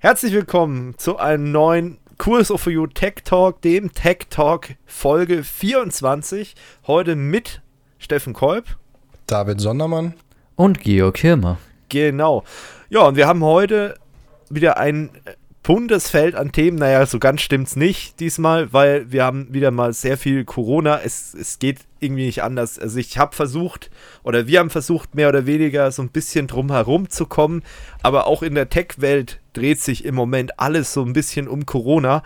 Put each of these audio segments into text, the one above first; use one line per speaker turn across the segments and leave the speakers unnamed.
Herzlich willkommen zu einem neuen Kurs of You Tech Talk, dem Tech Talk Folge 24. Heute mit Steffen Kolb,
David Sondermann
und Georg Hirmer.
Genau. Ja, und wir haben heute wieder ein buntes Feld an Themen. Naja, so ganz stimmt's nicht diesmal, weil wir haben wieder mal sehr viel Corona. Es, es geht irgendwie nicht anders. Also ich habe versucht, oder wir haben versucht, mehr oder weniger so ein bisschen drum herum zu kommen. Aber auch in der Tech-Welt dreht sich im Moment alles so ein bisschen um Corona.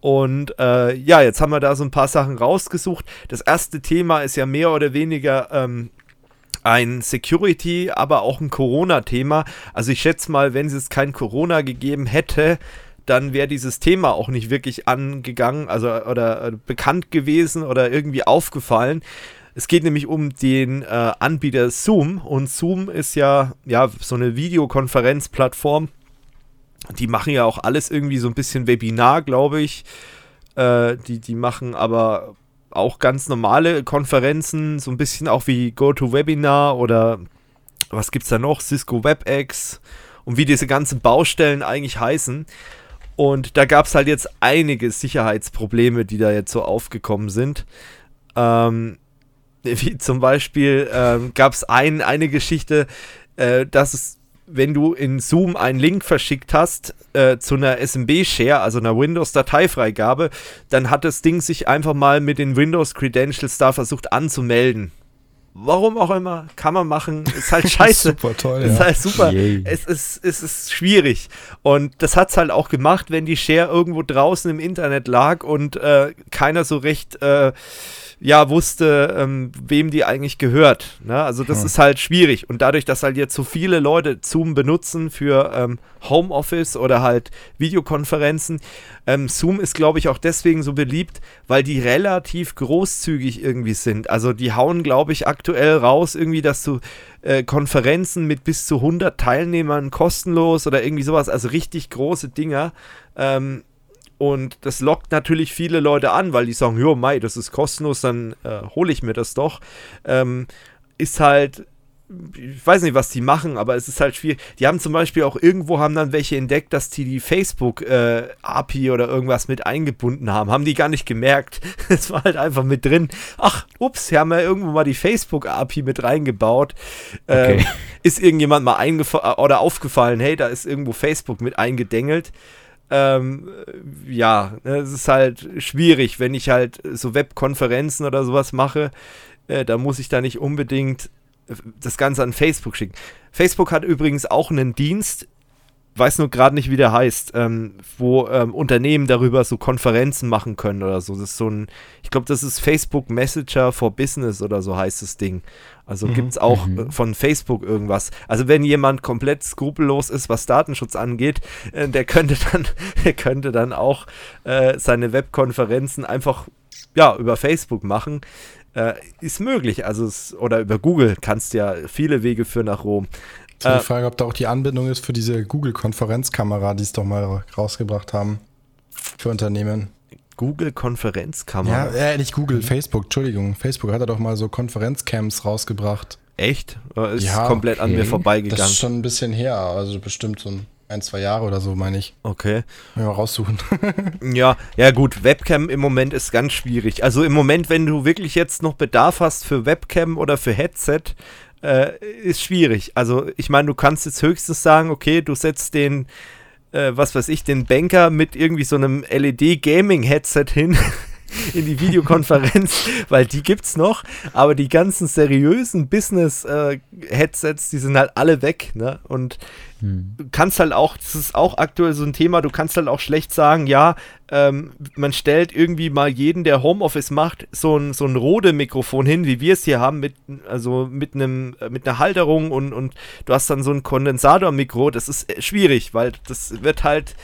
Und äh, ja, jetzt haben wir da so ein paar Sachen rausgesucht. Das erste Thema ist ja mehr oder weniger ähm, ein Security, aber auch ein Corona-Thema. Also ich schätze mal, wenn es kein Corona gegeben hätte, dann wäre dieses Thema auch nicht wirklich angegangen, also oder äh, bekannt gewesen oder irgendwie aufgefallen. Es geht nämlich um den äh, Anbieter Zoom und Zoom ist ja, ja so eine Videokonferenzplattform. Die machen ja auch alles irgendwie so ein bisschen Webinar, glaube ich. Äh, die, die machen aber auch ganz normale Konferenzen, so ein bisschen auch wie GoToWebinar oder was gibt es da noch? Cisco WebEx und wie diese ganzen Baustellen eigentlich heißen. Und da gab es halt jetzt einige Sicherheitsprobleme, die da jetzt so aufgekommen sind. Ähm, wie zum Beispiel ähm, gab es ein, eine Geschichte, äh, dass es wenn du in Zoom einen Link verschickt hast äh, zu einer SMB-Share, also einer Windows-Dateifreigabe, dann hat das Ding sich einfach mal mit den Windows-Credentials da versucht anzumelden. Warum auch immer, kann man machen, ist halt scheiße.
super toll,
Ist ja. halt super. Es ist, es ist schwierig. Und das hat es halt auch gemacht, wenn die Share irgendwo draußen im Internet lag und äh, keiner so recht äh, ja wusste, ähm, wem die eigentlich gehört. Ne? Also das hm. ist halt schwierig. Und dadurch, dass halt jetzt so viele Leute Zoom benutzen für ähm, Homeoffice oder halt Videokonferenzen, ähm, Zoom ist, glaube ich, auch deswegen so beliebt, weil die relativ großzügig irgendwie sind. Also die hauen, glaube ich, aktuell raus irgendwie, dass du äh, Konferenzen mit bis zu 100 Teilnehmern kostenlos oder irgendwie sowas, also richtig große Dinger. Ähm, und das lockt natürlich viele Leute an, weil die sagen, jo, Mai, das ist kostenlos, dann äh, hole ich mir das doch. Ähm, ist halt, ich weiß nicht, was die machen, aber es ist halt schwierig. Die haben zum Beispiel auch irgendwo haben dann welche entdeckt, dass die die Facebook äh, API oder irgendwas mit eingebunden haben. Haben die gar nicht gemerkt. Es war halt einfach mit drin. Ach, ups, sie haben ja irgendwo mal die Facebook API mit reingebaut. Okay. Ähm, ist irgendjemand mal eingefallen oder aufgefallen, hey, da ist irgendwo Facebook mit eingedengelt. Ähm, ja, ne, es ist halt schwierig, wenn ich halt so Webkonferenzen oder sowas mache, äh, da muss ich da nicht unbedingt das Ganze an Facebook schicken. Facebook hat übrigens auch einen Dienst, weiß nur gerade nicht, wie der heißt, ähm, wo ähm, Unternehmen darüber so Konferenzen machen können oder so. Das ist so ein, ich glaube, das ist Facebook Messenger for Business oder so heißt das Ding. Also mhm. gibt es auch mhm. von Facebook irgendwas. Also wenn jemand komplett skrupellos ist, was Datenschutz angeht, äh, der könnte dann, der könnte dann auch äh, seine Webkonferenzen einfach ja, über Facebook machen. Äh, ist möglich, also es, oder über Google kannst ja viele Wege führen nach Rom.
Jetzt äh, die Frage, ob da auch die Anbindung ist für diese Google-Konferenzkamera, die es doch mal rausgebracht haben für Unternehmen.
Google-Konferenzkamera.
Ja, äh, nicht Google, Facebook, Entschuldigung. Facebook hat ja doch mal so Konferenzcams rausgebracht.
Echt? Ist ja, komplett okay. an mir vorbeigegangen. Das
ist schon ein bisschen her, also bestimmt so ein, ein zwei Jahre oder so, meine ich.
Okay.
Ja, raussuchen.
ja, ja gut, Webcam im Moment ist ganz schwierig. Also im Moment, wenn du wirklich jetzt noch Bedarf hast für Webcam oder für Headset, äh, ist schwierig. Also ich meine, du kannst jetzt höchstens sagen, okay, du setzt den äh, was weiß ich, den Banker mit irgendwie so einem LED-Gaming-Headset hin in die Videokonferenz, weil die gibt's noch, aber die ganzen seriösen Business-Headsets, äh, die sind halt alle weg, ne? Und hm. du kannst halt auch, das ist auch aktuell so ein Thema, du kannst halt auch schlecht sagen, ja, ähm, man stellt irgendwie mal jeden, der Homeoffice macht, so ein, so ein Rode-Mikrofon hin, wie wir es hier haben, mit, also mit einem, äh, mit einer Halterung und, und du hast dann so ein Kondensatormikro, das ist äh, schwierig, weil das wird halt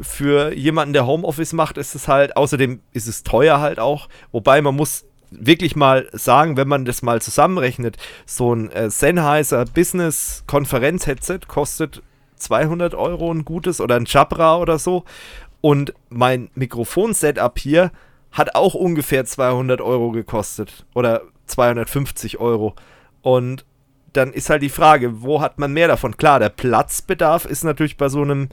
für jemanden, der Homeoffice macht, ist es halt, außerdem ist es teuer halt auch, wobei man muss wirklich mal sagen, wenn man das mal zusammenrechnet, so ein äh, Sennheiser Business Konferenz Headset kostet 200 Euro ein gutes oder ein Jabra oder so. Und mein Mikrofon-Setup hier hat auch ungefähr 200 Euro gekostet oder 250 Euro. Und dann ist halt die Frage, wo hat man mehr davon? Klar, der Platzbedarf ist natürlich bei so einem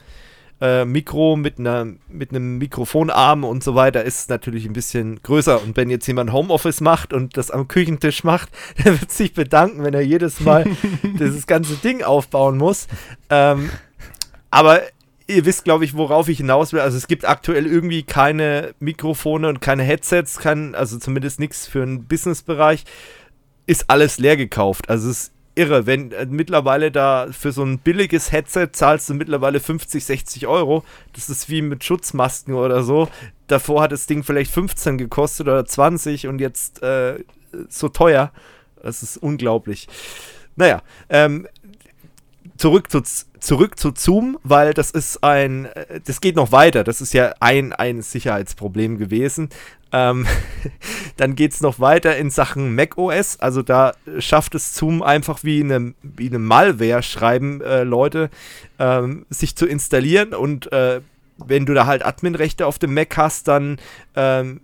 äh, Mikro mit, einer, mit einem Mikrofonarm und so weiter ist natürlich ein bisschen größer. Und wenn jetzt jemand Homeoffice macht und das am Küchentisch macht, der wird sich bedanken, wenn er jedes Mal dieses ganze Ding aufbauen muss. Ähm, aber ihr wisst, glaube ich, worauf ich hinaus will. Also es gibt aktuell irgendwie keine Mikrofone und keine Headsets, kein, also zumindest nichts für einen Businessbereich. Ist alles leer gekauft. Also es irre, wenn äh, mittlerweile da für so ein billiges Headset zahlst du mittlerweile 50, 60 Euro. Das ist wie mit Schutzmasken oder so. Davor hat das Ding vielleicht 15 gekostet oder 20 und jetzt äh, so teuer. Das ist unglaublich. Naja, ähm, zurück zu, zurück zu Zoom, weil das ist ein, äh, das geht noch weiter. Das ist ja ein, ein Sicherheitsproblem gewesen. Ähm, dann geht es noch weiter in Sachen macOS. Also da schafft es Zoom einfach wie eine, wie eine Malware, schreiben äh, Leute, ähm, sich zu installieren. Und äh, wenn du da halt Adminrechte auf dem Mac hast, dann ähm,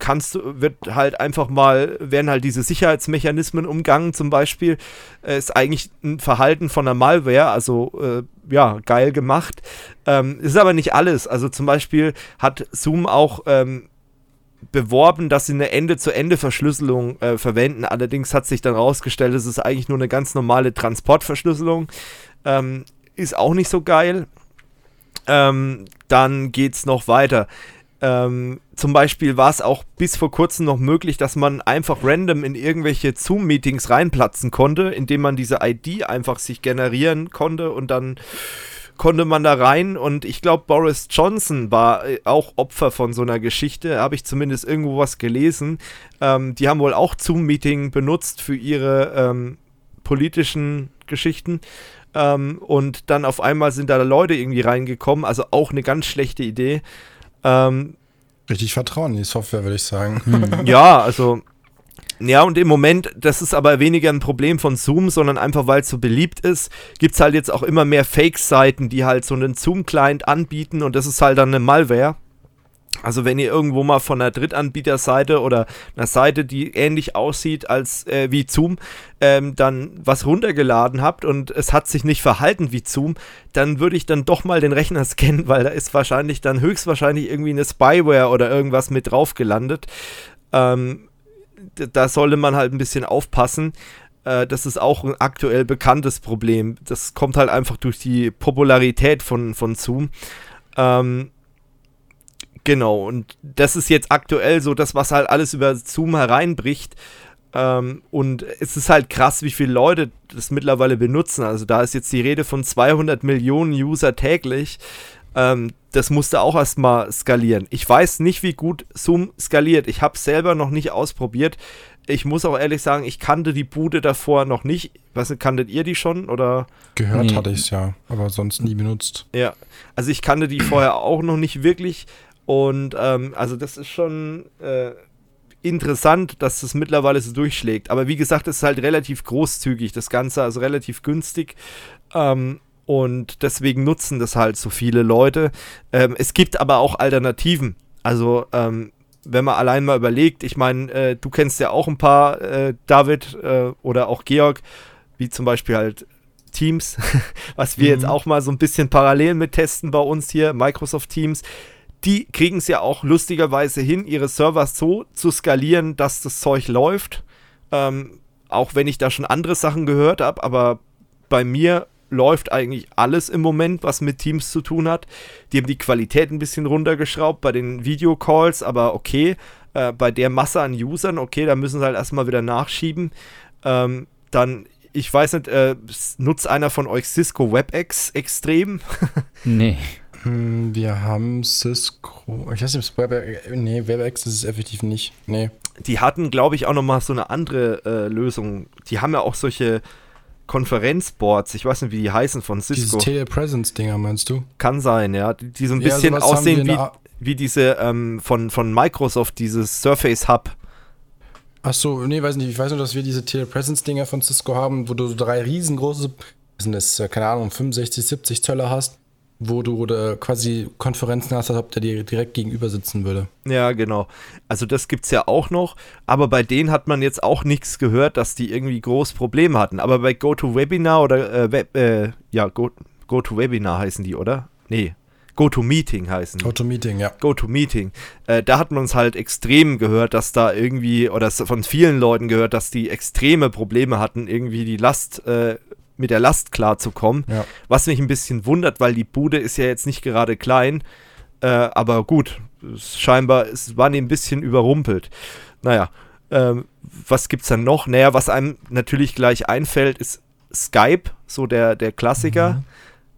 kannst wird halt einfach mal, werden halt diese Sicherheitsmechanismen umgangen, zum Beispiel, äh, ist eigentlich ein Verhalten von einer Malware, also äh, ja, geil gemacht. Ähm, ist aber nicht alles. Also zum Beispiel hat Zoom auch ähm, beworben, dass sie eine Ende-zu-Ende-Verschlüsselung äh, verwenden. Allerdings hat sich dann rausgestellt, es ist eigentlich nur eine ganz normale Transportverschlüsselung. Ähm, ist auch nicht so geil. Ähm, dann es noch weiter. Ähm, zum Beispiel war es auch bis vor kurzem noch möglich, dass man einfach random in irgendwelche Zoom-Meetings reinplatzen konnte, indem man diese ID einfach sich generieren konnte und dann konnte man da rein und ich glaube, Boris Johnson war äh, auch Opfer von so einer Geschichte, habe ich zumindest irgendwo was gelesen. Ähm, die haben wohl auch Zoom-Meeting benutzt für ihre ähm, politischen Geschichten. Ähm, und dann auf einmal sind da Leute irgendwie reingekommen, also auch eine ganz schlechte Idee.
Ähm, Richtig Vertrauen in die Software, würde ich sagen.
Hm. ja, also. Ja, und im Moment, das ist aber weniger ein Problem von Zoom, sondern einfach weil es so beliebt ist, gibt es halt jetzt auch immer mehr Fake-Seiten, die halt so einen Zoom-Client anbieten und das ist halt dann eine Malware. Also wenn ihr irgendwo mal von einer Drittanbieterseite oder einer Seite, die ähnlich aussieht als äh, wie Zoom, ähm, dann was runtergeladen habt und es hat sich nicht verhalten wie Zoom, dann würde ich dann doch mal den Rechner scannen, weil da ist wahrscheinlich dann höchstwahrscheinlich irgendwie eine Spyware oder irgendwas mit drauf gelandet. Ähm, da sollte man halt ein bisschen aufpassen. Äh, das ist auch ein aktuell bekanntes Problem. Das kommt halt einfach durch die Popularität von, von Zoom. Ähm, Genau, und das ist jetzt aktuell so das, was halt alles über Zoom hereinbricht. Ähm, und es ist halt krass, wie viele Leute das mittlerweile benutzen. Also da ist jetzt die Rede von 200 Millionen User täglich. Ähm, das musste auch erstmal skalieren. Ich weiß nicht, wie gut Zoom skaliert. Ich habe es selber noch nicht ausprobiert. Ich muss auch ehrlich sagen, ich kannte die Bude davor noch nicht. Was kanntet ihr die schon oder?
Gehört nee. hatte ich es ja, aber sonst nie benutzt.
Ja, also ich kannte die vorher auch noch nicht wirklich. Und ähm, also das ist schon äh, interessant, dass das mittlerweile so durchschlägt. Aber wie gesagt, es ist halt relativ großzügig, das Ganze, also relativ günstig. Ähm, und deswegen nutzen das halt so viele Leute. Ähm, es gibt aber auch Alternativen. Also, ähm, wenn man allein mal überlegt, ich meine, äh, du kennst ja auch ein paar, äh, David äh, oder auch Georg, wie zum Beispiel halt Teams, was wir mhm. jetzt auch mal so ein bisschen parallel mit testen bei uns hier, Microsoft Teams die kriegen es ja auch lustigerweise hin, ihre Server so zu skalieren, dass das Zeug läuft. Ähm, auch wenn ich da schon andere Sachen gehört habe, aber bei mir läuft eigentlich alles im Moment, was mit Teams zu tun hat. Die haben die Qualität ein bisschen runtergeschraubt bei den Videocalls, aber okay, äh, bei der Masse an Usern, okay, da müssen sie halt erstmal wieder nachschieben. Ähm, dann, ich weiß nicht, äh, nutzt einer von euch Cisco WebEx extrem?
nee.
Hm, wir haben Cisco. Ich weiß nicht, ob es WebEx. Nee, WebEx ist es effektiv nicht. Nee.
Die hatten, glaube ich, auch nochmal so eine andere äh, Lösung. Die haben ja auch solche Konferenzboards, ich weiß nicht, wie die heißen von Cisco. Diese
Telepresence-Dinger, meinst du?
Kann sein, ja. Die, die so ein bisschen ja, aussehen wie, wie diese ähm, von, von Microsoft, dieses Surface Hub.
Ach so, nee, weiß nicht. Ich weiß nur, dass wir diese Telepresence-Dinger von Cisco haben, wo du so drei riesengroße, sind das, äh, keine Ahnung, 65, 70 Zöller hast wo du oder quasi Konferenzen hast, als ob der dir direkt gegenüber sitzen würde.
Ja, genau. Also das gibt es ja auch noch, aber bei denen hat man jetzt auch nichts gehört, dass die irgendwie groß Probleme hatten. Aber bei GoToWebinar oder äh, Web, äh, ja, Go, GoToWebinar heißen die, oder? Nee. GoToMeeting heißen.
GoToMeeting, ja.
GoToMeeting. Äh, da hat man uns halt extrem gehört, dass da irgendwie, oder von vielen Leuten gehört, dass die extreme Probleme hatten, irgendwie die Last, äh, mit der Last klarzukommen.
Ja.
Was mich ein bisschen wundert, weil die Bude ist ja jetzt nicht gerade klein. Äh, aber gut, es scheinbar, es war ein bisschen überrumpelt. Naja, ähm, was gibt's dann noch? Naja, was einem natürlich gleich einfällt, ist Skype, so der, der Klassiker.
Mhm.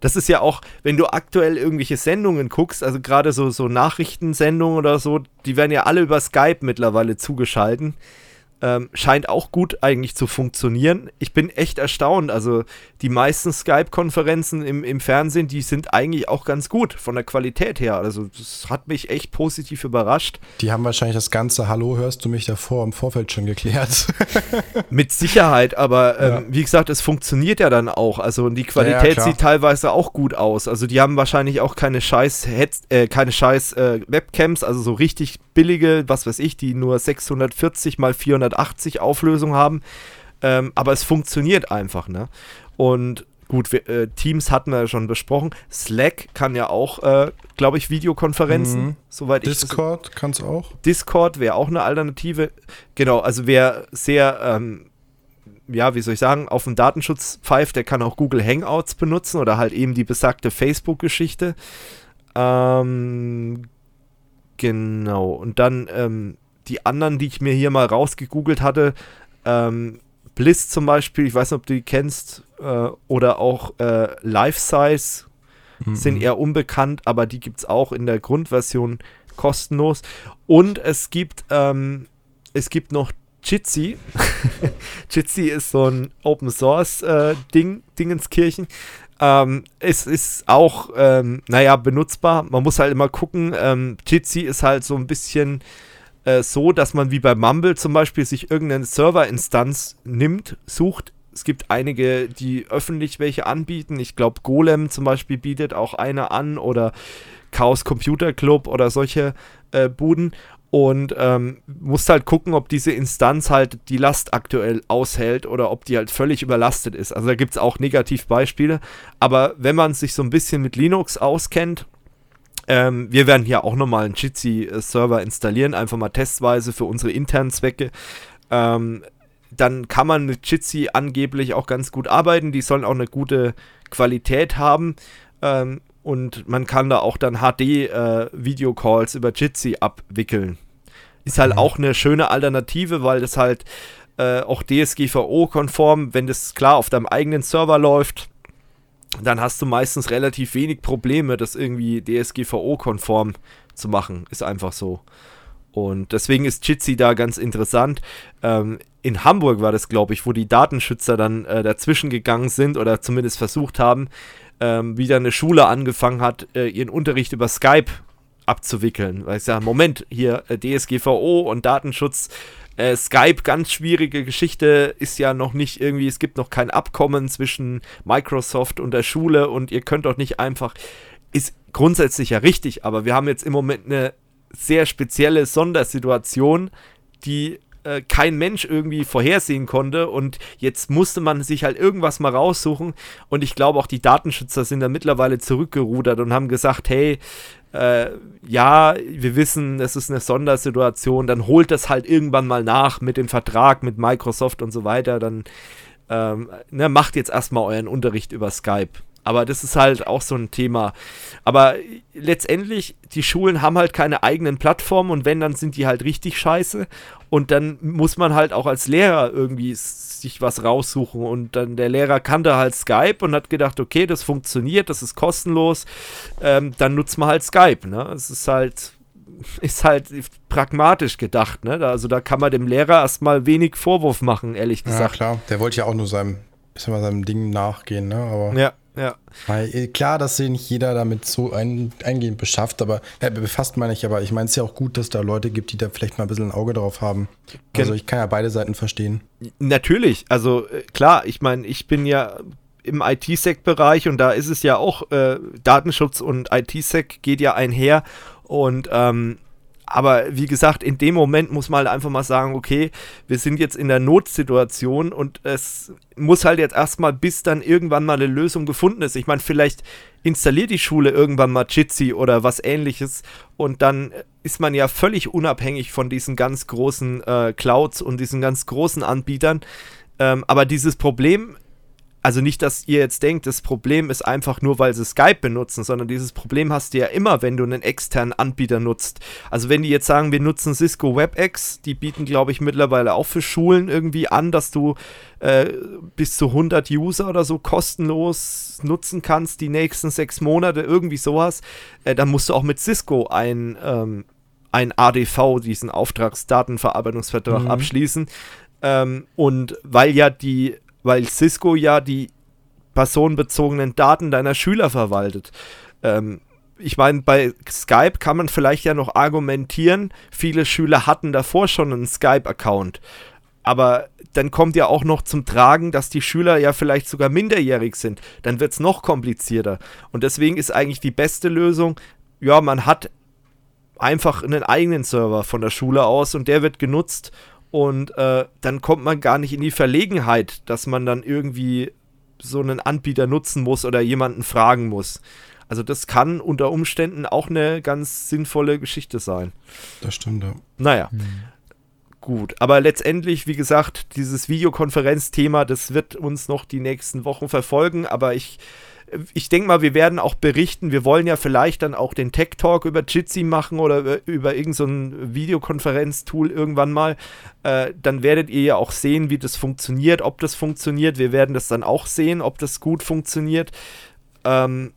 Das ist ja auch, wenn du aktuell irgendwelche Sendungen guckst, also gerade so, so Nachrichtensendungen oder so, die werden ja alle über Skype mittlerweile zugeschalten. Ähm, scheint auch gut eigentlich zu funktionieren. Ich bin echt erstaunt. Also die meisten Skype-Konferenzen im, im Fernsehen, die sind eigentlich auch ganz gut von der Qualität her. Also das hat mich echt positiv überrascht.
Die haben wahrscheinlich das ganze Hallo, hörst du mich davor im Vorfeld schon geklärt.
Mit Sicherheit, aber ähm,
Ja.
wie gesagt, es funktioniert ja dann auch. Also die
Ja,
Qualität
klar.
sieht teilweise auch gut aus. Also die haben wahrscheinlich auch keine scheiß Heads, äh, keine scheiß äh, Webcams, also so richtig billige, was weiß ich, die nur 640 mal 480 Auflösung haben. Ähm, aber es funktioniert einfach, ne? Und gut, wir, äh, Teams hatten wir ja schon besprochen. Slack kann ja auch, äh, glaube ich, Videokonferenzen,
Mhm.
soweit ich das
Discord kann's auch.
Discord wäre auch eine Alternative. Genau, also wer sehr, ähm, ja, wie soll ich sagen, auf den Datenschutz pfeift, der kann auch Google Hangouts benutzen oder halt eben die besagte Facebook-Geschichte. Ähm, genau, und dann ähm, die anderen, die ich mir hier mal rausgegoogelt hatte, ähm, Bliss zum Beispiel, ich weiß nicht, ob du die kennst, äh, oder auch äh, Life-Size sind eher unbekannt, aber die gibt es auch in der Grundversion kostenlos. Und es gibt, ähm, es gibt noch Jitsi. Jitsi ist so ein Open Source äh, Ding, Dingenskirchen. Ähm, es ist auch, ähm, naja, benutzbar. Man muss halt immer gucken. Ähm, Jitsi ist halt so ein bisschen äh, so, dass man wie bei Mumble zum Beispiel sich irgendeine Serverinstanz nimmt, sucht. Es gibt einige, die öffentlich welche anbieten. Ich glaube, Golem zum Beispiel bietet auch eine an oder Chaos Computer Club oder solche äh, Buden. Und ähm, musst halt gucken, ob diese Instanz halt die Last aktuell aushält oder ob die halt völlig überlastet ist. Also da gibt es auch Negativbeispiele. Aber wenn man sich so ein bisschen mit Linux auskennt, ähm, wir werden hier auch nochmal einen Jitsi-Server installieren, einfach mal testweise für unsere internen Zwecke. Ähm, dann kann man mit Jitsi angeblich auch ganz gut arbeiten. Die sollen auch eine gute Qualität haben. Ähm, und man kann da auch dann HD-Video-Calls über Jitsi abwickeln. Ist halt
Mhm.
auch eine schöne Alternative, weil das halt äh, auch DSGVO-konform, wenn das klar auf deinem eigenen Server läuft, dann hast du meistens relativ wenig Probleme, das irgendwie DSGVO-konform zu machen. Ist einfach so. Und deswegen ist Jitsi da ganz interessant. Ähm, in Hamburg war das, glaube ich, wo die Datenschützer dann äh, dazwischen gegangen sind oder zumindest versucht haben, ähm, wieder eine Schule angefangen hat, äh, ihren Unterricht über Skype abzuwickeln. Weil ich sage, Moment, hier äh, DSGVO und Datenschutz, äh, Skype, ganz schwierige Geschichte, ist ja noch nicht irgendwie, es gibt noch kein Abkommen zwischen Microsoft und der Schule und ihr könnt doch nicht einfach, ist grundsätzlich ja richtig, aber wir haben jetzt im Moment eine sehr spezielle Sondersituation, die äh, kein Mensch irgendwie vorhersehen konnte und jetzt musste man sich halt irgendwas mal raussuchen und ich glaube auch die Datenschützer sind da mittlerweile zurückgerudert und haben gesagt, hey, äh, ja, wir wissen, es ist eine Sondersituation, dann holt das halt irgendwann mal nach mit dem Vertrag mit Microsoft und so weiter, dann ähm, ne, macht jetzt erstmal euren Unterricht über Skype. Aber das ist halt auch so ein Thema. Aber letztendlich, die Schulen haben halt keine eigenen Plattformen und wenn, dann sind die halt richtig scheiße. Und dann muss man halt auch als Lehrer irgendwie sich was raussuchen. Und dann der Lehrer kannte halt Skype und hat gedacht, okay, das funktioniert, das ist kostenlos. Ähm, dann nutzt man halt Skype. Ne? Es ist halt, ist halt pragmatisch gedacht. Ne? Also da kann man dem Lehrer erstmal wenig Vorwurf machen, ehrlich
Ja,
gesagt.
klar. Der wollte ja auch nur seinem, ich sag mal, seinem Ding nachgehen, ne? Aber
Ja, ja.
Weil, äh, klar, dass sich nicht jeder damit so ein, eingehend beschafft, aber äh, befasst meine ich, aber ich meine es ist ja auch gut, dass da Leute gibt, die da vielleicht mal ein bisschen ein Auge drauf haben. Also
Gen-
ich kann ja beide Seiten verstehen.
Natürlich, also äh, klar, ich meine, ich bin ja im IT-Sec-Bereich und da ist es ja auch, äh, Datenschutz und IT-Sec geht ja einher und ähm, aber wie gesagt, in dem Moment muss man halt einfach mal sagen, okay, wir sind jetzt in der Notsituation und es muss halt jetzt erstmal, bis dann irgendwann mal eine Lösung gefunden ist. Ich meine, vielleicht installiert die Schule irgendwann mal Jitsi oder was ähnliches und dann ist man ja völlig unabhängig von diesen ganz großen äh, Clouds und diesen ganz großen Anbietern. Ähm, aber dieses Problem also nicht, dass ihr jetzt denkt, das Problem ist einfach nur, weil sie Skype benutzen, sondern dieses Problem hast du ja immer, wenn du einen externen Anbieter nutzt. Also wenn die jetzt sagen, wir nutzen Cisco WebEx, die bieten, glaube ich, mittlerweile auch für Schulen irgendwie an, dass du äh, bis zu 100 User oder so kostenlos nutzen kannst, die nächsten sechs Monate, irgendwie sowas, äh, dann musst du auch mit Cisco ein, ähm, ein ADV, diesen Auftragsdatenverarbeitungsvertrag, mhm. abschließen. Ähm, und weil ja die weil Cisco ja die personenbezogenen Daten deiner Schüler verwaltet. Ähm, ich meine, bei Skype kann man vielleicht ja noch argumentieren, viele Schüler hatten davor schon einen Skype-Account. Aber dann kommt ja auch noch zum Tragen, dass die Schüler ja vielleicht sogar minderjährig sind. Dann wird es noch komplizierter. Und deswegen ist eigentlich die beste Lösung, ja, man hat einfach einen eigenen Server von der Schule aus und der wird genutzt und äh, dann kommt man gar nicht in die Verlegenheit, dass man dann irgendwie so einen Anbieter nutzen muss oder jemanden fragen muss. Also das kann unter Umständen auch eine ganz sinnvolle Geschichte sein.
Das stimmt, ja.
Naja. Hm. Gut, aber letztendlich, wie gesagt, dieses Videokonferenzthema, das wird uns noch die nächsten Wochen verfolgen, aber ich ich denke mal, wir werden auch berichten. Wir wollen ja vielleicht dann auch den Tech Talk über Jitsi machen oder über, über irgendein so Videokonferenztool irgendwann mal. Äh, dann werdet ihr ja auch sehen, wie das funktioniert, ob das funktioniert. Wir werden das dann auch sehen, ob das gut funktioniert. Ähm,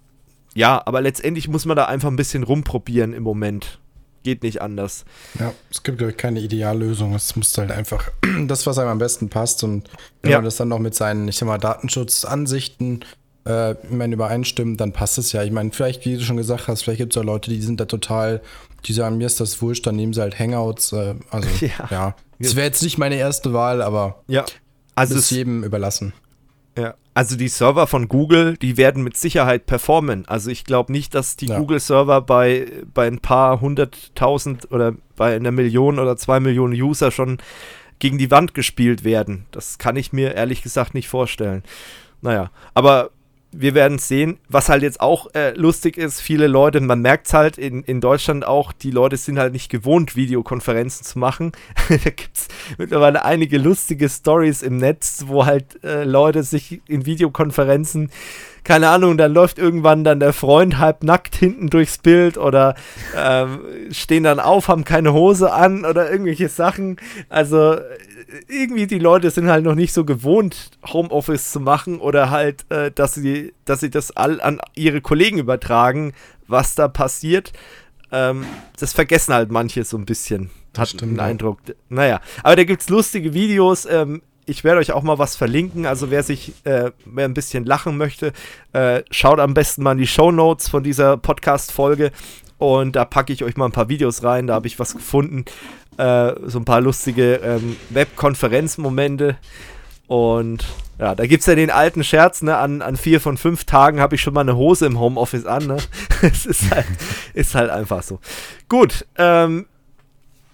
ja, aber letztendlich muss man da einfach ein bisschen rumprobieren im Moment. Geht nicht anders.
Ja, es gibt, glaube ich, keine Ideallösung. Es muss halt einfach das, was einem am besten passt. Und wenn ja. man das dann noch mit seinen, ich sag mal, Datenschutzansichten äh, ich meine, übereinstimmen, dann passt es ja. Ich meine, vielleicht, wie du schon gesagt hast, vielleicht gibt es ja Leute, die sind da total, die sagen, mir ist das wurscht, dann nehmen sie halt Hangouts. Äh, also, ja. ja. Das wäre jetzt nicht meine erste Wahl, aber
ja.
also ist jedem überlassen.
Ja, also die Server von Google, die werden mit Sicherheit performen. Also ich glaube nicht, dass die ja. Google-Server bei, bei ein paar hunderttausend oder bei einer Million oder zwei Millionen User schon gegen die Wand gespielt werden. Das kann ich mir ehrlich gesagt nicht vorstellen. Naja, aber wir werden sehen. Was halt jetzt auch äh, lustig ist, viele Leute, man merkt es halt in, in Deutschland auch, die Leute sind halt nicht gewohnt, Videokonferenzen zu machen. da gibt es mittlerweile einige lustige Stories im Netz, wo halt äh, Leute sich in Videokonferenzen keine Ahnung, dann läuft irgendwann dann der Freund halb nackt hinten durchs Bild oder ähm, stehen dann auf, haben keine Hose an oder irgendwelche Sachen. Also irgendwie die Leute sind halt noch nicht so gewohnt, Homeoffice zu machen oder halt, äh, dass sie, dass sie das all an ihre Kollegen übertragen, was da passiert. Ähm, das vergessen halt manche so ein bisschen. Hat stimmt, den Eindruck. Naja, aber da gibt es lustige Videos. Ähm, ich werde euch auch mal was verlinken. Also wer sich, äh, wer ein bisschen lachen möchte, äh, schaut am besten mal in die Show Notes von dieser Podcast-Folge. Und da packe ich euch mal ein paar Videos rein. Da habe ich was gefunden. Äh, so ein paar lustige ähm, Webkonferenzmomente. Und ja, da gibt es ja den alten Scherz, ne? An, an vier von fünf Tagen habe ich schon mal eine Hose im Homeoffice an, ne? Es ist halt, ist halt einfach so. Gut, ähm,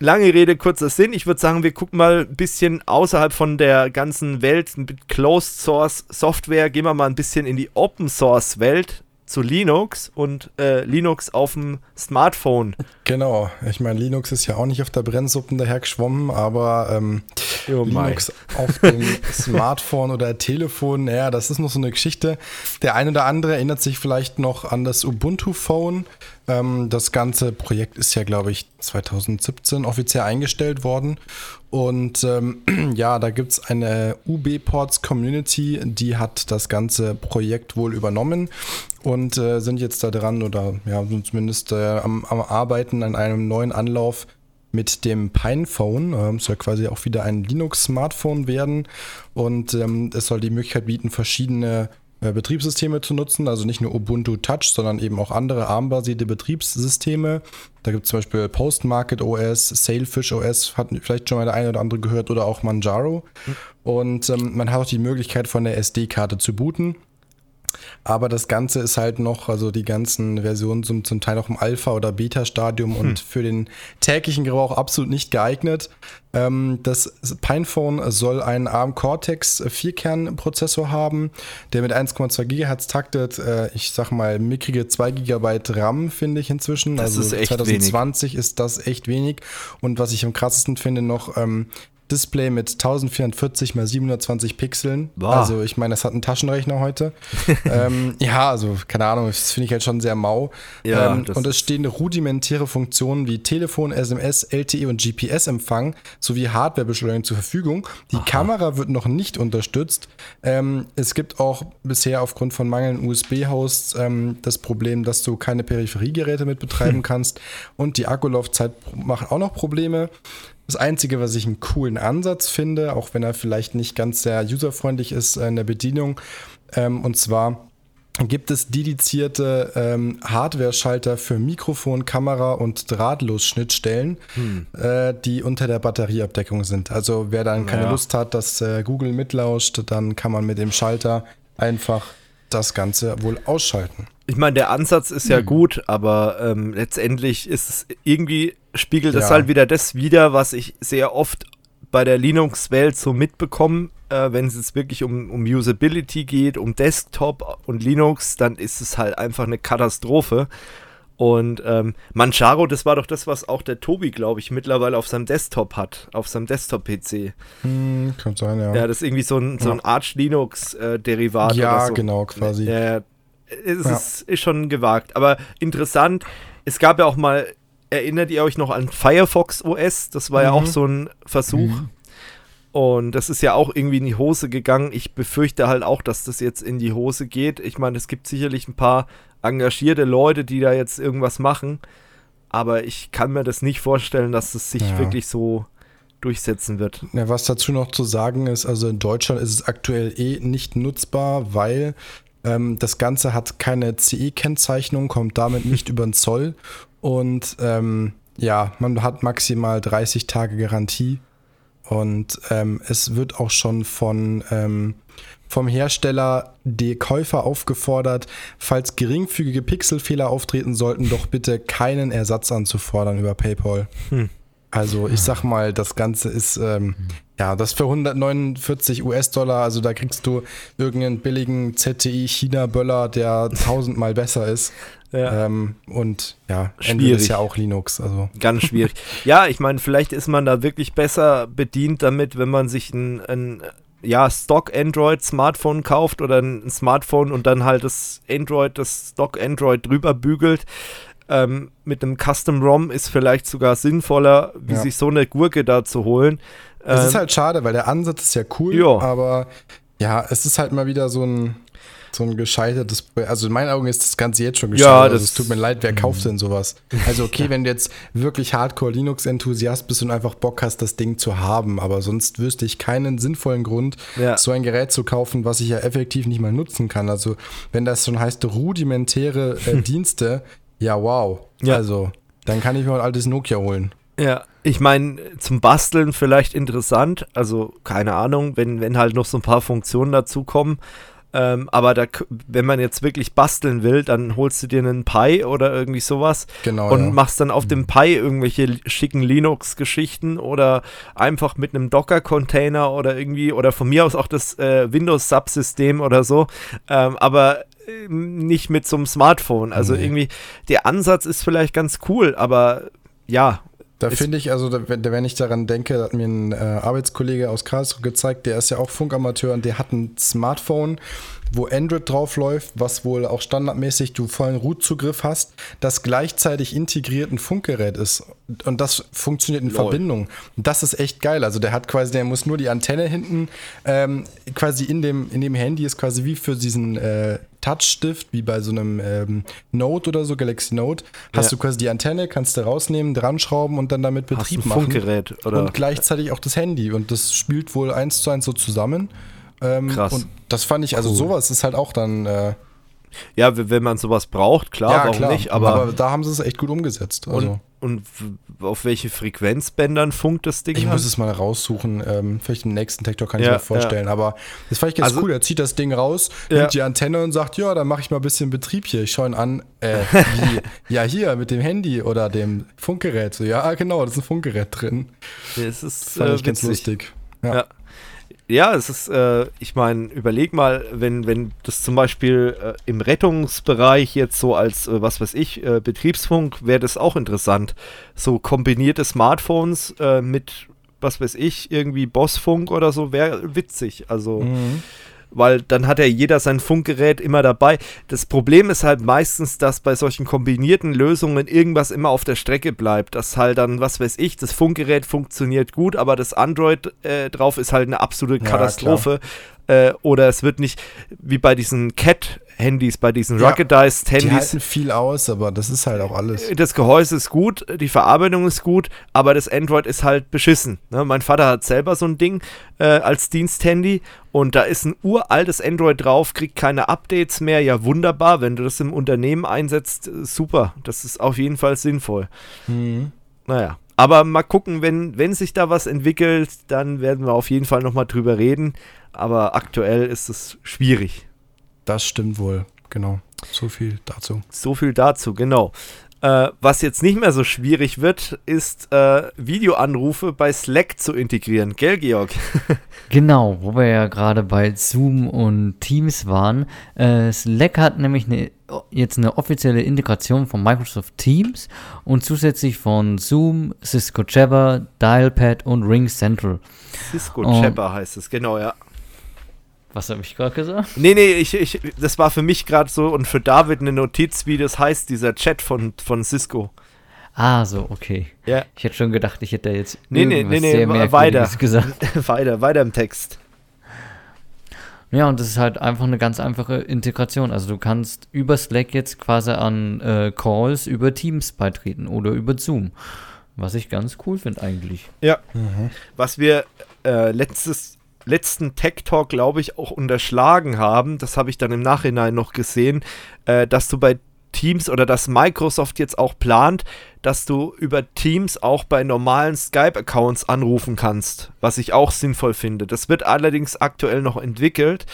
lange Rede, kurzer Sinn. Ich würde sagen, wir gucken mal ein bisschen außerhalb von der ganzen Welt mit Closed Source Software, gehen wir mal ein bisschen in die Open Source Welt zu Linux und äh, Linux auf dem Smartphone.
Genau, ich meine, Linux ist ja auch nicht auf der Brennsuppen dahergeschwommen, aber ähm, oh Linux auf dem Smartphone oder Telefon, naja, das ist noch so eine Geschichte. Der eine oder andere erinnert sich vielleicht noch an das Ubuntu-Phone. Ähm, das ganze Projekt ist ja, glaube ich, 2017 offiziell eingestellt worden. Und ähm, ja, da gibt es eine UB-Ports Community, die hat das ganze Projekt wohl übernommen und äh, sind jetzt da dran oder ja, zumindest äh, am, am, Arbeiten an einem neuen Anlauf mit dem Pinephone. Ähm, soll quasi auch wieder ein Linux-Smartphone werden und ähm, es soll die Möglichkeit bieten, verschiedene Betriebssysteme zu nutzen, also nicht nur Ubuntu Touch, sondern eben auch andere ARM-basierte Betriebssysteme. Da gibt es zum Beispiel Postmarket OS, Sailfish OS, hat vielleicht schon mal der eine oder andere gehört, oder auch Manjaro. Mhm. Und ähm, man hat auch die Möglichkeit, von der SD-Karte zu booten. Aber das Ganze ist halt noch, also die ganzen Versionen sind zum Teil noch im Alpha- oder Beta-Stadium und für den täglichen Gebrauch absolut nicht geeignet. Ähm, das Pinephone soll einen ARM Cortex 4-Kern-Prozessor haben, der mit 1,2 GHz taktet. Äh, ich sag mal, mickrige 2 GB RAM finde ich inzwischen.
Das
also
ist echt
2020 ist das echt wenig. Und was ich am krassesten finde, noch ähm, Display mit 1440 x 720 Pixeln.
Wow.
Also ich meine, das hat einen Taschenrechner heute. ähm, ja, also keine Ahnung, das finde ich halt schon sehr mau.
Ja,
ähm, und es stehen rudimentäre Funktionen wie Telefon, SMS, LTE und GPS-Empfang sowie Hardwarebeschleunigung zur Verfügung. Die Kamera wird noch nicht unterstützt. Ähm, es gibt auch bisher aufgrund von mangelnden USB-Hosts ähm, das Problem, dass du keine Peripheriegeräte mit betreiben kannst. Und die Akkulaufzeit macht auch noch Probleme. Das Einzige, was ich einen coolen Ansatz finde, auch wenn er vielleicht nicht ganz sehr userfreundlich ist äh, in der Bedienung, ähm, und zwar gibt es dedizierte ähm, Hardware-Schalter für Mikrofon, Kamera und Drahtlos-Schnittstellen, äh, die unter der Batterieabdeckung sind. Also wer dann keine
Ja.
Lust hat, dass äh, Google mitlauscht, dann kann man mit dem Schalter einfach das Ganze wohl ausschalten.
Ich meine, der Ansatz ist
Hm.
ja gut, aber ähm, letztendlich ist es irgendwie, spiegelt
Ja.
halt wieder das wider, was ich sehr oft bei der Linux-Welt so mitbekomme, äh, wenn es jetzt wirklich um, um Usability geht, um Desktop und Linux, dann ist es halt einfach eine Katastrophe. Und ähm, Manjaro, das war doch das, was auch der Tobi, glaube ich, mittlerweile auf seinem Desktop hat, auf seinem Desktop-PC.
Hm, kann sein, ja.
Ja, das ist irgendwie so ein, so ein Arch Linux-Derivat
Ja,
oder so.
genau, quasi.
Ja, ja. es
Ja.
ist, ist schon gewagt. Aber interessant, es gab ja auch mal, erinnert ihr euch noch an Firefox OS? Das war ja
Mhm.
auch so ein Versuch. Und das ist ja auch irgendwie in die Hose gegangen. Ich befürchte halt auch, dass das jetzt in die Hose geht. Ich meine, es gibt sicherlich ein paar engagierte Leute, die da jetzt irgendwas machen. Aber ich kann mir das nicht vorstellen, dass es sich
Ja.
wirklich so durchsetzen wird.
Ja, was dazu noch zu sagen ist, also in Deutschland ist es aktuell eh nicht nutzbar, weil ähm, das Ganze hat keine CE-Kennzeichnung, kommt damit nicht über den Zoll und ähm, ja, man hat maximal 30 Tage Garantie und ähm, es wird auch schon von ähm, vom Hersteller die Käufer aufgefordert, falls geringfügige Pixelfehler auftreten sollten, doch bitte keinen Ersatz anzufordern über PayPal.
Hm.
Also ich sag mal, das Ganze ist, ähm, ja, das für 149 US-Dollar, also da kriegst du irgendeinen billigen ZTI-China-Böller, der tausendmal besser ist.
Ja.
Ähm, und ja, Android
Schwierig.
ist ja auch Linux, also
Ganz schwierig. ja, ich meine, vielleicht ist man da wirklich besser bedient damit, wenn man sich ein, ein ja, Stock-Android-Smartphone kauft oder ein Smartphone und dann halt das Android, das Stock-Android drüber bügelt. Ähm, mit einem Custom-ROM ist vielleicht sogar sinnvoller, wie
Ja.
sich so eine Gurke da zu holen.
es
Ähm,
ist halt schade, weil der Ansatz ist ja cool,
Ja.
aber ja, es ist halt mal wieder so ein so ein gescheitertes Projekt. Also in meinen Augen ist das Ganze jetzt schon
Ja,
gescheitert. also
das-
es tut mir leid, wer kauft denn sowas? Also okay, wenn du jetzt wirklich Hardcore Linux-Enthusiast bist und einfach Bock hast, das Ding zu haben, aber sonst wüsste ich keinen sinnvollen Grund,
Ja.
so ein Gerät zu kaufen, was ich ja effektiv nicht mal nutzen kann. Also wenn das schon heißt rudimentäre äh, Dienste, ja wow.
Ja.
Also dann kann ich mir ein altes Nokia holen.
Ja, ich meine, zum Basteln vielleicht interessant. Also, keine Ahnung, wenn, wenn halt noch so ein paar Funktionen dazukommen. Ähm, aber da, wenn man jetzt wirklich basteln will, dann holst du dir einen Pi oder irgendwie sowas
Genau.
und
ja.
machst dann auf dem Pi irgendwelche schicken Linux-Geschichten oder einfach mit einem Docker-Container oder irgendwie, oder von mir aus auch das äh, Windows-Subsystem oder so. Ähm, aber ähm, nicht mit so einem Smartphone. Also
Nee.
irgendwie, der Ansatz ist vielleicht ganz cool, aber ja,
Da finde ich, also da, wenn ich daran denke, hat mir ein äh, Arbeitskollege aus Karlsruhe gezeigt, der ist ja auch Funkamateur und der hat ein Smartphone, wo Android drauf läuft, was wohl auch standardmäßig du vollen Root-Zugriff hast, das gleichzeitig integriert ein Funkgerät ist. Und das funktioniert in
Lol.
Verbindung. Und das ist echt geil. Also der hat quasi, der muss nur die Antenne hinten ähm, quasi in dem, in dem Handy ist quasi wie für diesen äh, Touchstift, wie bei so einem ähm, Note oder so, Galaxy Note, hast
Ja.
du quasi die Antenne, kannst du rausnehmen, dran schrauben und dann damit
hast
Betrieb
ein
machen.
Funkgerät oder
Und gleichzeitig auch das Handy. Und das spielt wohl eins zu eins so zusammen. Ähm,
Krass.
Und das fand ich, also
Cool.
sowas ist halt auch dann äh,
Ja, wenn man sowas braucht, klar, warum nicht? Aber,
da haben sie es echt gut umgesetzt. Also.
und, und auf welche Frequenzbändern funkt das Ding?
Ich
dann?
muss es mal raussuchen. Ähm, vielleicht im nächsten Tektor kann ich
Ja,
mir vorstellen. Aber das fand ich ganz
Also-
cool. Er zieht das Ding raus,
Ja.
nimmt die Antenne und sagt, ja, dann mache ich mal ein bisschen Betrieb hier. Ich schaue ihn an. Äh, wie? ja, hier mit dem Handy oder dem Funkgerät. So, ja, genau, da ist ein Funkgerät drin.
das ist
Fand
äh,
ich ganz
witzig.
lustig. Ja.
Ja. Es ist, äh, ich meine, überleg mal, wenn, wenn das zum Beispiel äh, im Rettungsbereich jetzt so als, äh, was weiß ich, äh, Betriebsfunk, wäre das auch interessant. So kombinierte Smartphones äh, mit, was weiß ich, irgendwie Bossfunk oder so, wäre witzig. Also,
Mhm.
Weil dann hat ja jeder sein Funkgerät immer dabei. Das Problem ist halt meistens, dass bei solchen kombinierten Lösungen irgendwas immer auf der Strecke bleibt. Dass halt dann, was weiß ich, das Funkgerät funktioniert gut, aber das Android äh, drauf ist halt eine absolute
Ja,
Katastrophe. Äh, oder es wird nicht, wie bei diesen Cat-Handys, bei diesen
Ja,
Ruggedized
Die
Handys.
halten viel aus, aber das ist halt auch alles.
Das Gehäuse ist gut, die Verarbeitung ist gut, aber das Android ist halt beschissen. Ne? Mein Vater hat selber so ein Ding äh, als Diensthandy und da ist ein uraltes Android drauf, kriegt keine Updates mehr. Ja, wunderbar, wenn du das im Unternehmen einsetzt, äh, super. Das ist auf jeden Fall sinnvoll.
Mhm.
Naja. Aber mal gucken, wenn, wenn sich da was entwickelt, dann werden wir auf jeden Fall nochmal drüber reden. Aber aktuell ist es schwierig.
Das stimmt wohl. Genau. So viel dazu.
So viel dazu, genau. Äh, was jetzt nicht mehr so schwierig wird, ist äh, Videoanrufe bei Slack zu integrieren. Gell, Georg?
Genau, wo wir ja gerade bei Zoom und Teams waren. Äh, Slack hat nämlich eine, jetzt eine offizielle Integration von Microsoft Teams und zusätzlich von Zoom, Cisco Jabber, Dialpad und Ring Central.
Cisco. Chapper heißt es, genau, ja.
Was habe ich gerade gesagt?
Nee, nee, ich, ich, das war für mich gerade so und für David eine Notiz, wie das heißt, dieser Chat von, von Cisco.
Ah, so, okay.
Ja,
Ich hätte schon gedacht, ich hätte da jetzt
Nee, nee,
irgendwas
nee, nee, weiter.
gesagt.
weiter, weiter im Text.
Ja, und das ist halt einfach eine ganz einfache Integration. Also du kannst über Slack jetzt quasi an äh, Calls über Teams beitreten oder über Zoom. Was ich ganz cool finde eigentlich.
Ja. Was wir äh, letztes, letzten Tech Talk, glaube ich, auch unterschlagen haben, das habe ich dann im Nachhinein noch gesehen, äh, dass du bei Teams oder dass Microsoft jetzt auch plant, dass du über Teams auch bei normalen Skype-Accounts anrufen kannst, was ich auch sinnvoll finde. Das wird allerdings aktuell noch entwickelt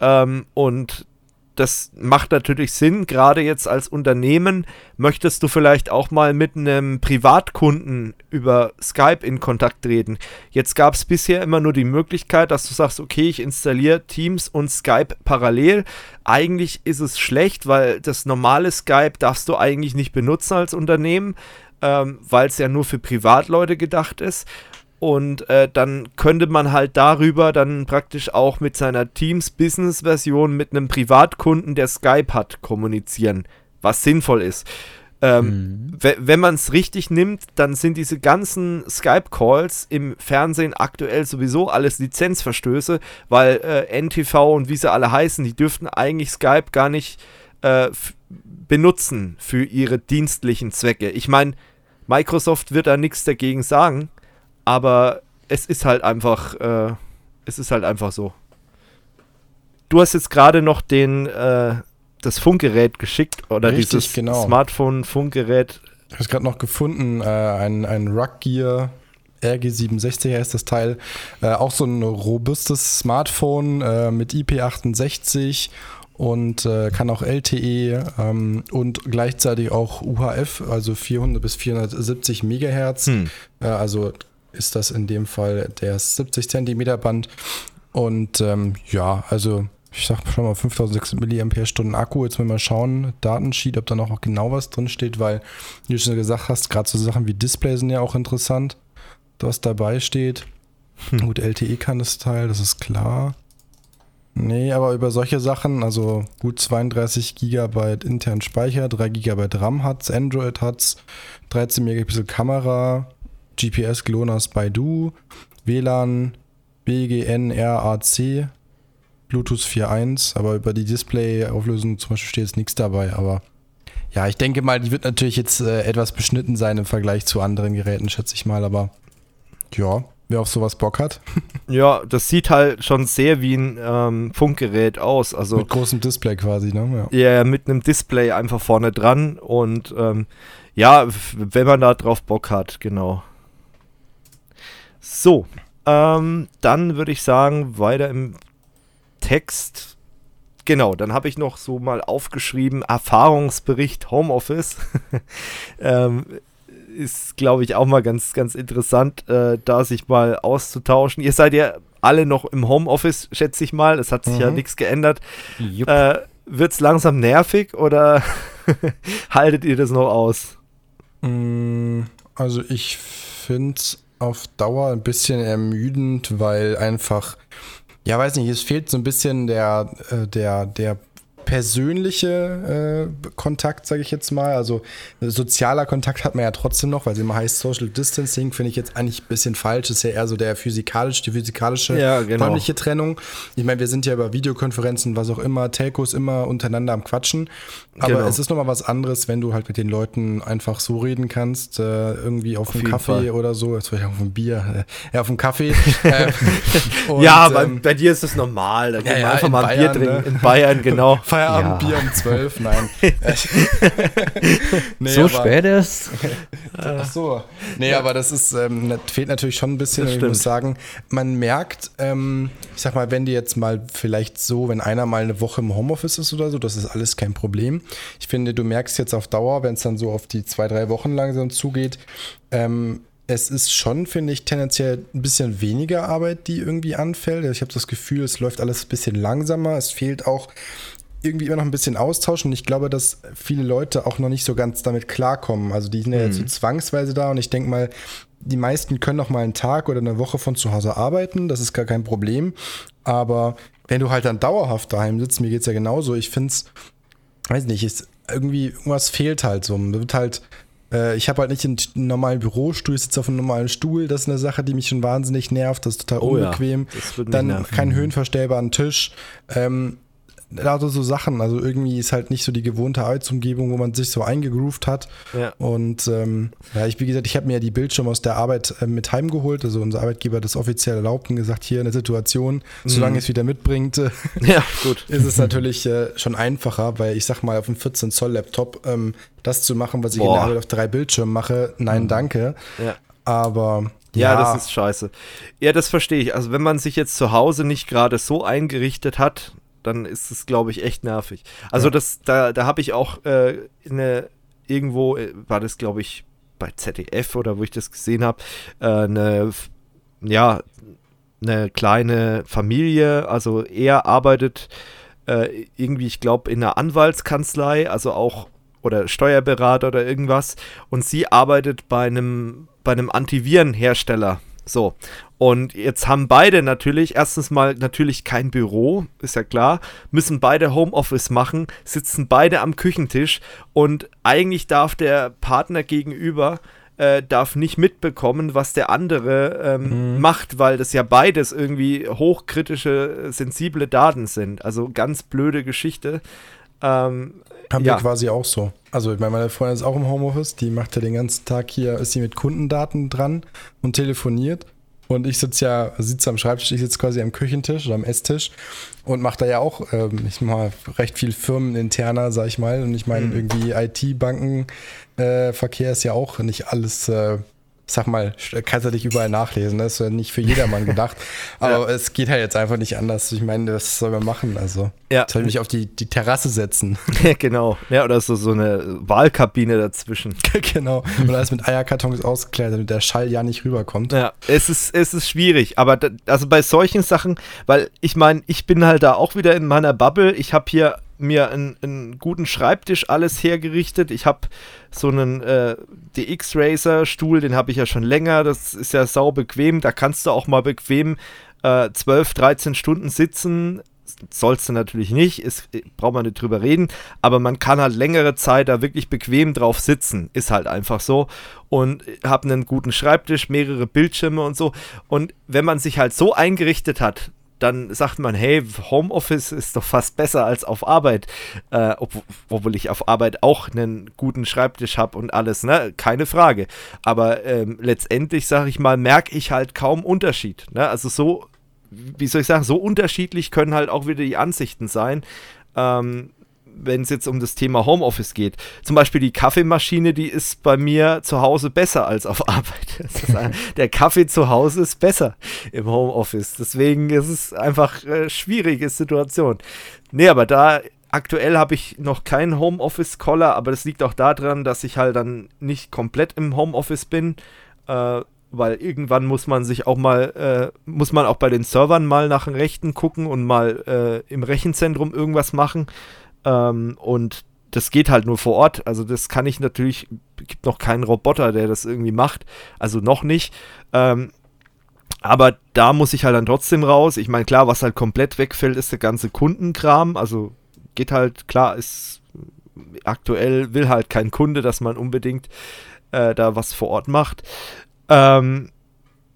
ähm, und das macht natürlich Sinn, gerade jetzt als Unternehmen möchtest du vielleicht auch mal mit einem Privatkunden über Skype in Kontakt treten. Jetzt gab es bisher immer nur die Möglichkeit, dass du sagst, okay, ich installiere Teams und Skype parallel. Eigentlich ist es schlecht, weil das normale Skype darfst du eigentlich nicht benutzen als Unternehmen, ähm, weil es ja nur für Privatleute gedacht ist. Und äh, dann könnte man halt darüber dann praktisch auch mit seiner Teams-Business-Version mit einem Privatkunden, der Skype hat, kommunizieren, was sinnvoll ist. Ähm, we- Wenn man es richtig nimmt, dann sind diese ganzen Skype-Calls im Fernsehen aktuell sowieso alles Lizenzverstöße, weil äh, NTV und wie sie alle heißen, die dürften eigentlich Skype gar nicht äh, benutzen für ihre dienstlichen Zwecke. Ich meine, Microsoft wird da nichts dagegen sagen, aber es ist halt einfach, äh, es ist halt einfach so. Du hast jetzt gerade noch den, äh, das Funkgerät geschickt oder
Richtig,
dieses
genau.
Smartphone-Funkgerät.
Ich habe es gerade noch gefunden, äh, ein, ein Ruggear RG67 heißt das Teil. Äh, auch so ein robustes Smartphone äh, mit IP68 und äh, kann auch LTE ähm, und gleichzeitig auch UHF, also 400 bis 470 Megahertz.
Hm.
Äh, also ist das in dem Fall der 70 Zentimeter Band. Und ähm, ja, also ich sag schon mal 5600 mAh Akku. Jetzt müssen wir mal schauen, Datensheet, ob da noch genau was drin steht, weil, wie du schon gesagt hast, gerade so Sachen wie Display sind ja auch interessant, was dabei steht. Gut, LTE kann das Teil, das ist klar. Nee, aber über solche Sachen, also gut 32 GB intern Speicher, 3 GB RAM hat's, Android hat's, 13 Megapixel Kamera, GPS GLONASS Baidu, WLAN, BGN RAC, Bluetooth 4.1, aber über die Display-Auflösung zum Beispiel steht jetzt nichts dabei, aber ja, ich denke mal, die wird natürlich jetzt äh, etwas beschnitten sein im Vergleich zu anderen Geräten, schätze ich mal, aber ja, wer auf sowas Bock hat.
Ja, das sieht halt schon sehr wie ein ähm, Funkgerät aus. Also,
Mit großem Display quasi, ne?
Ja, ja mit einem Display einfach vorne dran und ähm, ja, wenn man da drauf Bock hat, genau. So, ähm, dann würde ich sagen, weiter im Text. Genau, dann habe ich noch so mal aufgeschrieben, Erfahrungsbericht Homeoffice. ähm, ist, glaube ich, auch mal ganz, ganz interessant, äh, da sich mal auszutauschen. Ihr seid ja alle noch im Homeoffice, schätze ich mal. Es hat sich mhm. ja nichts geändert. Äh, Wird es langsam nervig oder haltet ihr das noch aus?
Mm, also ich finde es auf Dauer ein bisschen ermüdend, weil einfach, ja weiß nicht, es fehlt so ein bisschen der, äh, der, der persönliche äh, Kontakt, sage ich jetzt mal. Also sozialer Kontakt hat man ja trotzdem noch, weil es immer heißt Social Distancing, finde ich jetzt eigentlich ein bisschen falsch. Das ist ja eher so der physikalische, die physikalische
ja, genau.
räumliche Trennung. Ich meine, wir sind ja über Videokonferenzen, was auch immer, Telcos immer untereinander am Quatschen. Aber genau. es ist nochmal was anderes, wenn du halt mit den Leuten einfach so reden kannst, äh, irgendwie auf, auf einem Kaffee Fall. oder so, jetzt auf ein Bier, äh, ja, auf einem Kaffee.
äh, und, ja, bei, ähm, bei, dir ist es normal, da ja, ja, einfach mal ein Bier trinken. Ne? In Bayern, genau.
Feierabendbier ja. um 12, nein.
nee, so aber, spät ist.
Ach so. Nee, ja. aber das ist, ähm, das fehlt natürlich schon ein bisschen. Ich muss sagen, man merkt, ähm, ich sag mal, wenn die jetzt mal vielleicht so, wenn einer mal eine Woche im Homeoffice ist oder so, das ist alles kein Problem. Ich finde, du merkst jetzt auf Dauer, wenn es dann so auf die zwei, drei Wochen langsam zugeht, ähm, es ist schon, finde ich, tendenziell ein bisschen weniger Arbeit, die irgendwie anfällt. Ich habe das Gefühl, es läuft alles ein bisschen langsamer. Es fehlt auch irgendwie immer noch ein bisschen austauschen. Und ich glaube, dass viele Leute auch noch nicht so ganz damit klarkommen. Also die sind ja jetzt so mhm. zwangsweise da und ich denke mal, die meisten können noch mal einen Tag oder eine Woche von zu Hause arbeiten. Das ist gar kein Problem. Aber wenn du halt dann dauerhaft daheim sitzt, mir geht es ja genauso. Ich finde es, weiß nicht, ist irgendwie irgendwas fehlt halt so. Wird halt äh, ich habe halt nicht einen normalen Bürostuhl, ich sitze auf einem normalen Stuhl. Das ist eine Sache, die mich schon wahnsinnig nervt. Das ist total oh unbequem. Ja, Dann keinen höhenverstellbaren Tisch. Ähm, lauter so Sachen. Also irgendwie ist halt nicht so die gewohnte Arbeitsumgebung, wo man sich so eingegroovt hat. Ja. Und ähm, ja, ich, wie gesagt, ich habe mir ja die Bildschirme aus der Arbeit äh, mit heimgeholt. Also unser Arbeitgeber hat das offiziell erlaubt und gesagt, hier eine Situation, mhm. solange es wieder mitbringt, äh, ja, gut. ist es natürlich äh, schon einfacher, weil ich sag mal, auf einem 14 Zoll Laptop ähm, das zu machen, was ich Boah. in der Arbeit auf drei Bildschirmen mache, nein, mhm. danke. Ja. Aber
ja, ja, das ist scheiße. Ja, das verstehe ich. Also wenn man sich jetzt zu Hause nicht gerade so eingerichtet hat, dann ist es, glaube ich, echt nervig. Also ja. das, da, da habe ich auch äh, eine, irgendwo, äh, war das, glaube ich, bei ZDF oder wo ich das gesehen habe, äh, eine, ja, eine kleine Familie, also er arbeitet äh, irgendwie, ich glaube, in einer Anwaltskanzlei, also auch oder Steuerberater oder irgendwas und sie arbeitet bei einem bei einem Antivirenhersteller. So. Und jetzt haben beide natürlich, erstens mal natürlich kein Büro, ist ja klar, müssen beide Homeoffice machen, sitzen beide am Küchentisch und eigentlich darf der Partner gegenüber äh, darf nicht mitbekommen, was der andere ähm, mhm. macht, weil das ja beides irgendwie hochkritische, sensible Daten sind. Also ganz blöde Geschichte.
Ähm, Haben ja. wir quasi auch so. Also ich meine, meine Freundin ist auch im Homeoffice, die macht ja den ganzen Tag hier, ist sie mit Kundendaten dran und telefoniert. Und ich sitze ja, sitze am Schreibtisch, ich sitze quasi am Küchentisch oder am Esstisch und mache da ja auch, ähm, ich mal recht viel firmeninterner, sag ich mal. Und ich meine, mhm. irgendwie IT-Bankenverkehr äh, ist ja auch nicht alles äh, sag mal, kannst du dich überall nachlesen. Das ist ja nicht für jedermann gedacht. Aber ja. es geht halt jetzt einfach nicht anders. Ich meine, was soll man machen? Also, ja. soll ich mich auf die, die Terrasse setzen.
genau. Ja, oder so, so eine Wahlkabine dazwischen.
genau. Und alles mit Eierkartons ausgeklärt, damit der Schall ja nicht rüberkommt.
Ja, es ist, es ist schwierig. Aber da, also bei solchen Sachen, weil ich meine, ich bin halt da auch wieder in meiner Bubble. Ich habe hier mir einen, einen, guten Schreibtisch alles hergerichtet. Ich habe so einen äh, DX-Racer-Stuhl, den habe ich ja schon länger. Das ist ja sau bequem. Da kannst du auch mal bequem äh, 12, 13 Stunden sitzen. Sollst du natürlich nicht, ist, braucht man nicht drüber reden, aber man kann halt längere Zeit da wirklich bequem drauf sitzen, ist halt einfach so. Und habe einen guten Schreibtisch, mehrere Bildschirme und so. Und wenn man sich halt so eingerichtet hat, dann sagt man, hey, Homeoffice ist doch fast besser als auf Arbeit, äh, ob, obwohl ich auf Arbeit auch einen guten Schreibtisch habe und alles, ne? Keine Frage. Aber ähm, letztendlich, sage ich mal, merke ich halt kaum Unterschied. Ne? Also so, wie soll ich sagen, so unterschiedlich können halt auch wieder die Ansichten sein. Ähm, wenn es jetzt um das Thema Homeoffice geht. Zum Beispiel die Kaffeemaschine, die ist bei mir zu Hause besser als auf Arbeit. Der Kaffee zu Hause ist besser im Homeoffice. Deswegen ist es einfach eine schwierige Situation. Nee, aber da aktuell habe ich noch keinen Homeoffice-Collar, aber das liegt auch daran, dass ich halt dann nicht komplett im Homeoffice bin. Äh, weil irgendwann muss man sich auch mal, äh, muss man auch bei den Servern mal nach den Rechten gucken und mal äh, im Rechenzentrum irgendwas machen. Ähm, und das geht halt nur vor Ort. Also das kann ich natürlich, gibt noch keinen Roboter, der das irgendwie macht. Also noch nicht. Ähm, aber da muss ich halt dann trotzdem raus. Ich meine, klar, was halt komplett wegfällt, ist der ganze Kundenkram. Also geht halt, klar, ist aktuell will halt kein Kunde, dass man unbedingt äh, da was vor Ort macht. Ähm,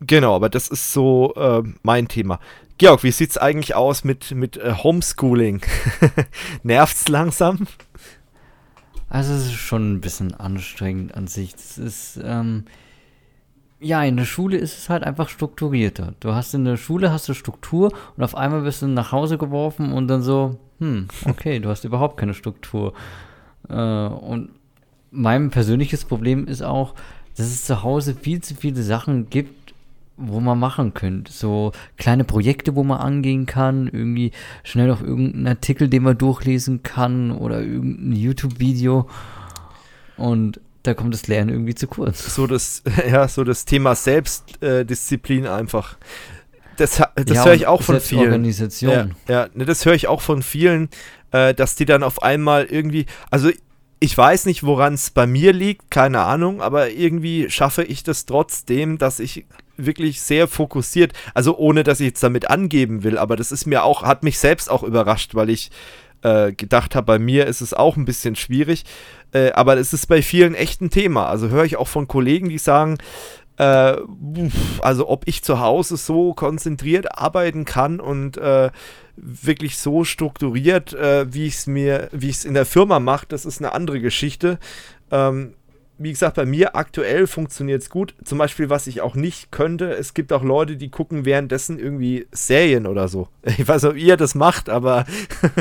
genau, aber das ist so äh, mein Thema. Georg, wie sieht es eigentlich aus mit, mit äh, Homeschooling? Nervt's langsam?
Also es ist schon ein bisschen anstrengend an sich. Das ist, ähm, ja, in der Schule ist es halt einfach strukturierter. Du hast in der Schule hast du Struktur und auf einmal bist du nach Hause geworfen und dann so, hm, okay, du hast überhaupt keine Struktur. Äh, und mein persönliches Problem ist auch, dass es zu Hause viel zu viele Sachen gibt, wo man machen könnte. So kleine Projekte, wo man angehen kann, irgendwie schnell auf irgendeinen Artikel, den man durchlesen kann oder irgendein YouTube-Video. Und da kommt das Lernen irgendwie zu kurz.
So das, ja, so das Thema Selbstdisziplin äh, einfach. Das, das ja, höre ich auch von vielen.
Organisation.
Ja, ja ne, das höre ich auch von vielen, äh, dass die dann auf einmal irgendwie, also ich weiß nicht, woran es bei mir liegt, keine Ahnung, aber irgendwie schaffe ich das trotzdem, dass ich wirklich sehr fokussiert, also ohne dass ich jetzt damit angeben will, aber das ist mir auch, hat mich selbst auch überrascht, weil ich äh, gedacht habe, bei mir ist es auch ein bisschen schwierig, äh, aber es ist bei vielen echt ein Thema. Also höre ich auch von Kollegen, die sagen, äh, also ob ich zu Hause so konzentriert arbeiten kann und äh, wirklich so strukturiert, äh, wie ich es mir, wie ich es in der Firma mache, das ist eine andere Geschichte. Ähm, wie gesagt, bei mir aktuell funktioniert es gut. Zum Beispiel, was ich auch nicht könnte, es gibt auch Leute, die gucken währenddessen irgendwie Serien oder so. Ich weiß nicht, ob ihr das macht, aber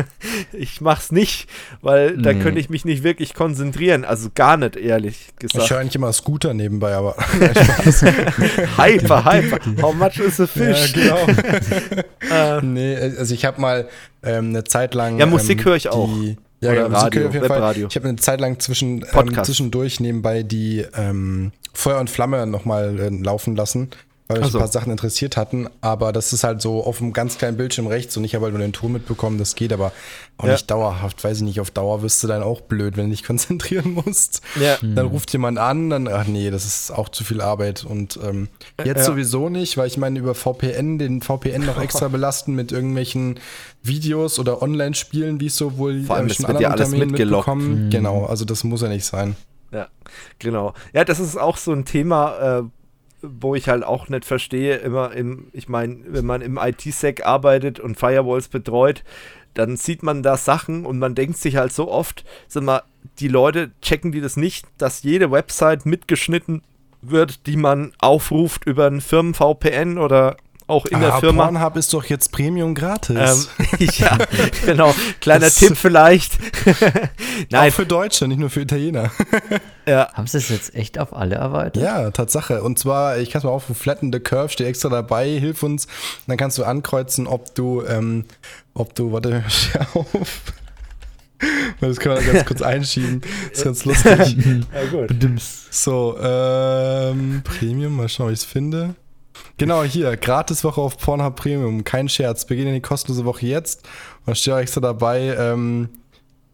ich mach's nicht, weil nee. da könnte ich mich nicht wirklich konzentrieren. Also gar nicht, ehrlich gesagt.
Ich höre eigentlich immer Scooter nebenbei, aber.
hyper, hyper. How much is a fish? Ja,
genau. nee, also ich habe mal ähm, eine Zeit lang.
Ja, Musik ähm, höre ich auch.
Die, ja, Oder genau, Radio, auf jeden Webradio. Fall. Ich habe eine Zeit lang zwischen, ähm, zwischendurch nebenbei die ähm, Feuer und Flamme nochmal äh, laufen lassen, weil mich so. ein paar Sachen interessiert hatten. Aber das ist halt so auf einem ganz kleinen Bildschirm rechts und ich habe halt nur den Ton mitbekommen, das geht aber auch ja. nicht dauerhaft. Weiß ich nicht, auf Dauer wirst du dann auch blöd, wenn du dich konzentrieren musst. Ja. Dann hm. ruft jemand an, dann, ach nee, das ist auch zu viel Arbeit. Und ähm, jetzt ja. sowieso nicht, weil ich meine, über VPN, den VPN noch extra belasten mit irgendwelchen Videos oder Online-Spielen, wie es so wohl
Vor allem, schon anderen ja alles mitbekommen.
Mhm. Genau, also das muss ja nicht sein.
Ja, genau. Ja, das ist auch so ein Thema, äh, wo ich halt auch nicht verstehe, immer im, ich meine, wenn man im IT-Sec arbeitet und Firewalls betreut, dann sieht man da Sachen und man denkt sich halt so oft, sag mal, die Leute checken die das nicht, dass jede Website mitgeschnitten wird, die man aufruft über ein Firmen-VPN oder auch in ah, der Firma.
Pornhub ist doch jetzt Premium gratis.
Ähm, ja, genau. Kleiner das Tipp vielleicht.
Nein. Auch für Deutsche, nicht nur für Italiener.
ja. Haben sie es jetzt echt auf alle erweitert?
Ja, Tatsache. Und zwar, ich kann es mal auf, Flatten the Curve steht extra dabei, hilf uns. Dann kannst du ankreuzen, ob du, ähm, ob du, warte, schau auf. Das können wir ganz kurz einschieben. Das ist ganz lustig. ja, gut. So, ähm, Premium, mal schauen, ob ich es finde. Genau, hier, Gratiswoche auf Pornhub Premium, kein Scherz. Beginne die kostenlose Woche jetzt. Und steht auch extra dabei, ähm,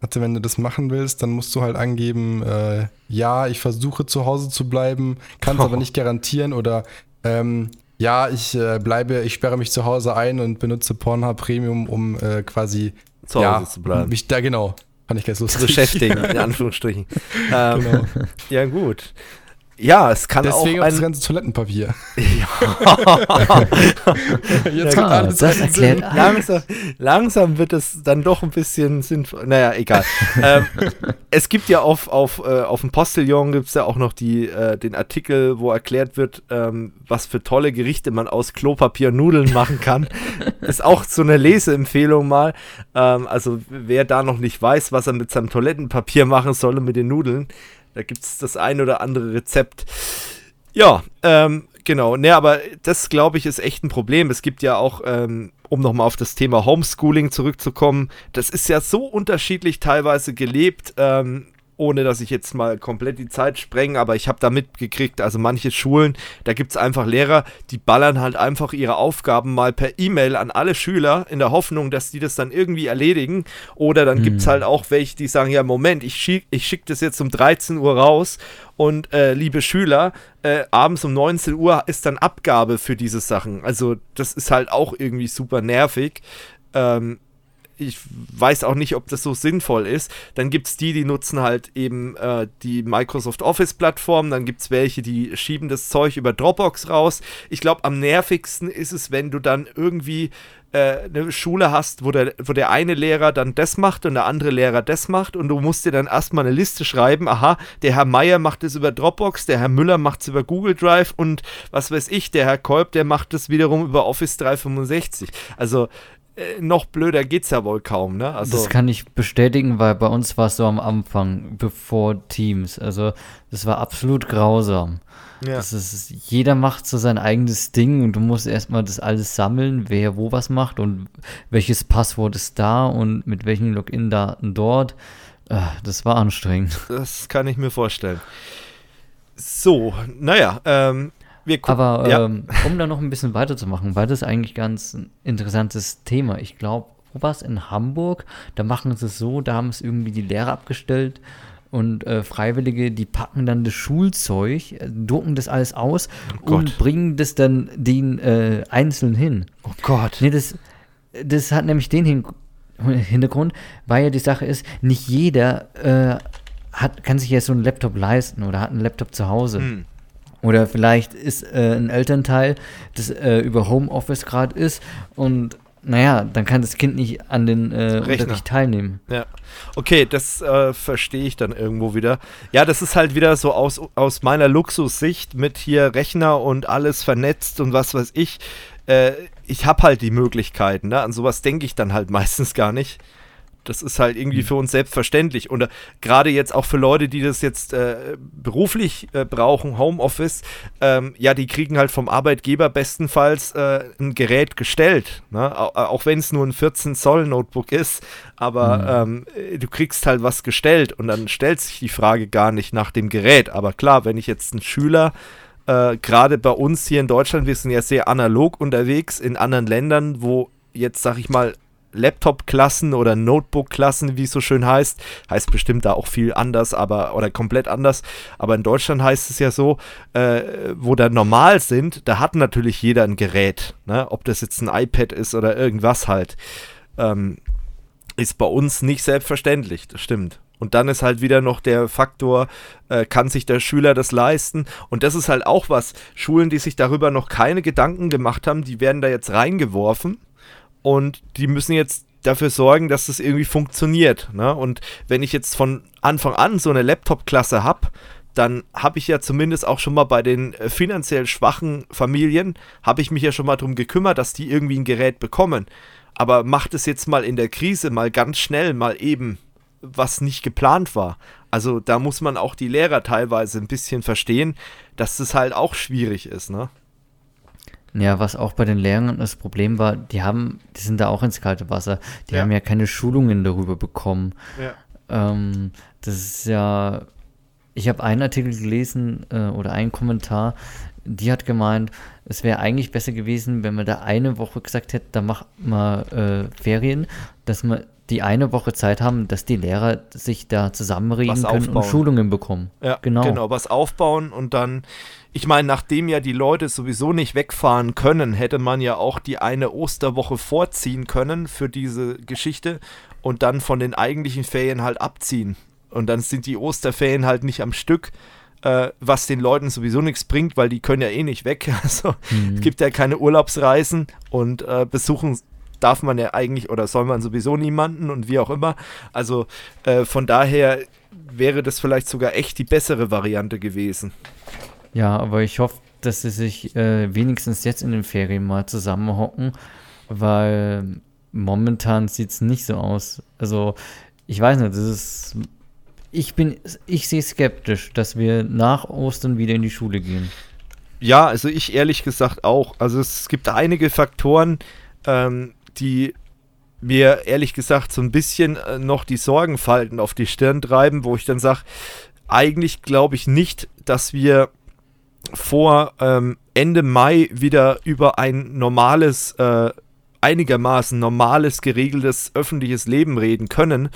warte, wenn du das machen willst, dann musst du halt angeben, äh, ja, ich versuche zu Hause zu bleiben, kann es oh. aber nicht garantieren oder ähm, ja, ich äh, bleibe, ich sperre mich zu Hause ein und benutze Pornhub Premium, um äh, quasi
zu Hause ja, zu bleiben.
Mich da genau. Fand ich ganz lustig.
Beschäftigen, in Anführungsstrichen. ähm, genau. Ja, gut. Ja, es kann
Deswegen
auch
auch das
ein,
ganze Toilettenpapier.
Ja,
Jetzt kommt alles
das erklärt
langsam, langsam wird es dann doch ein bisschen sinnvoll. Naja, egal. ähm, es gibt ja auf, auf, äh, auf dem Postillon gibt es ja auch noch die, äh, den Artikel, wo erklärt wird, ähm, was für tolle Gerichte man aus Klopapier Nudeln machen kann. Ist auch so eine Leseempfehlung mal. Ähm, also wer da noch nicht weiß, was er mit seinem Toilettenpapier machen soll und mit den Nudeln, da gibt es das ein oder andere Rezept. Ja, ähm, genau. Ne, aber das, glaube ich, ist echt ein Problem. Es gibt ja auch, ähm, um nochmal auf das Thema Homeschooling zurückzukommen, das ist ja so unterschiedlich teilweise gelebt, ähm, ohne dass ich jetzt mal komplett die Zeit spreng, aber ich habe da mitgekriegt, also manche Schulen, da gibt es einfach Lehrer, die ballern halt einfach ihre Aufgaben mal per E-Mail an alle Schüler in der Hoffnung, dass die das dann irgendwie erledigen. Oder dann gibt es
Mhm.
halt auch welche, die sagen, ja, Moment, ich schicke ich schick das jetzt um 13 Uhr raus und äh, liebe Schüler, äh, abends um 19 Uhr ist dann Abgabe für diese Sachen. Also das ist halt auch irgendwie super nervig. Ähm, ich weiß auch nicht, ob das so sinnvoll ist. Dann gibt es die, die nutzen halt eben äh, die Microsoft Office-Plattform. Dann gibt es welche, die schieben das Zeug über Dropbox raus. Ich glaube, am nervigsten ist es, wenn du dann irgendwie äh, eine Schule hast, wo der, wo der eine Lehrer dann das macht und der andere Lehrer das macht und du musst dir dann erstmal eine Liste schreiben, aha, der Herr Meier macht es über Dropbox, der Herr Müller macht es über Google Drive und was weiß ich, der Herr Kolb, der macht es wiederum über Office 365. Also äh, noch blöder geht's ja wohl kaum, ne? Also
das kann ich bestätigen, weil bei uns war es so am Anfang, bevor Teams. Also das war absolut grausam.
ja.
Das ist, jeder macht so sein eigenes Ding und du musst erstmal das alles sammeln, wer wo was macht und welches Passwort ist da und mit welchen Login-Daten dort. Äh, Das war anstrengend.
das kann ich mir vorstellen. So, naja, ähm.
Aber
ja.
ähm, um da noch ein bisschen weiterzumachen, weil das eigentlich ganz ein interessantes Thema. Ich glaube, wo war es in Hamburg? Da machen sie es so, da haben es irgendwie die Lehrer abgestellt und äh, Freiwillige, die packen dann das Schulzeug, äh, drucken das alles aus
Oh
und bringen das dann den äh, einzeln hin.
oh Gott.
Nee, das, das hat nämlich den Hin Hintergrund, weil ja die Sache ist, nicht jeder äh, hat, kann sich jetzt so einen Laptop leisten oder hat einen Laptop zu Hause.
Hm.
Oder vielleicht ist äh, ein Elternteil, das äh, über Homeoffice gerade ist und naja, dann kann das Kind nicht an den äh, Unterricht teilnehmen.
Ja, okay, das äh, verstehe ich dann irgendwo wieder. Ja, das ist halt wieder so aus, aus meiner Luxussicht mit hier Rechner und alles vernetzt und was weiß ich. Äh, ich habe halt die Möglichkeiten, ne? An sowas denke ich dann halt meistens gar nicht. Das ist halt irgendwie für uns selbstverständlich. Und äh, gerade jetzt auch für Leute, die das jetzt äh, beruflich äh, brauchen, Homeoffice, ähm, ja, die kriegen halt vom Arbeitgeber bestenfalls äh, ein Gerät gestellt. Ne? Auch, auch wenn es nur ein 14 Zoll Notebook ist, aber ähm, äh, du kriegst halt was gestellt und dann stellt sich die Frage gar nicht nach dem Gerät. Aber klar, wenn ich jetzt einen Schüler äh, gerade bei uns hier in Deutschland, wir sind ja sehr analog unterwegs in anderen Ländern, wo jetzt, sag ich mal, Laptop-Klassen oder Notebook-Klassen, wie es so schön heißt, heißt bestimmt da auch viel anders, aber oder komplett anders. Aber in Deutschland heißt es ja so, äh, wo da normal sind, da hat natürlich jeder ein Gerät, ne? ob das jetzt ein iPad ist oder irgendwas halt. Ähm, ist bei uns nicht selbstverständlich, das stimmt. Und dann ist halt wieder noch der Faktor, äh, kann sich der Schüler das leisten? Und das ist halt auch was. Schulen, die sich darüber noch keine Gedanken gemacht haben, die werden da jetzt reingeworfen und die müssen jetzt dafür sorgen, dass das irgendwie funktioniert. Ne? Und wenn ich jetzt von Anfang an so eine Laptop-Klasse habe, dann habe ich ja zumindest auch schon mal bei den äh, finanziell schwachen Familien, habe ich mich ja schon mal darum gekümmert, dass die irgendwie ein Gerät bekommen. Aber macht es jetzt mal in der Krise mal ganz schnell, mal eben, was nicht geplant war. Also da muss man auch die Lehrer teilweise ein bisschen verstehen, dass das halt auch schwierig ist, ne?
Ja, was auch bei den Lehrern das Problem war, die haben, die sind da auch ins kalte Wasser. Die
Ja.
haben ja keine Schulungen darüber bekommen.
Ja.
Ähm, das ist ja, ich habe einen Artikel gelesen äh, oder einen Kommentar, die hat gemeint, es wäre eigentlich besser gewesen, wenn man da eine Woche gesagt hätte, da macht man äh, Ferien, dass man die eine Woche Zeit haben, dass die Lehrer sich da zusammenreden können und. Schulungen bekommen.
Ja,
Genau.
genau. was aufbauen und dann, ich meine, nachdem ja die Leute sowieso nicht wegfahren können, hätte man ja auch die eine Osterwoche vorziehen können für diese Geschichte und dann von den eigentlichen Ferien halt abziehen. Und dann sind die Osterferien halt nicht am Stück. äh, was den Leuten sowieso nichts bringt, weil die können ja eh nicht weg. Also mhm. es gibt ja keine Urlaubsreisen und äh, besuchen darf man ja eigentlich oder soll man sowieso niemanden und wie auch immer. Also äh, von daher wäre das vielleicht sogar echt die bessere Variante gewesen.
Ja, aber ich hoffe, dass sie sich äh, wenigstens jetzt in den Ferien mal zusammenhocken, weil momentan sieht es nicht so aus. Also, ich weiß nicht, das ist. Ich bin, ich sehe skeptisch, dass wir nach Ostern wieder in die Schule gehen.
Ja, also ich ehrlich gesagt auch. Also es gibt einige Faktoren, ähm, die mir ehrlich gesagt so ein bisschen äh, noch die Sorgenfalten auf die Stirn treiben, wo ich dann sage, eigentlich glaube ich nicht, dass wir vor ähm, Ende Mai wieder über ein normales, äh, einigermaßen normales, geregeltes öffentliches Leben reden können.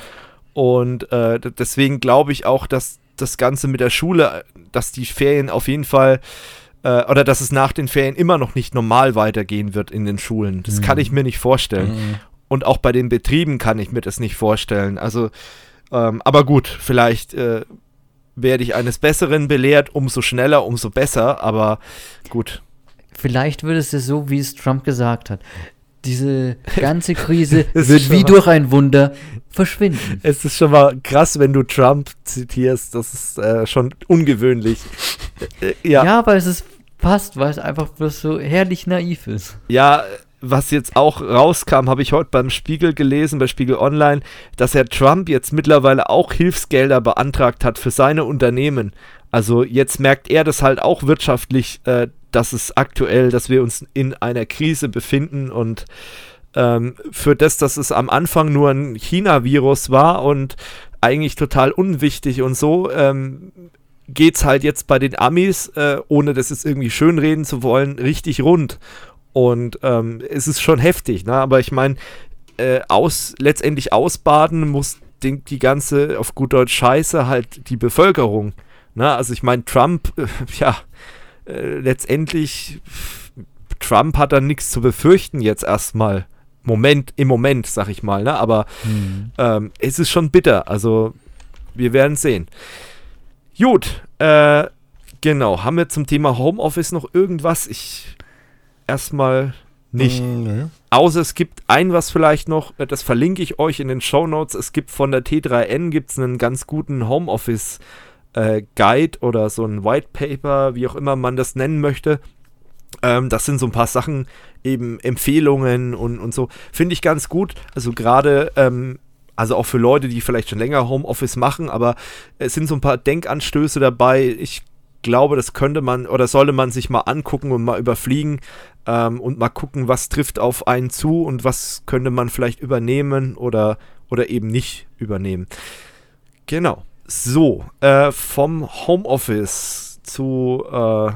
Und äh, deswegen glaube ich auch, dass das Ganze mit der Schule, dass die Ferien auf jeden Fall äh, oder dass es nach den Ferien immer noch nicht normal weitergehen wird in den Schulen. Das mhm. kann ich mir nicht vorstellen. Mhm. Und auch bei den Betrieben kann ich mir das nicht vorstellen. Also, ähm, aber gut, vielleicht äh, werde ich eines Besseren belehrt, umso schneller, umso besser, aber gut.
Vielleicht wird es so, wie es Trump gesagt hat. Diese ganze Krise wird wie durch ein Wunder verschwinden.
Es ist schon mal krass, wenn du Trump zitierst. Das ist äh, schon ungewöhnlich.
Äh, ja. ja, weil es ist passt, weil es einfach bloß so herrlich naiv ist.
Ja, was jetzt auch rauskam, habe ich heute beim Spiegel gelesen, bei Spiegel Online, dass Herr Trump jetzt mittlerweile auch Hilfsgelder beantragt hat für seine Unternehmen. Also jetzt merkt er das halt auch wirtschaftlich, äh, dass es aktuell, dass wir uns in einer Krise befinden und ähm, für das, dass es am Anfang nur ein China-Virus war und eigentlich total unwichtig und so, ähm, geht es halt jetzt bei den Amis, äh, ohne das jetzt irgendwie schönreden zu wollen, richtig rund. Und ähm, es ist schon heftig, ne? aber ich meine, äh, aus, letztendlich ausbaden muss die, die, ganze, auf gut Deutsch Scheiße, halt die Bevölkerung. Ne? Also ich meine, Trump, äh, ja, letztendlich, Trump hat da nichts zu befürchten jetzt erstmal. Moment, im Moment, sag ich mal, ne? aber mhm. ähm, es ist schon bitter. Also wir werden sehen. Gut, äh, genau. Haben wir zum Thema Homeoffice noch irgendwas? Ich erstmal nicht. Mm, nee. Außer es gibt ein was vielleicht noch, äh, das verlinke ich euch in den Show Notes. Es gibt von der T3N gibt's einen ganz guten Homeoffice äh, Guide oder so ein White Paper, wie auch immer man das nennen möchte. Ähm, das sind so ein paar Sachen, eben Empfehlungen und, und so. Finde ich ganz gut. Also gerade, ähm, also auch für Leute, die vielleicht schon länger Homeoffice machen, aber es sind so ein paar Denkanstöße dabei. Ich glaube, das könnte man oder sollte man sich mal angucken und mal überfliegen ähm, und mal gucken, was trifft auf einen zu und was könnte man vielleicht übernehmen oder, oder eben nicht übernehmen. Genau. So, äh, vom Homeoffice zu äh,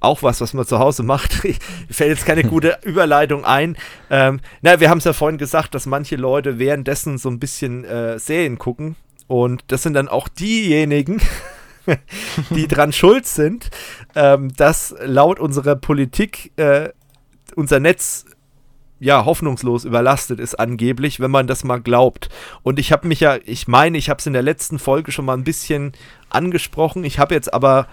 auch was, was man zu Hause macht. Mir fällt jetzt keine gute Überleitung ein. Ähm, na, wir haben es ja vorhin gesagt, dass manche Leute währenddessen so ein bisschen äh, Serien gucken. Und das sind dann auch diejenigen, die dran schuld sind, ähm, dass laut unserer Politik äh, unser Netz ja hoffnungslos überlastet ist angeblich, wenn man das mal glaubt. Und ich habe mich ja, ich meine, ich habe es in der letzten Folge schon mal ein bisschen angesprochen. Ich habe jetzt aber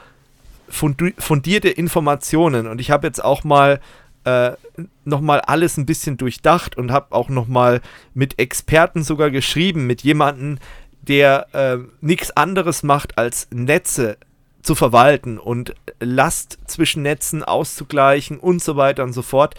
fundierte Informationen und ich habe jetzt auch mal äh, nochmal alles ein bisschen durchdacht und habe auch nochmal mit Experten sogar geschrieben, mit jemandem, der äh, nichts anderes macht, als Netze zu verwalten und Last zwischen Netzen auszugleichen und so weiter und so fort.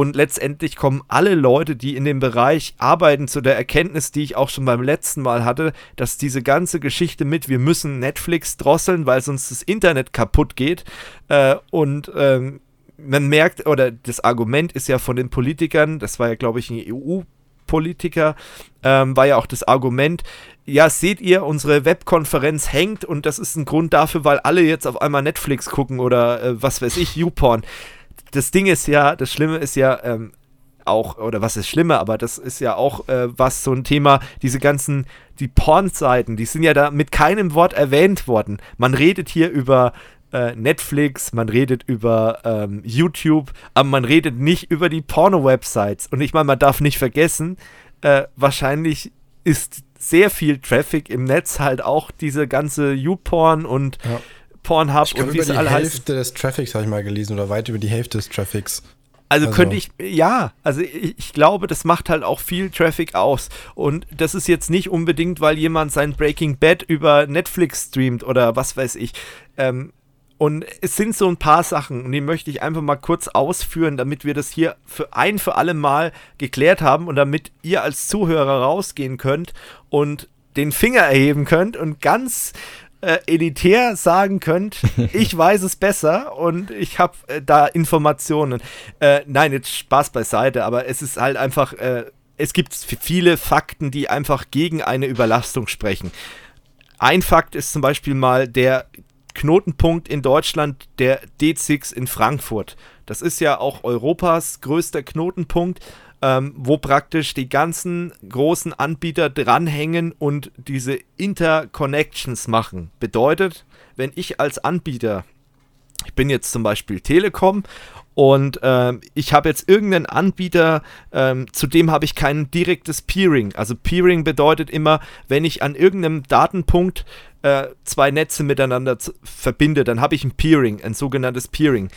Und letztendlich kommen alle Leute, die in dem Bereich arbeiten, zu der Erkenntnis, die ich auch schon beim letzten Mal hatte, dass diese ganze Geschichte mit, wir müssen Netflix drosseln, weil sonst das Internet kaputt geht. Äh, und ähm, man merkt, oder das Argument ist ja von den Politikern, das war ja, glaube ich, ein EU- Politiker, ähm, war ja auch das Argument, ja, seht ihr, unsere Webkonferenz hängt und das ist ein Grund dafür, weil alle jetzt auf einmal Netflix gucken oder äh, was weiß ich, YouPorn. Das Ding ist ja, das Schlimme ist ja, ähm, auch, oder was ist Schlimme, aber das ist ja auch äh, was so ein Thema, diese ganzen, die Pornseiten, die sind ja da mit keinem Wort erwähnt worden. Man redet hier über äh, Netflix, man redet über ähm, YouTube, aber man redet nicht über die Porno-Websites. Und ich meine, man darf nicht vergessen, äh, wahrscheinlich ist sehr viel Traffic im Netz halt auch diese ganze YouPorn und ja. Pornhub
ich glaub,
und wie
über
sie
die
alle heißen.
Hälfte des Traffics habe ich mal gelesen oder weit über die Hälfte des Traffics.
Also,
Also-
könnte ich, ja, also ich, ich glaube, das macht halt auch viel Traffic aus. Und das ist jetzt nicht unbedingt, weil jemand sein Breaking Bad über Netflix streamt oder was weiß ich. Ähm, und es sind so ein paar Sachen, und die möchte ich einfach mal kurz ausführen, damit wir das hier für ein für alle Mal geklärt haben und damit ihr als Zuhörer rausgehen könnt und den Finger erheben könnt und ganz äh, elitär sagen könnt, ich weiß es besser und ich habe äh, da Informationen. Äh, nein, jetzt Spaß beiseite, aber es ist halt einfach, äh, es gibt viele Fakten, die einfach gegen eine Überlastung sprechen. Ein Fakt ist zum Beispiel mal der Knotenpunkt in Deutschland, der D6 in Frankfurt. Das ist ja auch Europas größter Knotenpunkt, ähm, wo praktisch die ganzen großen Anbieter dranhängen und diese Interconnections machen. Bedeutet, wenn ich als Anbieter, ich bin jetzt zum Beispiel Telekom und ähm, ich habe jetzt irgendeinen Anbieter, ähm, zu dem habe ich kein direktes Peering. Also Peering bedeutet immer, wenn ich an irgendeinem Datenpunkt äh, zwei Netze miteinander verbinde, dann habe ich ein Peering, ein sogenanntes Peering.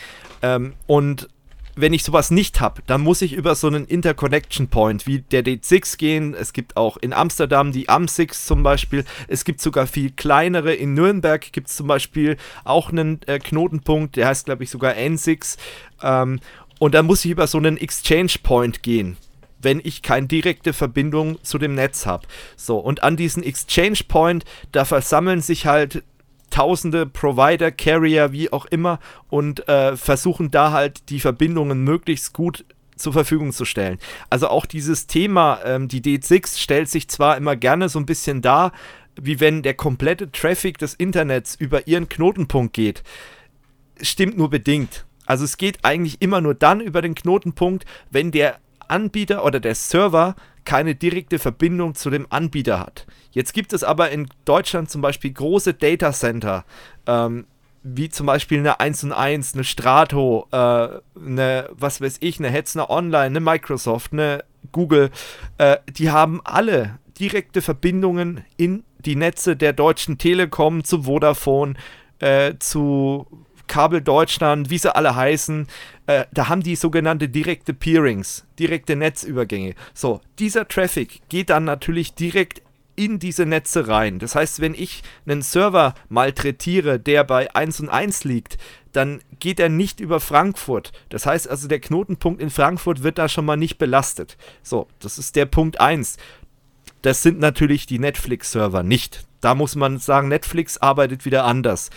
Ähm, und wenn ich sowas nicht habe, dann muss ich über so einen Interconnection Point wie der D6 gehen. Es gibt auch in Amsterdam die AM6 zum Beispiel. Es gibt sogar viel kleinere. In Nürnberg gibt es zum Beispiel auch einen äh, Knotenpunkt, der heißt, glaube ich, sogar N6. Ähm, und da muss ich über so einen Exchange Point gehen wenn ich keine direkte Verbindung zu dem Netz habe. So, und an diesen Exchange Point, da versammeln sich halt tausende Provider, Carrier, wie auch immer, und äh, versuchen da halt die Verbindungen möglichst gut zur Verfügung zu stellen. Also auch dieses Thema, ähm, die D6 stellt sich zwar immer gerne so ein bisschen dar, wie wenn der komplette Traffic des Internets über ihren Knotenpunkt geht. Stimmt nur bedingt. Also es geht eigentlich immer nur dann über den Knotenpunkt, wenn der Anbieter oder der Server keine direkte Verbindung zu dem Anbieter hat. Jetzt gibt es aber in Deutschland zum Beispiel große Datacenter, ähm, wie zum Beispiel eine 1 und 1, eine Strato, äh, eine, was weiß ich, eine Hetzner Online, eine Microsoft, eine Google, äh, die haben alle direkte Verbindungen in die Netze der Deutschen Telekom zu Vodafone, äh, zu Kabel Deutschland, wie sie alle heißen, äh, da haben die sogenannte direkte Peerings, direkte Netzübergänge. So, dieser Traffic geht dann natürlich direkt in diese Netze rein. Das heißt, wenn ich einen Server malträtiere, der bei 1 und 1 liegt, dann geht er nicht über Frankfurt. Das heißt also, der Knotenpunkt in Frankfurt wird da schon mal nicht belastet. So, das ist der Punkt 1. Das sind natürlich die Netflix-Server nicht. Da muss man sagen, Netflix arbeitet wieder anders.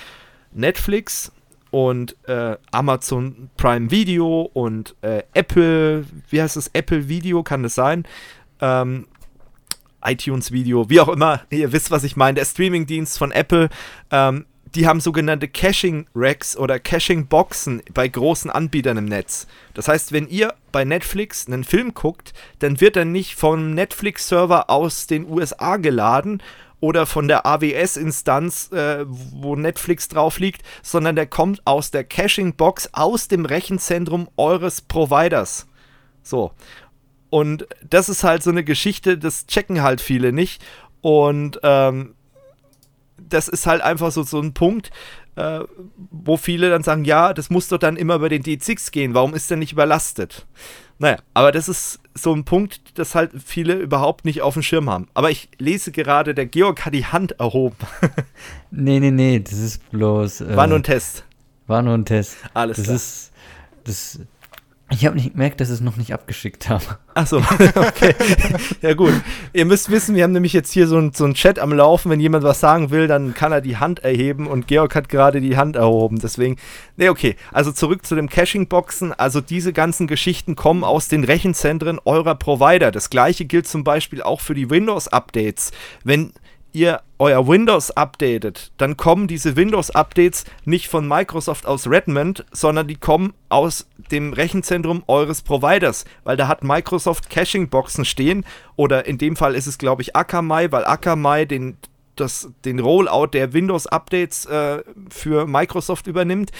Netflix und äh, Amazon Prime Video und äh, Apple, wie heißt das? Apple Video, kann das sein? Ähm, iTunes Video, wie auch immer, ihr wisst, was ich meine, der Streamingdienst von Apple, ähm, die haben sogenannte Caching-Racks oder Caching-Boxen bei großen Anbietern im Netz. Das heißt, wenn ihr bei Netflix einen Film guckt, dann wird er nicht vom Netflix-Server aus den USA geladen oder von der AWS-Instanz, äh, wo Netflix drauf liegt, sondern der kommt aus der Caching-Box aus dem Rechenzentrum eures Providers. So. Und das ist halt so eine Geschichte, das checken halt viele nicht. Und ähm, das ist halt einfach so, so ein Punkt, äh, wo viele dann sagen, ja, das muss doch dann immer über den D6 gehen, warum ist der nicht überlastet? Naja, aber das ist so ein Punkt, das halt viele überhaupt nicht auf dem Schirm haben. Aber ich lese gerade, der Georg hat die Hand erhoben.
Nee, nee, nee, das ist bloß. Äh,
War nur ein Test.
war nur ein Test.
Alles
das
klar.
ist. Das. Ich habe nicht gemerkt, dass ich es noch nicht abgeschickt habe.
Achso, okay. ja gut. Ihr müsst wissen, wir haben nämlich jetzt hier so einen so Chat am Laufen. Wenn jemand was sagen will, dann kann er die Hand erheben und Georg hat gerade die Hand erhoben. Deswegen, nee, okay. Also zurück zu dem Caching-Boxen. Also diese ganzen Geschichten kommen aus den Rechenzentren eurer Provider. Das gleiche gilt zum Beispiel auch für die Windows-Updates. Wenn ihr euer Windows updatet, dann kommen diese Windows-Updates nicht von Microsoft aus Redmond, sondern die kommen aus dem Rechenzentrum eures Providers, weil da hat Microsoft Caching-Boxen stehen oder in dem Fall ist es, glaube ich, Akamai, weil Akamai den das, den Rollout der Windows-Updates äh, für Microsoft übernimmt.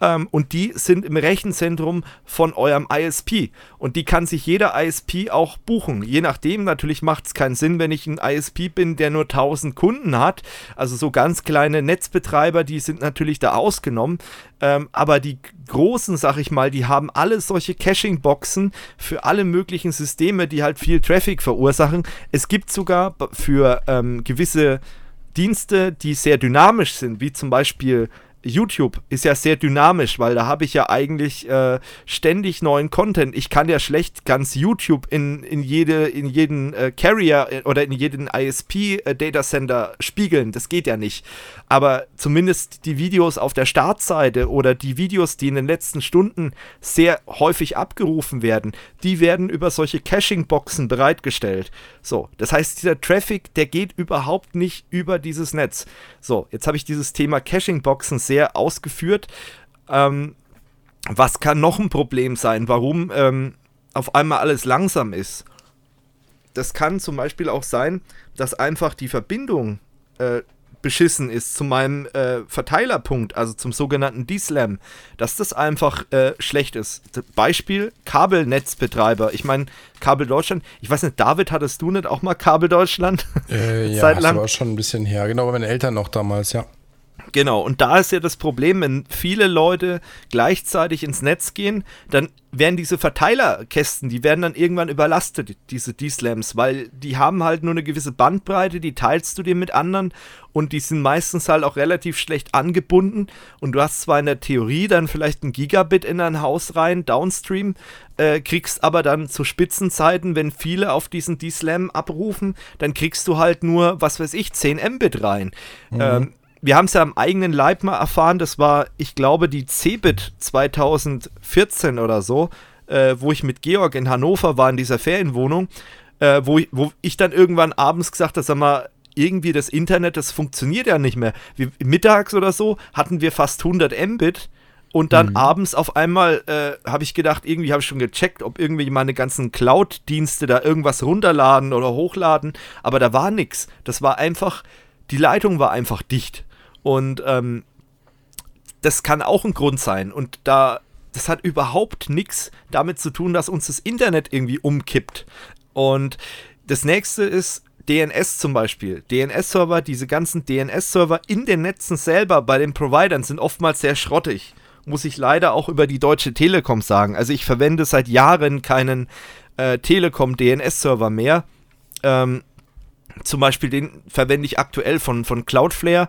Ähm, und die sind im Rechenzentrum von eurem ISP. Und die kann sich jeder ISP auch buchen. Je nachdem, natürlich macht es keinen Sinn, wenn ich ein ISP bin, der nur 1000 Kunden hat. Also so ganz kleine Netzbetreiber, die sind natürlich da ausgenommen. Ähm, aber die großen, sag ich mal, die haben alle solche Caching-Boxen für alle möglichen Systeme, die halt viel Traffic verursachen. Es gibt sogar für ähm, gewisse Dienste, die sehr dynamisch sind, wie zum Beispiel YouTube ist ja sehr dynamisch, weil da habe ich ja eigentlich äh, ständig neuen Content. Ich kann ja schlecht ganz YouTube in, in, jede, in jeden äh, Carrier äh, oder in jeden ISP-Datacenter äh, spiegeln. Das geht ja nicht. Aber zumindest die Videos auf der Startseite oder die Videos, die in den letzten Stunden sehr häufig abgerufen werden, die werden über solche Caching-Boxen bereitgestellt. So, das heißt, dieser Traffic, der geht überhaupt nicht über dieses Netz. So, jetzt habe ich dieses Thema Caching-Boxen sehr sehr ausgeführt. Ähm, was kann noch ein Problem sein? Warum ähm, auf einmal alles langsam ist? Das kann zum Beispiel auch sein, dass einfach die Verbindung äh, beschissen ist zu meinem äh, Verteilerpunkt, also zum sogenannten D-Slam, dass das einfach äh, schlecht ist. Beispiel Kabelnetzbetreiber. Ich meine, Kabel Deutschland. Ich weiß nicht, David, hattest du nicht auch mal Kabel Deutschland?
Äh, ja, das war schon ein bisschen her. Genau, bei meinen Eltern noch damals, ja.
Genau, und da ist ja das Problem, wenn viele Leute gleichzeitig ins Netz gehen, dann werden diese Verteilerkästen, die werden dann irgendwann überlastet, diese D-Slams, weil die haben halt nur eine gewisse Bandbreite, die teilst du dir mit anderen und die sind meistens halt auch relativ schlecht angebunden und du hast zwar in der Theorie dann vielleicht ein Gigabit in dein Haus rein, downstream, äh, kriegst aber dann zu Spitzenzeiten, wenn viele auf diesen D-Slam abrufen, dann kriegst du halt nur, was weiß ich, 10 Mbit rein. Mhm. Ähm, wir haben es ja am eigenen Leib mal erfahren, das war, ich glaube, die Cebit 2014 oder so, äh, wo ich mit Georg in Hannover war, in dieser Ferienwohnung, äh, wo, ich, wo ich dann irgendwann abends gesagt habe, sag mal, irgendwie das Internet, das funktioniert ja nicht mehr. Wie, mittags oder so hatten wir fast 100 Mbit und dann mhm. abends auf einmal äh, habe ich gedacht, irgendwie habe ich schon gecheckt, ob irgendwie meine ganzen Cloud-Dienste da irgendwas runterladen oder hochladen, aber da war nichts. Das war einfach, die Leitung war einfach dicht. Und ähm, das kann auch ein Grund sein. Und da, das hat überhaupt nichts damit zu tun, dass uns das Internet irgendwie umkippt. Und das nächste ist DNS zum Beispiel. DNS-Server, diese ganzen DNS-Server in den Netzen selber bei den Providern sind oftmals sehr schrottig. Muss ich leider auch über die Deutsche Telekom sagen. Also ich verwende seit Jahren keinen äh, Telekom DNS-Server mehr. Ähm, zum Beispiel den verwende ich aktuell von, von Cloudflare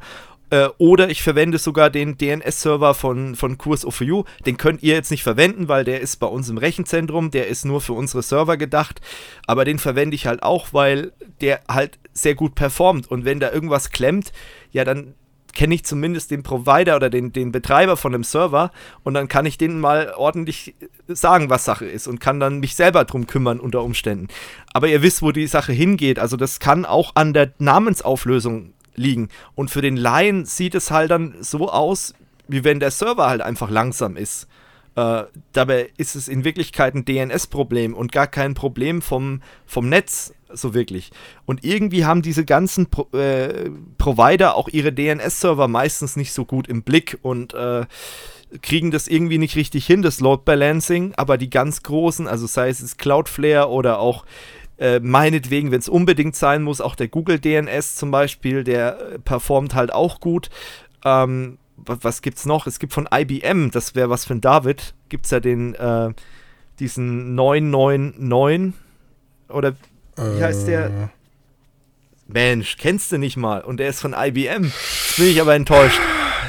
äh, oder ich verwende sogar den DNS-Server von, von Kurs.OFU. Den könnt ihr jetzt nicht verwenden, weil der ist bei uns im Rechenzentrum. Der ist nur für unsere Server gedacht. Aber den verwende ich halt auch, weil der halt sehr gut performt. Und wenn da irgendwas klemmt, ja, dann kenne ich zumindest den Provider oder den, den Betreiber von dem Server und dann kann ich denen mal ordentlich sagen, was Sache ist und kann dann mich selber drum kümmern unter Umständen. Aber ihr wisst, wo die Sache hingeht. Also das kann auch an der Namensauflösung liegen. Und für den Laien sieht es halt dann so aus, wie wenn der Server halt einfach langsam ist. Äh, dabei ist es in Wirklichkeit ein DNS-Problem und gar kein Problem vom, vom Netz, so wirklich. Und irgendwie haben diese ganzen Pro äh, Provider auch ihre DNS-Server meistens nicht so gut im Blick und äh, kriegen das irgendwie nicht richtig hin, das Load Balancing, aber die ganz großen, also sei es Cloudflare oder auch äh, meinetwegen, wenn es unbedingt sein muss, auch der Google DNS zum Beispiel, der äh, performt halt auch gut. Ähm, was, gibt's noch? Es gibt von IBM, das wäre was für ein David, gibt es ja den, äh, diesen 999 oder wie heißt der? Äh. Mensch, kennst du nicht mal und der ist von IBM. Jetzt bin ich aber enttäuscht.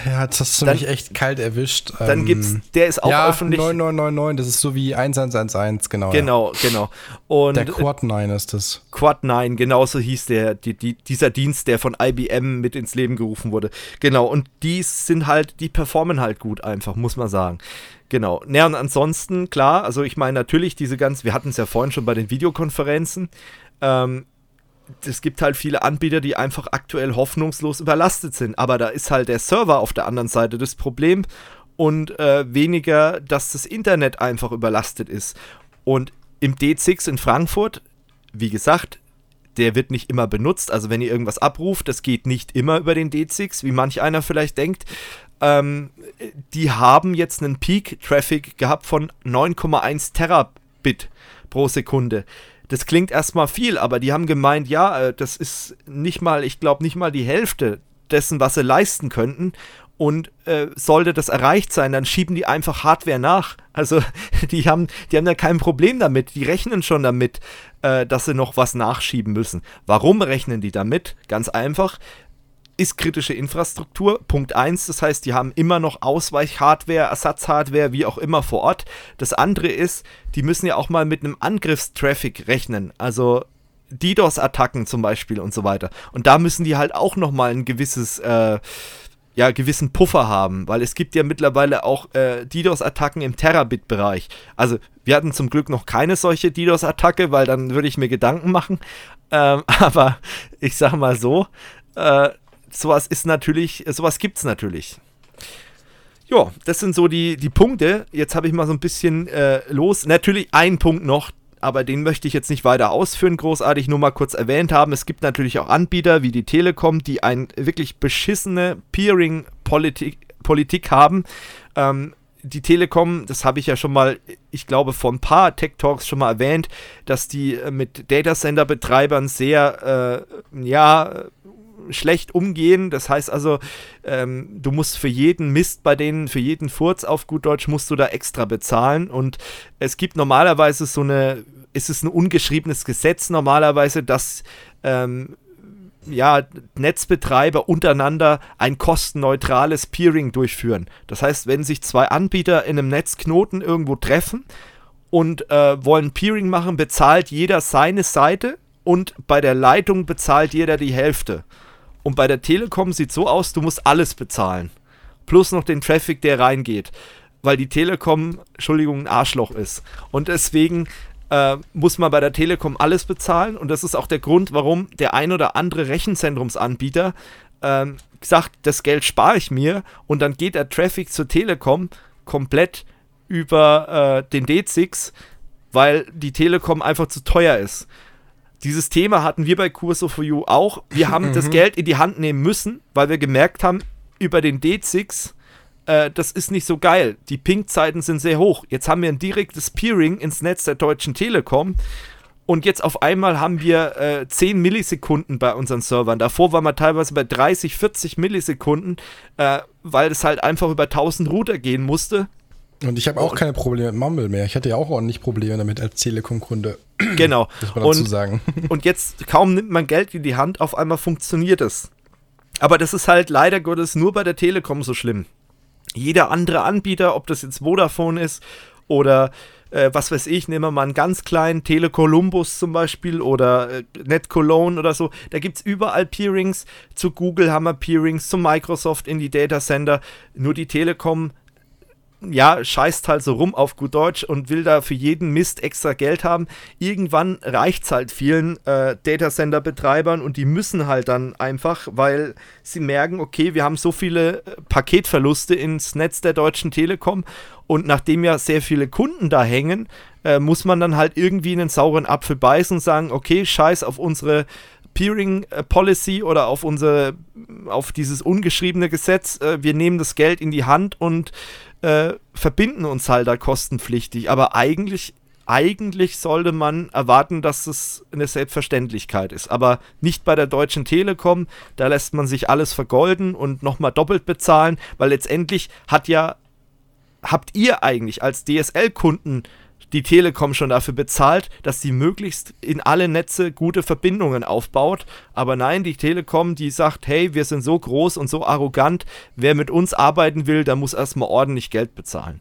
Ja, jetzt hast du dann, mich echt kalt erwischt.
Dann ähm, gibt's, der ist auch ja, öffentlich.
9999, das ist so wie 1111, genau.
Genau, ja. genau.
Und der Quad 9 ist das.
Quad 9, genauso hieß der, die, die, dieser Dienst, der von IBM mit ins Leben gerufen wurde. Genau, und die sind halt, die performen halt gut einfach, muss man sagen. Genau. Naja, und ansonsten, klar, also ich meine natürlich diese ganz, wir hatten es ja vorhin schon bei den Videokonferenzen, ähm, es gibt halt viele Anbieter, die einfach aktuell hoffnungslos überlastet sind. Aber da ist halt der Server auf der anderen Seite das Problem und äh, weniger, dass das Internet einfach überlastet ist. Und im D6 in Frankfurt, wie gesagt, der wird nicht immer benutzt. Also wenn ihr irgendwas abruft, das geht nicht immer über den D6, wie manch einer vielleicht denkt. Ähm, die haben jetzt einen Peak-Traffic gehabt von 9,1 Terabit pro Sekunde. Das klingt erstmal viel, aber die haben gemeint, ja, äh, das ist nicht mal, ich glaube, nicht mal die Hälfte dessen, was sie leisten könnten. Und äh, sollte das erreicht sein, dann schieben die einfach Hardware nach. Also die haben, die haben ja kein Problem damit. Die rechnen schon damit, äh, dass sie noch was nachschieben müssen. Warum rechnen die damit? Ganz einfach. Ist kritische Infrastruktur. Punkt 1, das heißt, die haben immer noch Ausweichhardware, Ersatzhardware, wie auch immer vor Ort. Das andere ist, die müssen ja auch mal mit einem Angriffstraffic rechnen. Also DDoS-Attacken zum Beispiel und so weiter. Und da müssen die halt auch nochmal ein gewisses äh, ja, gewissen Puffer haben, weil es gibt ja mittlerweile auch äh, DDoS-Attacken im Terabit-Bereich. Also wir hatten zum Glück noch keine solche DDoS-Attacke, weil dann würde ich mir Gedanken machen. Ähm, aber ich sage mal so, äh, sowas ist natürlich, sowas gibt es natürlich. Ja, das sind so die, die Punkte. Jetzt habe ich mal so ein bisschen äh, los. Natürlich ein Punkt noch, aber den möchte ich jetzt nicht weiter ausführen, großartig, nur mal kurz erwähnt haben. Es gibt natürlich auch Anbieter wie die Telekom, die eine wirklich beschissene Peering-Politik Politik haben. Ähm, die Telekom, das habe ich ja schon mal, ich glaube, vor ein paar Tech Talks schon mal erwähnt, dass die äh, mit Datacenter-Betreibern sehr, äh, ja, schlecht umgehen. Das heißt also, ähm, du musst für jeden Mist bei denen, für jeden Furz auf gut Deutsch, musst du da extra bezahlen. Und es gibt normalerweise so eine, ist es ein ungeschriebenes Gesetz normalerweise, dass ähm, ja, Netzbetreiber untereinander ein kostenneutrales Peering durchführen. Das heißt, wenn sich zwei Anbieter in einem Netzknoten irgendwo treffen und äh, wollen Peering machen, bezahlt jeder seine Seite und bei der Leitung bezahlt jeder die Hälfte. Und bei der Telekom sieht so aus, du musst alles bezahlen. Plus noch den Traffic, der reingeht. Weil die Telekom, Entschuldigung, ein Arschloch ist. Und deswegen äh, muss man bei der Telekom alles bezahlen. Und das ist auch der Grund, warum der ein oder andere Rechenzentrumsanbieter äh, sagt, das Geld spare ich mir. Und dann geht der Traffic zur Telekom komplett über äh, den D6, weil die Telekom einfach zu teuer ist. Dieses Thema hatten wir bei Curso for You auch. Wir haben das mhm. Geld in die Hand nehmen müssen, weil wir gemerkt haben, über den D6, äh, das ist nicht so geil. Die Ping-Zeiten sind sehr hoch. Jetzt haben wir ein direktes Peering ins Netz der Deutschen Telekom. Und jetzt auf einmal haben wir äh, 10 Millisekunden bei unseren Servern. Davor waren wir teilweise bei 30, 40 Millisekunden, äh, weil es halt einfach über 1000 Router gehen musste.
Und ich habe auch keine Probleme mit Mumble mehr. Ich hatte ja auch ordentlich Probleme damit als Telekom-Kunde.
Genau. Muss man dazu und, sagen. Und jetzt kaum nimmt man Geld in die Hand, auf einmal funktioniert es. Aber das ist halt leider Gottes nur bei der Telekom so schlimm. Jeder andere Anbieter, ob das jetzt Vodafone ist oder äh, was weiß ich, nehmen wir mal einen ganz kleinen Telecolumbus zum Beispiel oder äh, NetCologne oder so. Da gibt es überall Peerings. Zu Google haben wir Peerings, zu Microsoft in die Data Center. Nur die Telekom ja, scheißt halt so rum auf gut Deutsch und will da für jeden Mist extra Geld haben. Irgendwann reicht es halt vielen äh, Datacenter-Betreibern und die müssen halt dann einfach, weil sie merken, okay, wir haben so viele äh, Paketverluste ins Netz der Deutschen Telekom und nachdem ja sehr viele Kunden da hängen, äh, muss man dann halt irgendwie einen sauren Apfel beißen und sagen, okay, scheiß auf unsere Peering äh, Policy oder auf unsere auf dieses ungeschriebene Gesetz, äh, wir nehmen das Geld in die Hand und äh, verbinden uns halt da kostenpflichtig. Aber eigentlich, eigentlich sollte man erwarten, dass es eine Selbstverständlichkeit ist. Aber nicht bei der Deutschen Telekom. Da lässt man sich alles vergolden und nochmal doppelt bezahlen, weil letztendlich hat ja, habt ihr eigentlich als DSL-Kunden die Telekom schon dafür bezahlt, dass sie möglichst in alle Netze gute Verbindungen aufbaut. Aber nein, die Telekom, die sagt, hey, wir sind so groß und so arrogant, wer mit uns arbeiten will, der muss erstmal ordentlich Geld bezahlen.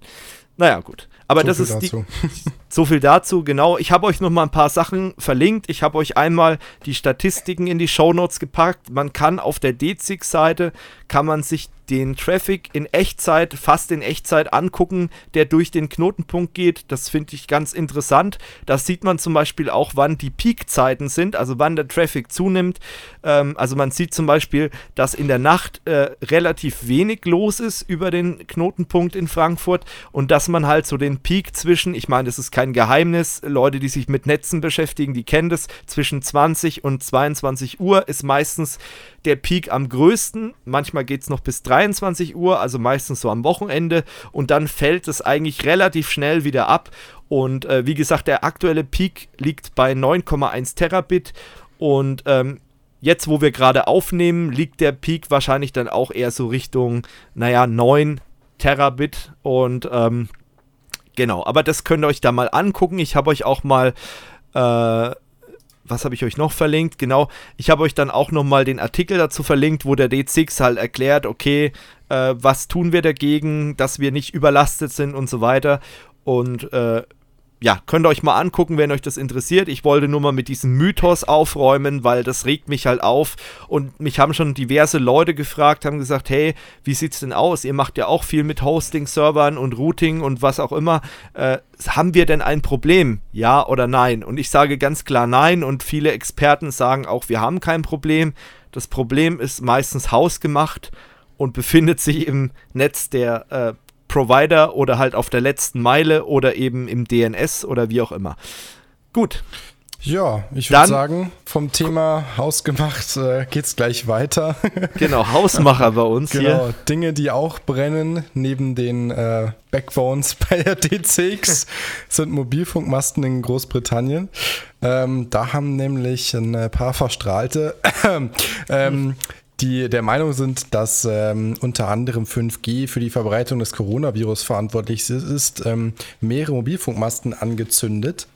Naja, gut. Aber so das ist dazu. die. so viel dazu, genau. Ich habe euch noch mal ein paar Sachen verlinkt. Ich habe euch einmal die Statistiken in die Show Notes gepackt. Man kann auf der DZIG-Seite kann man sich den Traffic in Echtzeit, fast in Echtzeit angucken, der durch den Knotenpunkt geht. Das finde ich ganz interessant. Da sieht man zum Beispiel auch, wann die Peakzeiten sind, also wann der Traffic zunimmt. Ähm, also man sieht zum Beispiel, dass in der Nacht äh, relativ wenig los ist über den Knotenpunkt in Frankfurt und dass man halt so den Peak zwischen, ich meine, das ist kein Geheimnis, Leute, die sich mit Netzen beschäftigen, die kennen das, zwischen 20 und 22 Uhr ist meistens der Peak am größten. Manchmal geht es noch bis 23 Uhr, also meistens so am Wochenende. Und dann fällt es eigentlich relativ schnell wieder ab. Und äh, wie gesagt, der aktuelle Peak liegt bei 9,1 Terabit. Und ähm, jetzt, wo wir gerade aufnehmen, liegt der Peak wahrscheinlich dann auch eher so Richtung, naja, 9 Terabit. Und ähm, genau, aber das könnt ihr euch da mal angucken. Ich habe euch auch mal äh, was habe ich euch noch verlinkt? Genau, ich habe euch dann auch nochmal den Artikel dazu verlinkt, wo der D6 halt erklärt, okay, äh, was tun wir dagegen, dass wir nicht überlastet sind und so weiter. Und äh, ja, könnt ihr euch mal angucken, wenn euch das interessiert. Ich wollte nur mal mit diesem Mythos aufräumen, weil das regt mich halt auf. Und mich haben schon diverse Leute gefragt, haben gesagt, hey, wie sieht's denn aus? Ihr macht ja auch viel mit Hosting-Servern und Routing und was auch immer. Äh, haben wir denn ein Problem? Ja oder nein? Und ich sage ganz klar nein und viele Experten sagen auch, wir haben kein Problem. Das Problem ist meistens hausgemacht und befindet sich im Netz der äh, Provider oder halt auf der letzten Meile oder eben im DNS oder wie auch immer. Gut.
Ja, ich würde sagen, vom Thema Hausgemacht äh, es gleich weiter.
genau, Hausmacher bei uns genau, hier.
Dinge, die auch brennen, neben den äh, Backbones bei der DCX, sind Mobilfunkmasten in Großbritannien. Ähm, da haben nämlich ein paar Verstrahlte ähm, die der Meinung sind, dass ähm, unter anderem 5G für die Verbreitung des Coronavirus verantwortlich ist, ähm, mehrere Mobilfunkmasten angezündet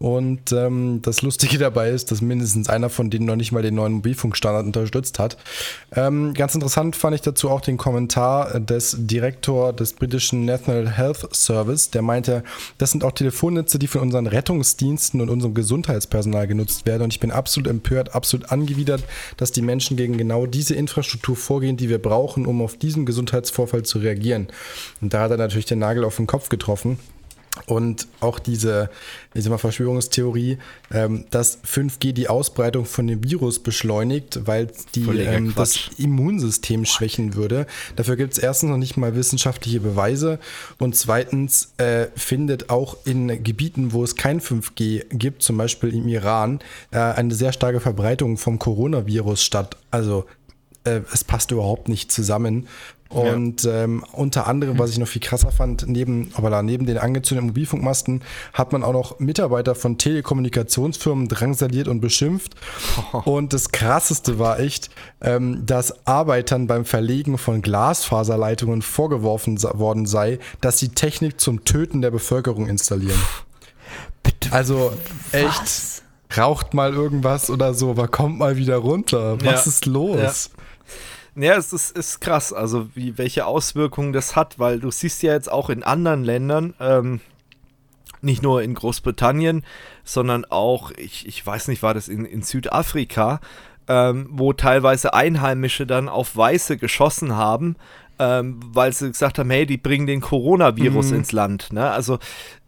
und ähm, das Lustige dabei ist, dass mindestens einer von denen noch nicht mal den neuen Mobilfunkstandard unterstützt hat. Ähm, ganz interessant fand ich dazu auch den Kommentar des Direktor des britischen National Health Service, der meinte, das sind auch Telefonnetze, die von unseren Rettungsdiensten und unserem Gesundheitspersonal genutzt werden. Und ich bin absolut empört, absolut angewidert, dass die Menschen gegen genau diese Infrastruktur vorgehen, die wir brauchen, um auf diesen Gesundheitsvorfall zu reagieren. Und da hat er natürlich den Nagel auf den Kopf getroffen. Und auch diese, ich sag mal, Verschwörungstheorie, ähm, dass 5G die Ausbreitung von dem Virus beschleunigt, weil die ähm, das Immunsystem schwächen würde. Dafür gibt es erstens noch nicht mal wissenschaftliche Beweise und zweitens äh, findet auch in Gebieten, wo es kein 5G gibt, zum Beispiel im Iran, äh, eine sehr starke Verbreitung vom Coronavirus statt. Also äh, es passt überhaupt nicht zusammen. Und ja. ähm, unter anderem, was ich noch viel krasser fand, neben, aber neben den angezündeten Mobilfunkmasten hat man auch noch Mitarbeiter von Telekommunikationsfirmen drangsaliert und beschimpft. Und das krasseste war echt, ähm, dass Arbeitern beim Verlegen von Glasfaserleitungen vorgeworfen worden sei, dass sie Technik zum Töten der Bevölkerung installieren. Bitte. Also echt. Was? Raucht mal irgendwas oder so, aber kommt mal wieder runter. Was ja. ist los?
Ja. Es ist, ist krass, also wie, welche Auswirkungen das hat, weil du siehst ja jetzt auch in anderen Ländern, ähm, nicht nur in Großbritannien, sondern auch, ich, ich weiß nicht, war das in, in Südafrika, ähm, wo teilweise Einheimische dann auf Weiße geschossen haben, ähm, weil sie gesagt haben, hey, die bringen den Coronavirus mhm. ins Land. Ne? Also,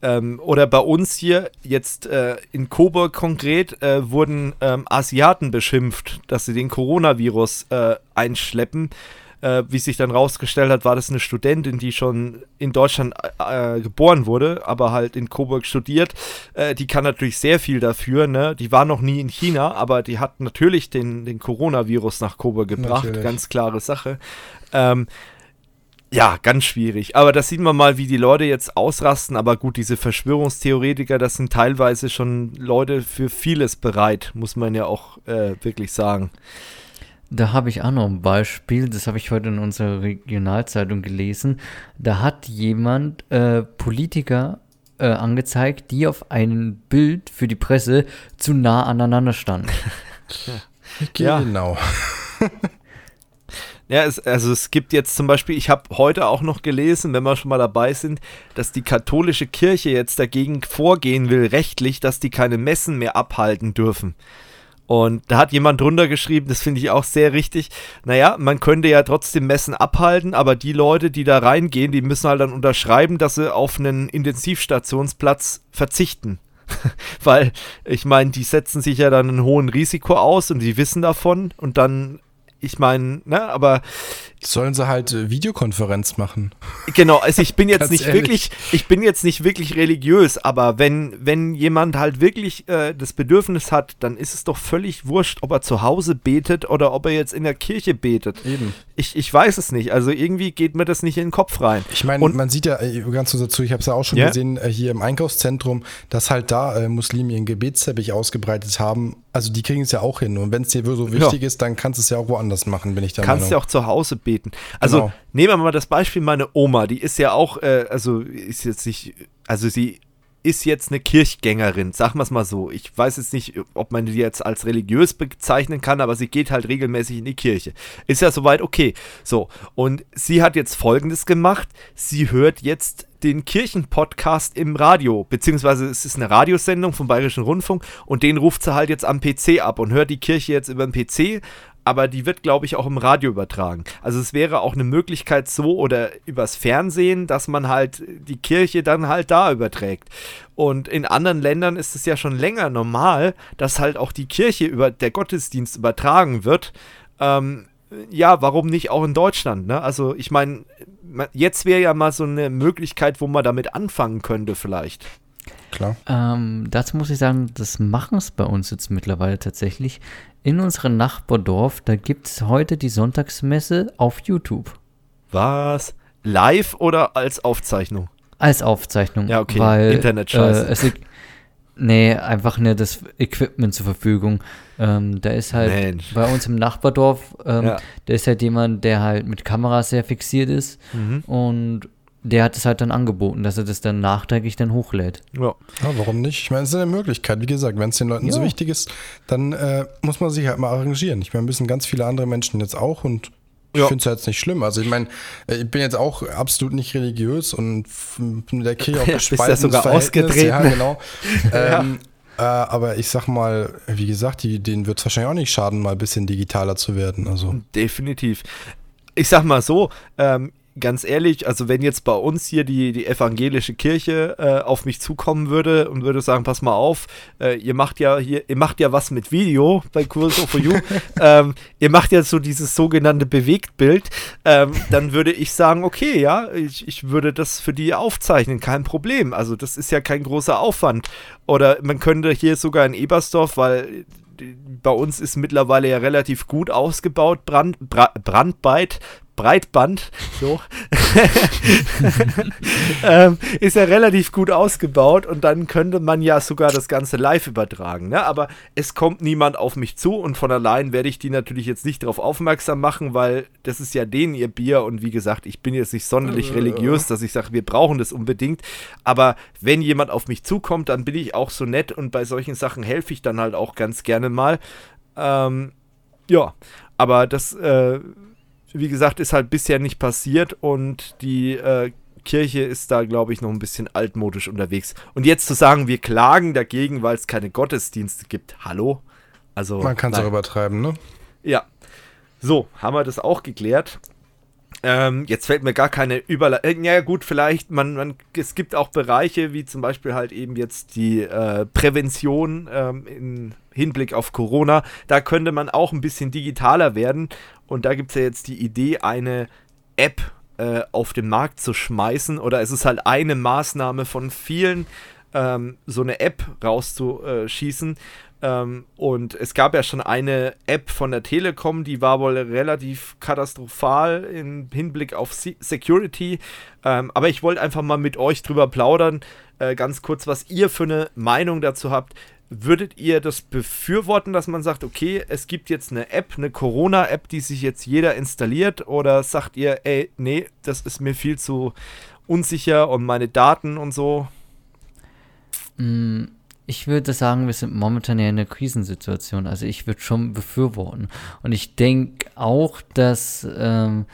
ähm, oder bei uns hier, jetzt äh, in Coburg konkret, äh, wurden ähm, Asiaten beschimpft, dass sie den Coronavirus äh, einschleppen. Äh, wie sich dann rausgestellt hat, war das eine Studentin, die schon in Deutschland äh, geboren wurde, aber halt in Coburg studiert. Äh, die kann natürlich sehr viel dafür. Ne? Die war noch nie in China, aber die hat natürlich den, den Coronavirus nach Coburg gebracht. Natürlich. Ganz klare Sache. Ähm, ja, ganz schwierig. Aber das sieht man mal, wie die Leute jetzt ausrasten. Aber gut, diese Verschwörungstheoretiker, das sind teilweise schon Leute für vieles bereit, muss man ja auch äh, wirklich sagen.
Da habe ich auch noch ein Beispiel, das habe ich heute in unserer Regionalzeitung gelesen. Da hat jemand äh, Politiker äh, angezeigt, die auf einem Bild für die Presse zu nah aneinander standen.
ja. Genau.
Ja, es, also es gibt jetzt zum Beispiel, ich habe heute auch noch gelesen, wenn wir schon mal dabei sind, dass die katholische Kirche jetzt dagegen vorgehen will, rechtlich, dass die keine Messen mehr abhalten dürfen. Und da hat jemand drunter geschrieben, das finde ich auch sehr richtig. Naja, man könnte ja trotzdem Messen abhalten, aber die Leute, die da reingehen, die müssen halt dann unterschreiben, dass sie auf einen Intensivstationsplatz verzichten. Weil, ich meine, die setzen sich ja dann ein hohen Risiko aus und die wissen davon und dann ich meine, ne, aber
Sollen sie halt äh, Videokonferenz machen?
Genau, also ich bin jetzt nicht
ehrlich.
wirklich, ich bin jetzt nicht wirklich religiös, aber wenn, wenn jemand halt wirklich äh, das Bedürfnis hat, dann ist es doch völlig wurscht, ob er zu Hause betet oder ob er jetzt in der Kirche betet.
Eben.
Ich, ich weiß es nicht. Also irgendwie geht mir das nicht in den Kopf rein.
Ich meine, man sieht ja äh, ganz kurz dazu, ich habe es ja auch schon
Ja.
gesehen, äh, hier im Einkaufszentrum, dass halt da äh, Muslime ihren Gebetsteppich ausgebreitet haben. Also die kriegen es ja auch hin. Und wenn es dir so wichtig ist, dann kannst du es ja auch woanders machen, bin ich der
kannst ja
Meinung.
auch zu Hause beten. Also
Genau.
nehmen wir mal das Beispiel meine Oma, die ist ja auch, äh, also ist jetzt nicht, also sie ist jetzt eine Kirchgängerin, sagen wir es mal so. Ich weiß jetzt nicht, ob man die jetzt als religiös bezeichnen kann, aber sie geht halt regelmäßig in die Kirche. Ist ja soweit okay. So, und sie hat jetzt Folgendes gemacht. Sie hört jetzt den Kirchenpodcast im Radio, beziehungsweise es ist eine Radiosendung vom Bayerischen Rundfunk und den ruft sie halt jetzt am PC ab und hört die Kirche jetzt über den PC aber die wird, glaube ich, auch im Radio übertragen. Also es wäre auch eine Möglichkeit so oder übers Fernsehen, dass man halt die Kirche dann halt da überträgt. Und in anderen Ländern ist es ja schon länger normal, dass halt auch die Kirche über der Gottesdienst übertragen wird. Ähm, ja, warum nicht auch in Deutschland? Ne? Also ich meine, jetzt wäre ja mal so eine Möglichkeit, wo man damit anfangen könnte vielleicht.
Klar.
Ähm, dazu muss ich sagen, das machen es bei uns jetzt mittlerweile tatsächlich. In unserem Nachbardorf, da gibt es heute die Sonntagsmesse auf YouTube.
Was? Live oder als Aufzeichnung?
Als Aufzeichnung.
Ja, okay.
Weil,
Internet-Scheiße.
Äh, es, nee, einfach nur das Equipment zur Verfügung. Ähm, da ist halt
Mensch.
bei uns im Nachbardorf, ähm,
Ja.
da ist halt jemand, der halt mit Kameras sehr fixiert ist
Mhm.
und der hat es halt dann angeboten, dass er das dann nachträglich dann hochlädt.
Ja.
Ja, warum nicht? Ich meine, es ist eine Möglichkeit. Wie gesagt, wenn es den Leuten so
Ja.
wichtig ist, dann äh, muss man sich halt mal arrangieren. Ich meine, müssen ganz viele andere Menschen jetzt auch und ich
Ja.
finde es jetzt nicht schlimm. Also ich meine, äh, ich bin jetzt auch absolut nicht religiös und mit der Kirche auch
bist ja
gespaltenes
sogar ausgetreten.
Ja, genau. ähm, äh, aber ich sag mal, wie gesagt, die, denen wird es wahrscheinlich auch nicht schaden, mal ein bisschen digitaler zu werden. Also
Definitiv. Ich sag mal so, ähm, ganz ehrlich, also wenn jetzt bei uns hier die, die evangelische Kirche äh, auf mich zukommen würde und würde sagen, pass mal auf, äh, ihr macht ja hier, ihr macht ja was mit Video bei So For You, ähm, ihr macht ja so dieses sogenannte Bewegtbild, ähm, dann würde ich sagen, okay, ja, ich, ich würde das für die aufzeichnen, kein Problem. Also das ist ja kein großer Aufwand. Oder man könnte hier sogar in Ebersdorf, weil bei uns ist mittlerweile ja relativ gut ausgebaut, Brand, Bra Brandbeit, Breitband, so, ähm, ist ja relativ gut ausgebaut und dann könnte man ja sogar das Ganze live übertragen. Ne? Aber es kommt niemand auf mich zu und von allein werde ich die natürlich jetzt nicht darauf aufmerksam machen, weil das ist ja denen ihr Bier und wie gesagt, ich bin jetzt nicht sonderlich religiös, dass ich sage, wir brauchen das unbedingt. Aber wenn jemand auf mich zukommt, dann bin ich auch so nett und bei solchen Sachen helfe ich dann halt auch ganz gerne mal. Ähm, ja, aber das, äh, wie gesagt, ist halt bisher nicht passiert und die äh, Kirche ist da, glaube ich, noch ein bisschen altmodisch unterwegs. Und jetzt zu sagen, wir klagen dagegen, weil es keine Gottesdienste gibt. Hallo? Also,
man kann es auch übertreiben, ne?
Ja. So, haben wir das auch geklärt. Ähm, jetzt fällt mir gar keine Überleitung. Ja, gut, vielleicht, man, man, es gibt auch Bereiche, wie zum Beispiel halt eben jetzt die äh, Prävention ähm, im Hinblick auf Corona. Da könnte man auch ein bisschen digitaler werden. Und da gibt es ja jetzt die Idee, eine App äh, auf den Markt zu schmeißen. Oder es ist halt eine Maßnahme von vielen, ähm, so eine App rauszuschießen. Ähm, und es gab ja schon eine App von der Telekom, die war wohl relativ katastrophal im Hinblick auf Se Security. Ähm, aber ich wollte einfach mal mit euch drüber plaudern, äh, ganz kurz, was ihr für eine Meinung dazu habt. Würdet ihr das befürworten, dass man sagt, okay, es gibt jetzt eine App, eine Corona-App, die sich jetzt jeder installiert? Oder sagt ihr, ey, nee, das ist mir viel zu unsicher und meine Daten und so?
Mm, Ich würde sagen, wir sind momentan ja in einer Krisensituation. Also ich würde schon befürworten. Und ich denke auch, dass ähm,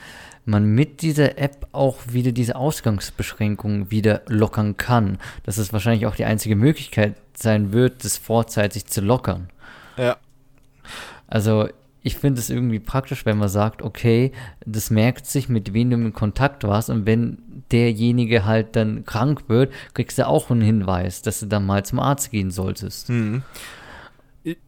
man mit dieser App auch wieder diese Ausgangsbeschränkungen wieder lockern kann. Dass es wahrscheinlich auch die einzige Möglichkeit sein wird, das vorzeitig zu lockern.
Ja.
Also ich finde es irgendwie praktisch, wenn man sagt, okay, das merkt sich, mit wem du in Kontakt warst und wenn derjenige halt dann krank wird, kriegst du auch einen Hinweis, dass du dann mal zum Arzt gehen solltest.
Mhm.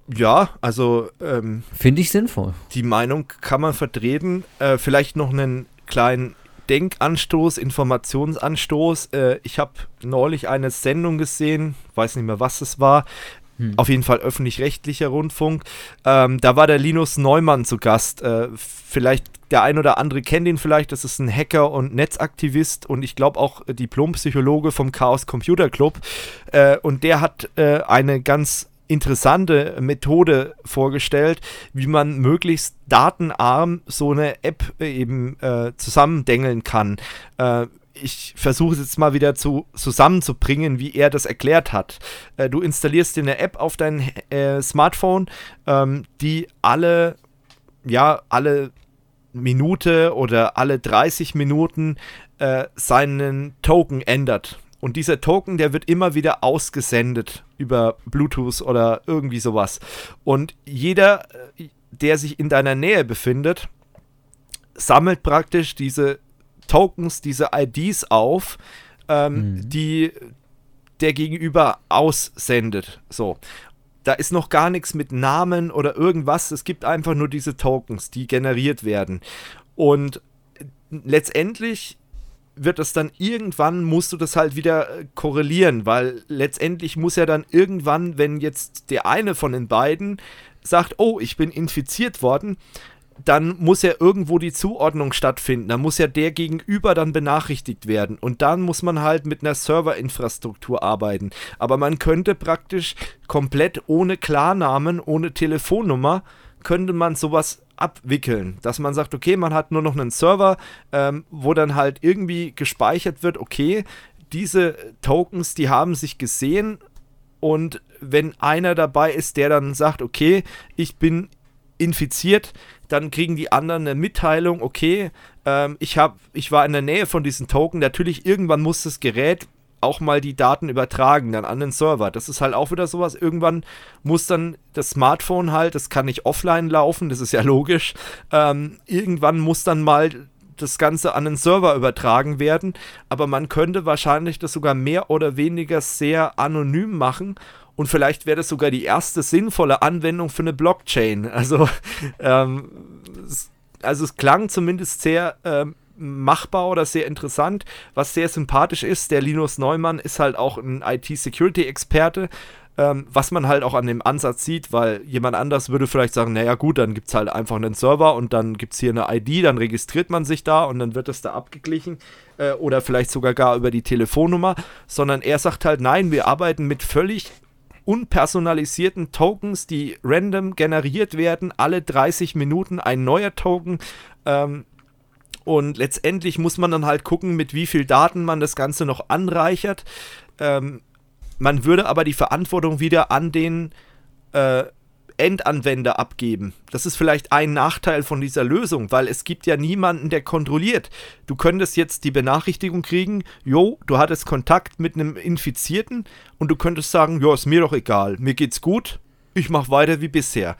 Ja, also ähm,
finde ich sinnvoll.
Die Meinung kann man vertreten. Äh, vielleicht noch einen kleinen Denkanstoß, Informationsanstoß. Äh, ich habe neulich eine Sendung gesehen, weiß nicht mehr, was es war. Hm. Auf jeden Fall öffentlich-rechtlicher Rundfunk. Ähm, da war der Linus Neumann zu Gast. Äh, vielleicht der ein oder andere kennt ihn vielleicht. Das ist ein Hacker und Netzaktivist und ich glaube auch Diplompsychologe vom Chaos Computer Club. Äh, und der hat äh, eine ganz interessante Methode vorgestellt, wie man möglichst datenarm so eine App eben äh, zusammendengeln kann. Äh, ich versuche es jetzt mal wieder zu, zusammenzubringen, wie er das erklärt hat. Äh, du installierst dir eine App auf dein äh, Smartphone, ähm, die alle, ja, alle Minute oder alle 30 Minuten äh, seinen Token ändert. Und dieser Token, der wird immer wieder ausgesendet über Bluetooth oder irgendwie sowas. Und jeder, äh, der sich in deiner Nähe befindet, sammelt praktisch diese Tokens, diese IDs auf, ähm, mhm. die der Gegenüber aussendet. So. Da ist noch gar nichts mit Namen oder irgendwas. Es gibt einfach nur diese Tokens, die generiert werden. Und letztendlich wird das dann irgendwann, musst du das halt wieder äh, korrelieren, weil letztendlich muss ja dann irgendwann, wenn jetzt der eine von den beiden sagt, oh, ich bin infiziert worden, dann muss ja irgendwo die Zuordnung stattfinden. Dann muss ja der Gegenüber dann benachrichtigt werden. Und dann muss man halt mit einer Serverinfrastruktur arbeiten. Aber man könnte praktisch komplett ohne Klarnamen, ohne Telefonnummer, könnte man sowas abwickeln. Dass man sagt, okay, man hat nur noch einen Server, ähm, wo dann halt irgendwie gespeichert wird, okay, diese Tokens, die haben sich gesehen und wenn einer dabei ist, der dann sagt, okay, ich bin infiziert, dann kriegen die anderen eine Mitteilung, okay, ähm, ich, hab, ich war in der Nähe von diesen Token. Natürlich, irgendwann muss das Gerät auch mal die Daten übertragen dann an den Server. Das ist halt auch wieder sowas. Irgendwann muss dann das Smartphone halt, das kann nicht offline laufen, das ist ja logisch. Ähm, irgendwann muss dann mal das Ganze an den Server übertragen werden. Aber man könnte wahrscheinlich das sogar mehr oder weniger sehr anonym machen. Und vielleicht wäre das sogar die erste sinnvolle Anwendung für eine Blockchain. Also, ähm, also es klang zumindest sehr ähm, machbar oder sehr interessant. Was sehr sympathisch ist, der Linus Neumann ist halt auch ein IT-Security-Experte, ähm, was man halt auch an dem Ansatz sieht, weil jemand anders würde vielleicht sagen, naja gut, dann gibt es halt einfach einen Server und dann gibt es hier eine ID, dann registriert man sich da und dann wird das da abgeglichen äh, oder vielleicht sogar gar über die Telefonnummer, sondern er sagt halt, nein, wir arbeiten mit völlig unpersonalisierten Tokens, die random generiert werden, alle 30 Minuten ein neuer Token. Ähm, und letztendlich muss man dann halt gucken, mit wie viel Daten man das Ganze noch anreichert. Ähm, man würde aber die Verantwortung wieder an den äh, Endanwender abgeben. Das ist vielleicht ein Nachteil von dieser Lösung, weil es gibt ja niemanden, der kontrolliert. Du könntest jetzt die Benachrichtigung kriegen, jo, du hattest Kontakt mit einem Infizierten und du könntest sagen, jo, ist mir doch egal, mir geht's gut, ich mache weiter wie bisher.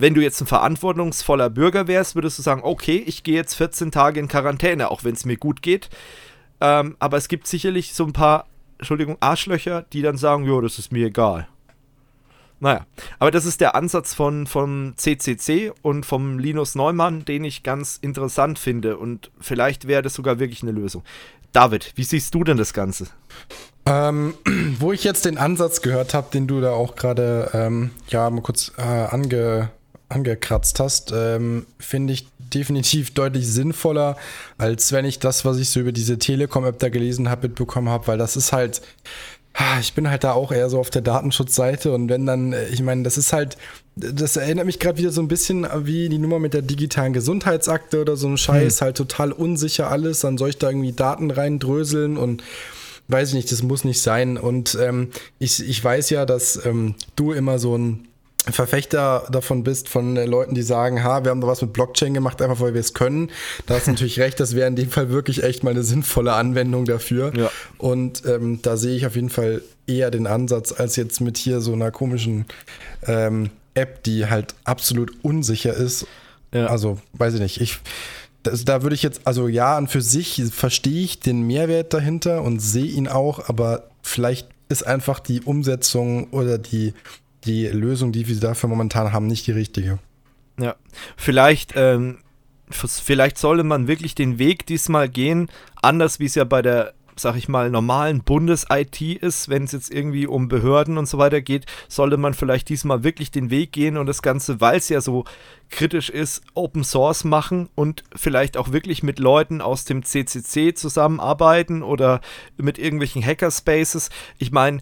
Wenn du jetzt ein verantwortungsvoller Bürger wärst, würdest du sagen, okay, ich gehe jetzt 14 Tage in Quarantäne, auch wenn es mir gut geht. Ähm, aber es gibt sicherlich so ein paar, Entschuldigung, Arschlöcher, die dann sagen, jo, das ist mir egal. Naja, aber das ist der Ansatz von, vom CCC und vom Linus Neumann, den ich ganz interessant finde und vielleicht wäre das sogar wirklich eine Lösung. David, wie siehst du denn das Ganze?
Ähm, wo ich jetzt den Ansatz gehört habe, den du da auch gerade ähm, ja mal kurz äh, ange, angekratzt hast, ähm, finde ich definitiv deutlich sinnvoller, als wenn ich das, was ich so über diese Telekom-App da gelesen habe, mitbekommen habe, weil das ist halt, ich bin halt da auch eher so auf der Datenschutzseite und wenn dann, äh, ich meine, das ist halt, das erinnert mich gerade wieder so ein bisschen wie die Nummer mit der digitalen Gesundheitsakte oder so ein Scheiß, hm. halt total unsicher alles, dann soll ich da irgendwie Daten reindröseln und weiß ich nicht, das muss nicht sein. Und ähm, ich, ich weiß ja, dass ähm, du immer so ein Verfechter davon bist, von Leuten, die sagen, ha, wir haben da was mit Blockchain gemacht, einfach weil wir es können. Da hast du natürlich recht, das wäre in dem Fall wirklich echt mal eine sinnvolle Anwendung dafür. Ja. Und ähm, da sehe ich auf jeden Fall eher den Ansatz, als jetzt mit hier so einer komischen ähm, App, die halt absolut unsicher ist. Ja. Also, weiß ich nicht. Ich, das, da würde ich jetzt, also ja, und für sich verstehe ich den Mehrwert dahinter und sehe ihn auch, aber vielleicht ist einfach die Umsetzung oder die die Lösung, die wir dafür momentan haben, nicht die richtige.
Ja, vielleicht, ähm, vielleicht sollte man wirklich den Weg diesmal gehen, anders wie es ja bei der sag ich mal, normalen Bundes-IT ist, wenn es jetzt irgendwie um Behörden und so weiter geht, sollte man vielleicht diesmal wirklich den Weg gehen und das Ganze, weil es ja so kritisch ist, Open Source machen und vielleicht auch wirklich mit Leuten aus dem CCC zusammenarbeiten oder mit irgendwelchen Hackerspaces. Ich meine,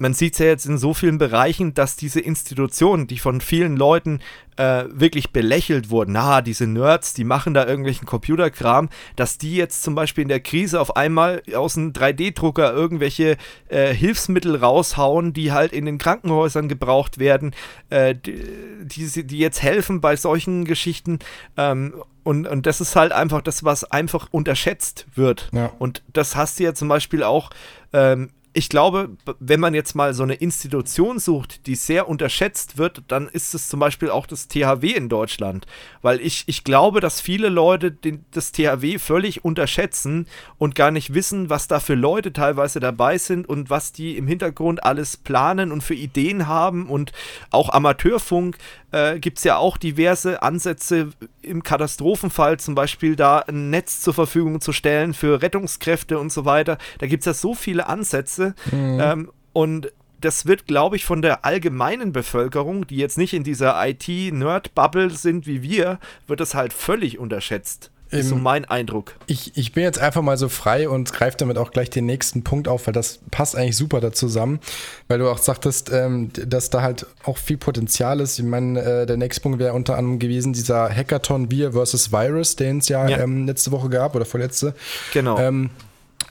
man sieht es ja jetzt in so vielen Bereichen, dass diese Institutionen, die von vielen Leuten äh, wirklich belächelt wurden, na, diese Nerds, die machen da irgendwelchen Computerkram, dass die jetzt zum Beispiel in der Krise auf einmal aus einem 3D-Drucker irgendwelche äh, Hilfsmittel raushauen, die halt in den Krankenhäusern gebraucht werden, äh, die, die, jetzt helfen bei solchen Geschichten. Ähm, und, und das ist halt einfach das, was einfach unterschätzt wird. Ja. Und das hast du ja zum Beispiel auch ähm, ich glaube, wenn man jetzt mal so eine Institution sucht, die sehr unterschätzt wird, dann ist es zum Beispiel auch das THW in Deutschland. Weil ich, ich glaube, dass viele Leute den, das THW völlig unterschätzen und gar nicht wissen, was da für Leute teilweise dabei sind und was die im Hintergrund alles planen und für Ideen haben. Und auch Amateurfunk äh, gibt es ja auch diverse Ansätze im Katastrophenfall, zum Beispiel da ein Netz zur Verfügung zu stellen für Rettungskräfte und so weiter. Da gibt es ja so viele Ansätze Ansätze. Mhm. Ähm, und das wird, glaube ich, von der allgemeinen Bevölkerung, die jetzt nicht in dieser IT-Nerd-Bubble sind wie wir, wird das halt völlig unterschätzt. Ist so mein Eindruck.
Ich, ich bin jetzt einfach mal so frei und greife damit auch gleich den nächsten Punkt auf, weil das passt eigentlich super da zusammen. Weil du auch sagtest, ähm, dass da halt auch viel Potenzial ist. Ich meine, äh, der nächste Punkt wäre unter anderem gewesen, dieser Hackathon Wir versus Virus, den es ja, ja. Ähm, letzte Woche gab oder vorletzte.
Genau.
Ähm,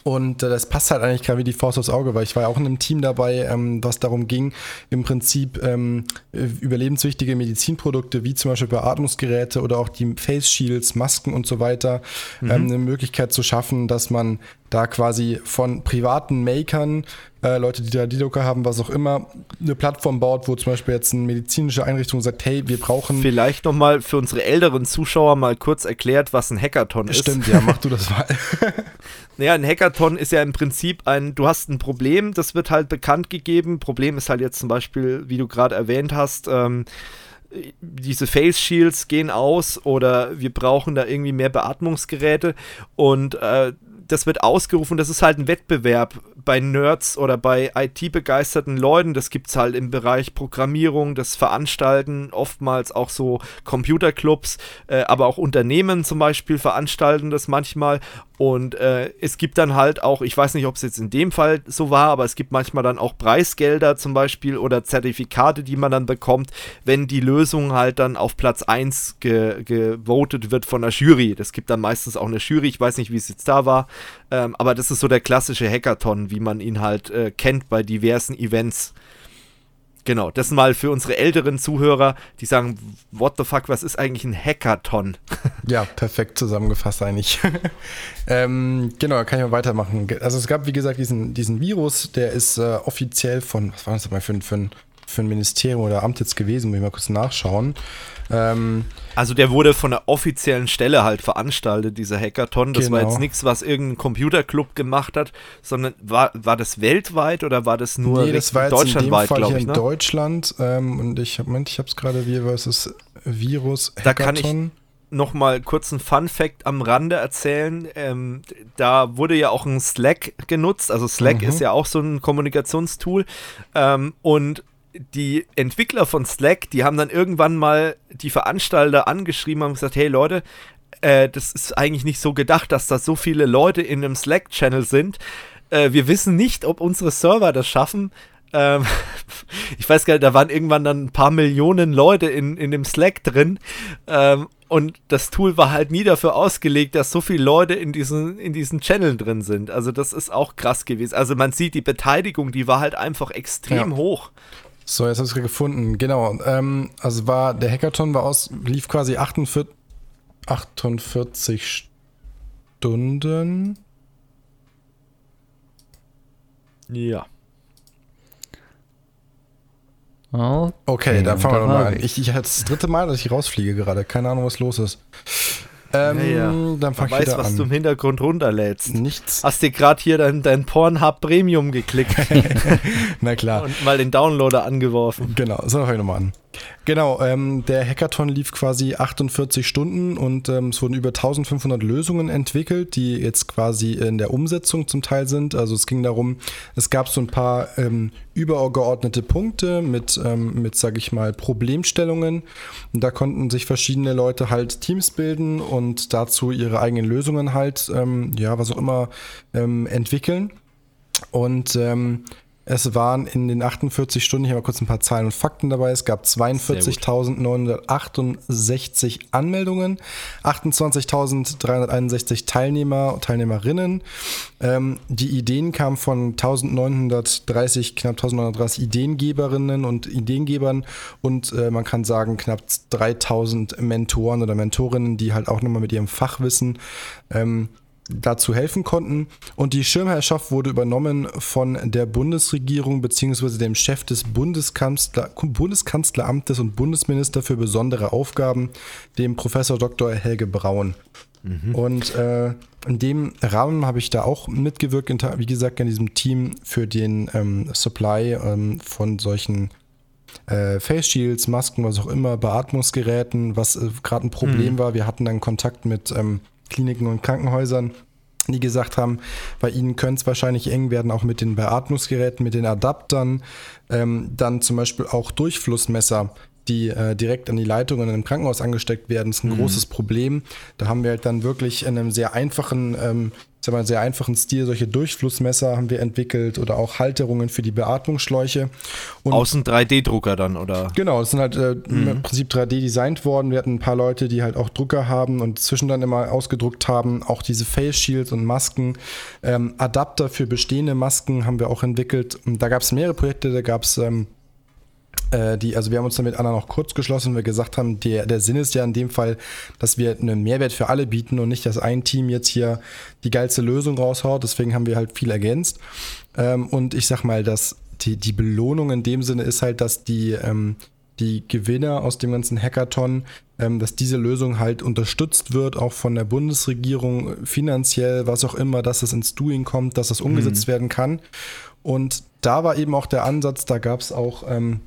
und äh, das passt halt eigentlich gerade wie die Faust aufs Auge, weil ich war ja auch in einem Team dabei, ähm, was darum ging, im Prinzip ähm, überlebenswichtige Medizinprodukte wie zum Beispiel Beatmungsgeräte oder auch die Face Shields, Masken und so weiter, mhm. ähm, eine Möglichkeit zu schaffen, dass man da quasi von privaten Makern, äh, Leute, die da D-Drucker haben, was auch immer, eine Plattform baut, wo zum Beispiel jetzt eine medizinische Einrichtung sagt, hey, wir brauchen...
Vielleicht nochmal für unsere älteren Zuschauer mal kurz erklärt, was ein Hackathon
ist. Stimmt, ja, mach du das mal.
naja, ein Hackathon ist ja im Prinzip ein, du hast ein Problem, das wird halt bekannt gegeben. Problem ist halt jetzt zum Beispiel, wie du gerade erwähnt hast, ähm, diese Face Shields gehen aus oder wir brauchen da irgendwie mehr Beatmungsgeräte und äh, das wird ausgerufen, das ist halt ein Wettbewerb bei Nerds oder bei IT-begeisterten Leuten. Das gibt es halt im Bereich Programmierung, das veranstalten oftmals auch so Computerclubs, äh, aber auch Unternehmen zum Beispiel veranstalten das manchmal. Und äh, es gibt dann halt auch, ich weiß nicht, ob es jetzt in dem Fall so war, aber es gibt manchmal dann auch Preisgelder zum Beispiel oder Zertifikate, die man dann bekommt, wenn die Lösung halt dann auf Platz 1 ge gewotet wird von der Jury. Das gibt dann meistens auch eine Jury, ich weiß nicht, wie es jetzt da war, ähm, aber das ist so der klassische Hackathon, wie man ihn halt äh, kennt bei diversen Events. Genau, das mal für unsere älteren Zuhörer, die sagen, what the fuck, was ist eigentlich ein Hackathon?
ja, perfekt zusammengefasst eigentlich. ähm, genau, kann ich mal weitermachen. Also es gab, wie gesagt, diesen, diesen Virus, der ist äh, offiziell von, was war das mal für, für, für ein Ministerium oder Amt jetzt gewesen, muss ich mal kurz nachschauen.
Ähm, also der wurde von der offiziellen Stelle halt veranstaltet, dieser Hackathon. Das genau. war jetzt genau. nichts, was irgendein Computerclub gemacht hat, sondern war, war das weltweit oder war das nur
nee, das war deutschlandweit, glaube ich? In ne? Deutschland ähm, und ich, Moment, ich habe es gerade wie versus Virus
Hackathon. Da kann ich noch mal kurz einen Fun Fact am Rande erzählen. Ähm, da wurde ja auch ein Slack genutzt. Also Slack mhm. ist ja auch so ein Kommunikationstool. Ähm, und die Entwickler von Slack, die haben dann irgendwann mal die Veranstalter angeschrieben und gesagt, hey Leute, äh, das ist eigentlich nicht so gedacht, dass da so viele Leute in einem Slack-Channel sind. Äh, wir wissen nicht, ob unsere Server das schaffen. Ähm, ich weiß gar nicht, da waren irgendwann dann ein paar Millionen Leute in, in dem Slack drin. Ähm, und das Tool war halt nie dafür ausgelegt, dass so viele Leute in diesen, in diesen Channel drin sind. Also das ist auch krass gewesen. Also man sieht, die Beteiligung, die war halt einfach extrem ja. hoch.
So, jetzt habe ich es gefunden. Genau. Ähm, also war der Hackathon war aus, lief quasi 48, 48 Stunden.
Ja.
Okay, okay dann fangen wir nochmal an. Ich, ich das dritte Mal, dass ich rausfliege gerade. Keine Ahnung, was los ist. Ähm,
Ja, ja.
Dann fang ich
weiß, was
an.
du im Hintergrund runterlädst.
Nichts.
Hast dir gerade hier dein, dein Pornhub Premium geklickt
Na klar.
und mal den Downloader angeworfen.
Genau, so fange ich nochmal an. Genau, ähm, der Hackathon lief quasi 48 Stunden und ähm, es wurden über 1500 Lösungen entwickelt, die jetzt quasi in der Umsetzung zum Teil sind. Also es ging darum, es gab so ein paar ähm, übergeordnete Punkte mit, ähm, mit sage ich mal, Problemstellungen. Und da konnten sich verschiedene Leute halt Teams bilden und dazu ihre eigenen Lösungen halt, ähm, ja, was auch immer, ähm, entwickeln. Und es waren in den 48 Stunden, hier mal kurz ein paar Zahlen und Fakten dabei, es gab 42.968 Anmeldungen, 28.361 Teilnehmer und Teilnehmerinnen. Ähm, die Ideen kamen von 1930, knapp 1930 Ideengeberinnen und Ideengebern und äh, man kann sagen knapp 3000 Mentoren oder Mentorinnen, die halt auch nochmal mit ihrem Fachwissen ähm, dazu helfen konnten. Und die Schirmherrschaft wurde übernommen von der Bundesregierung bzw. dem Chef des Bundeskanzler, Bundeskanzleramtes und Bundesminister für besondere Aufgaben, dem Professor Dr. Helge Braun. Und äh, in dem Rahmen habe ich da auch mitgewirkt, wie gesagt, in diesem Team für den ähm, Supply ähm, von solchen äh, Face Shields, Masken, was auch immer, Beatmungsgeräten, was äh, gerade ein Problem war. Wir hatten dann Kontakt mit ähm, Kliniken und Krankenhäusern, die gesagt haben, bei ihnen könnte es wahrscheinlich eng werden, auch mit den Beatmungsgeräten, mit den Adaptern, ähm, dann zum Beispiel auch Durchflussmesser, die äh, direkt an die Leitungen im Krankenhaus angesteckt werden, ist ein großes Problem. Da haben wir halt dann wirklich in einem sehr einfachen, ähm, ich sag mal, sehr einfachen Stil solche Durchflussmesser haben wir entwickelt oder auch Halterungen für die Beatmungsschläuche. Und
Außen 3D-Drucker dann, oder?
Genau, das sind halt äh, im Prinzip 3D designt worden. Wir hatten ein paar Leute, die halt auch Drucker haben und zwischen dann immer ausgedruckt haben. Auch diese Face Shields und Masken. Ähm, Adapter für bestehende Masken haben wir auch entwickelt. Und da gab es mehrere Projekte, da gab es ähm, äh, die, also wir haben uns dann mit Anna noch kurz geschlossen, weil wir gesagt haben, der, der Sinn ist ja in dem Fall, dass wir einen Mehrwert für alle bieten und nicht, dass ein Team jetzt hier die geilste Lösung raushaut. Deswegen haben wir halt viel ergänzt. Ähm, und ich sag mal, dass die, die Belohnung in dem Sinne ist halt, dass die, ähm, die Gewinner aus dem ganzen Hackathon, ähm, dass diese Lösung halt unterstützt wird, auch von der Bundesregierung finanziell, was auch immer, dass es ins Doing kommt, dass das umgesetzt werden kann. Und da war eben auch der Ansatz, da gab es auch ähm,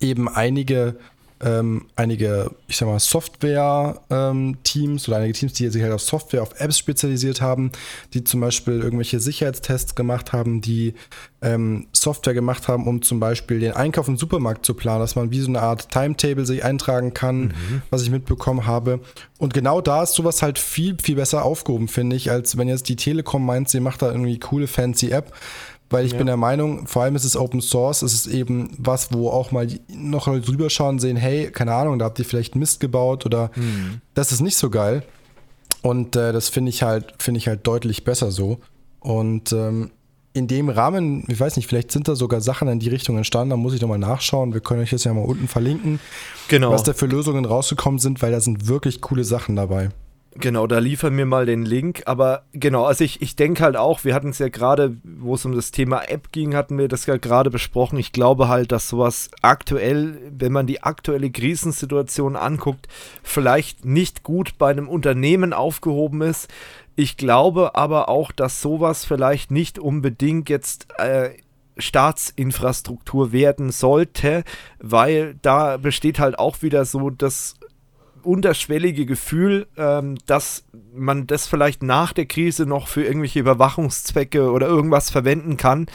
eben einige, ähm, einige, ich sag mal, Software-Teams oder einige Teams, die sich halt auf Software, auf Apps spezialisiert haben, die zum Beispiel irgendwelche Sicherheitstests gemacht haben, die ähm, Software gemacht haben, um zum Beispiel den Einkauf im Supermarkt zu planen, dass man wie so eine Art Timetable sich eintragen kann, was ich mitbekommen habe. Und genau da ist sowas halt viel, viel besser aufgehoben, finde ich, als wenn jetzt die Telekom meint, sie macht da irgendwie coole, fancy App. Weil ich bin der Meinung, vor allem ist es Open Source, es ist eben was, wo auch mal noch drüber schauen, sehen, hey, keine Ahnung, da habt ihr vielleicht Mist gebaut oder das ist nicht so geil. Und äh, das finde ich halt, finde ich halt deutlich besser so. Und ähm, in dem Rahmen, ich weiß nicht, vielleicht sind da sogar Sachen in die Richtung entstanden, da muss ich nochmal nachschauen. Wir können euch das ja mal unten verlinken,
Genau.
was da für Lösungen rausgekommen sind, weil da sind wirklich coole Sachen dabei.
Genau, da liefern wir mal den Link. Aber genau, also ich, ich denke halt auch, wir hatten es ja gerade, wo es um das Thema App ging, hatten wir das ja gerade besprochen. Ich glaube halt, dass sowas aktuell, wenn man die aktuelle Krisensituation anguckt, vielleicht nicht gut bei einem Unternehmen aufgehoben ist. Ich glaube aber auch, dass sowas vielleicht nicht unbedingt jetzt äh, Staatsinfrastruktur werden sollte, weil da besteht halt auch wieder so das unterschwellige Gefühl, ähm, dass man das vielleicht nach der Krise noch für irgendwelche Überwachungszwecke oder irgendwas verwenden kann.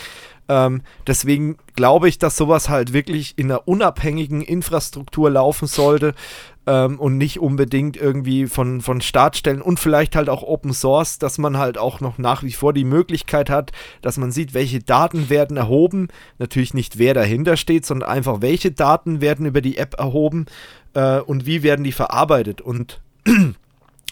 Ähm, deswegen glaube ich, dass sowas halt wirklich in einer unabhängigen Infrastruktur laufen sollte ähm, und nicht unbedingt irgendwie von, von Startstellen und vielleicht halt auch Open Source, dass man halt auch noch nach wie vor die Möglichkeit hat, dass man sieht, welche Daten werden erhoben. Natürlich nicht, wer dahinter steht, sondern einfach, welche Daten werden über die App erhoben äh, und wie werden die verarbeitet. Und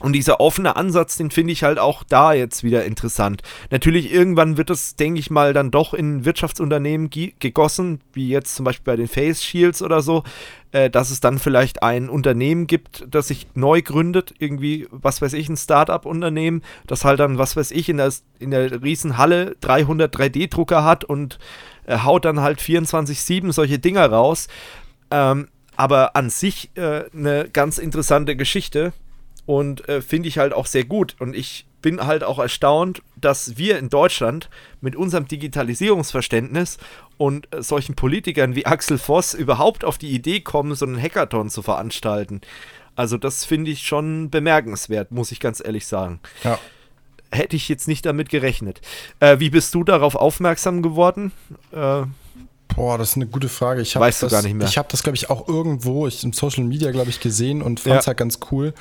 und dieser offene Ansatz, den finde ich halt auch da jetzt wieder interessant. Natürlich, irgendwann wird es, denke ich mal, dann doch in Wirtschaftsunternehmen gegossen, wie jetzt zum Beispiel bei den Face Shields oder so, äh, dass es dann vielleicht ein Unternehmen gibt, das sich neu gründet, irgendwie, was weiß ich, ein Start-up-Unternehmen, das halt dann, was weiß ich, in der, in der Riesenhalle 300 3D-Drucker hat und äh, haut dann halt 24-7 solche Dinger raus. Ähm, aber an sich äh, eine ganz interessante Geschichte. Und äh, finde ich halt auch sehr gut. Und ich bin halt auch erstaunt, dass wir in Deutschland mit unserem Digitalisierungsverständnis und äh, solchen Politikern wie Axel Voss überhaupt auf die Idee kommen, so einen Hackathon zu veranstalten. Also das finde ich schon bemerkenswert, muss ich ganz ehrlich sagen.
Ja.
Hätte ich jetzt nicht damit gerechnet. Äh, wie bist du darauf aufmerksam geworden? Äh,
Boah, das ist eine gute Frage. Ich
weißt
das,
du gar nicht mehr.
Ich habe das, glaube ich, auch irgendwo ich, im Social Media, glaube ich, gesehen und fand es
Ja.
halt ganz cool.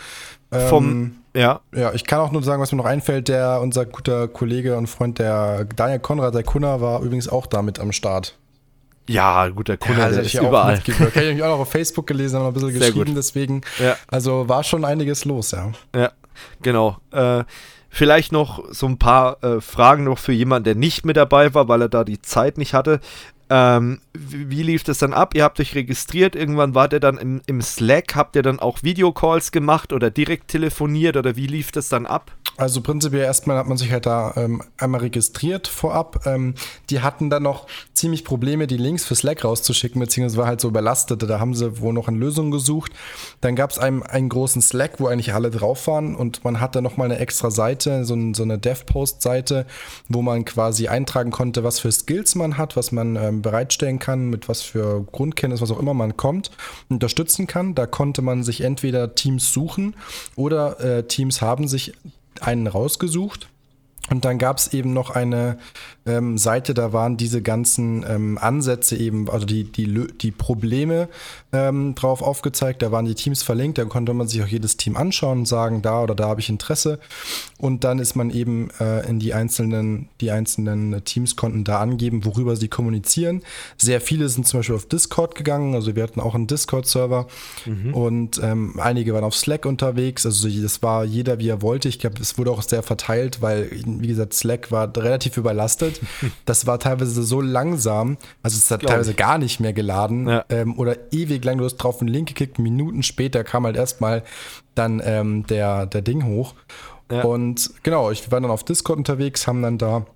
Ähm,
vom, ja,
ja, ich kann auch nur sagen, was mir noch einfällt, der, unser guter Kollege und Freund, der Daniel Konrad, der Kunner, war übrigens auch damit am Start.
ja, gut, der Kunde der
hab
ist überall.
Kann ich nämlich auch noch auf Facebook gelesen, haben noch ein bisschen
Sehr
geschrieben,
gut.
deswegen.
Ja.
Also war schon einiges los, ja.
Ja, genau. Äh, vielleicht noch so ein paar äh, Fragen noch für jemanden, der nicht mit dabei war, weil er da die Zeit nicht hatte. Ähm, wie, wie lief das dann ab? Ihr habt euch registriert, irgendwann wart ihr dann im, im Slack, habt ihr dann auch Videocalls gemacht oder direkt telefoniert oder wie lief das dann ab?
Also prinzipiell erstmal hat man sich halt da ähm, einmal registriert vorab. Ähm, die hatten dann noch ziemlich Probleme, die Links für Slack rauszuschicken, beziehungsweise war halt so überlastet. Da haben sie wohl noch eine Lösung gesucht. Dann gab es einen, einen großen Slack, wo eigentlich alle drauf waren und man hatte nochmal eine extra Seite, so, ein, so eine Dev-Post-Seite, wo man quasi eintragen konnte, was für Skills man hat, was man ähm, bereitstellen kann, mit was für Grundkenntnis, was auch immer man kommt, unterstützen kann. Da konnte man sich entweder Teams suchen oder äh, Teams haben sich einen rausgesucht. Und dann gab es eben noch eine ähm, Seite, da waren diese ganzen ähm, Ansätze eben, also die, die, die Probleme ähm, drauf aufgezeigt, da waren die Teams verlinkt, da konnte man sich auch jedes Team anschauen und sagen, da oder da habe ich Interesse. Und dann ist man eben äh, in die einzelnen, die einzelnen Teams konnten da angeben, worüber sie kommunizieren. Sehr viele sind zum Beispiel auf Discord gegangen, also wir hatten auch einen Discord-Server und ähm, einige waren auf Slack unterwegs. Also das war jeder, wie er wollte. Ich glaube, es wurde auch sehr verteilt, weil, wie gesagt, Slack war relativ überlastet. Das war teilweise so langsam, also es hat
Glaub
teilweise
ich.
gar nicht mehr geladen
Ja.
ähm, oder ewig lang. Du hast drauf einen Link geklickt, Minuten später kam halt erstmal dann ähm, der, der Ding hoch.
Ja.
Und genau, ich wir waren dann auf Discord unterwegs, haben dann da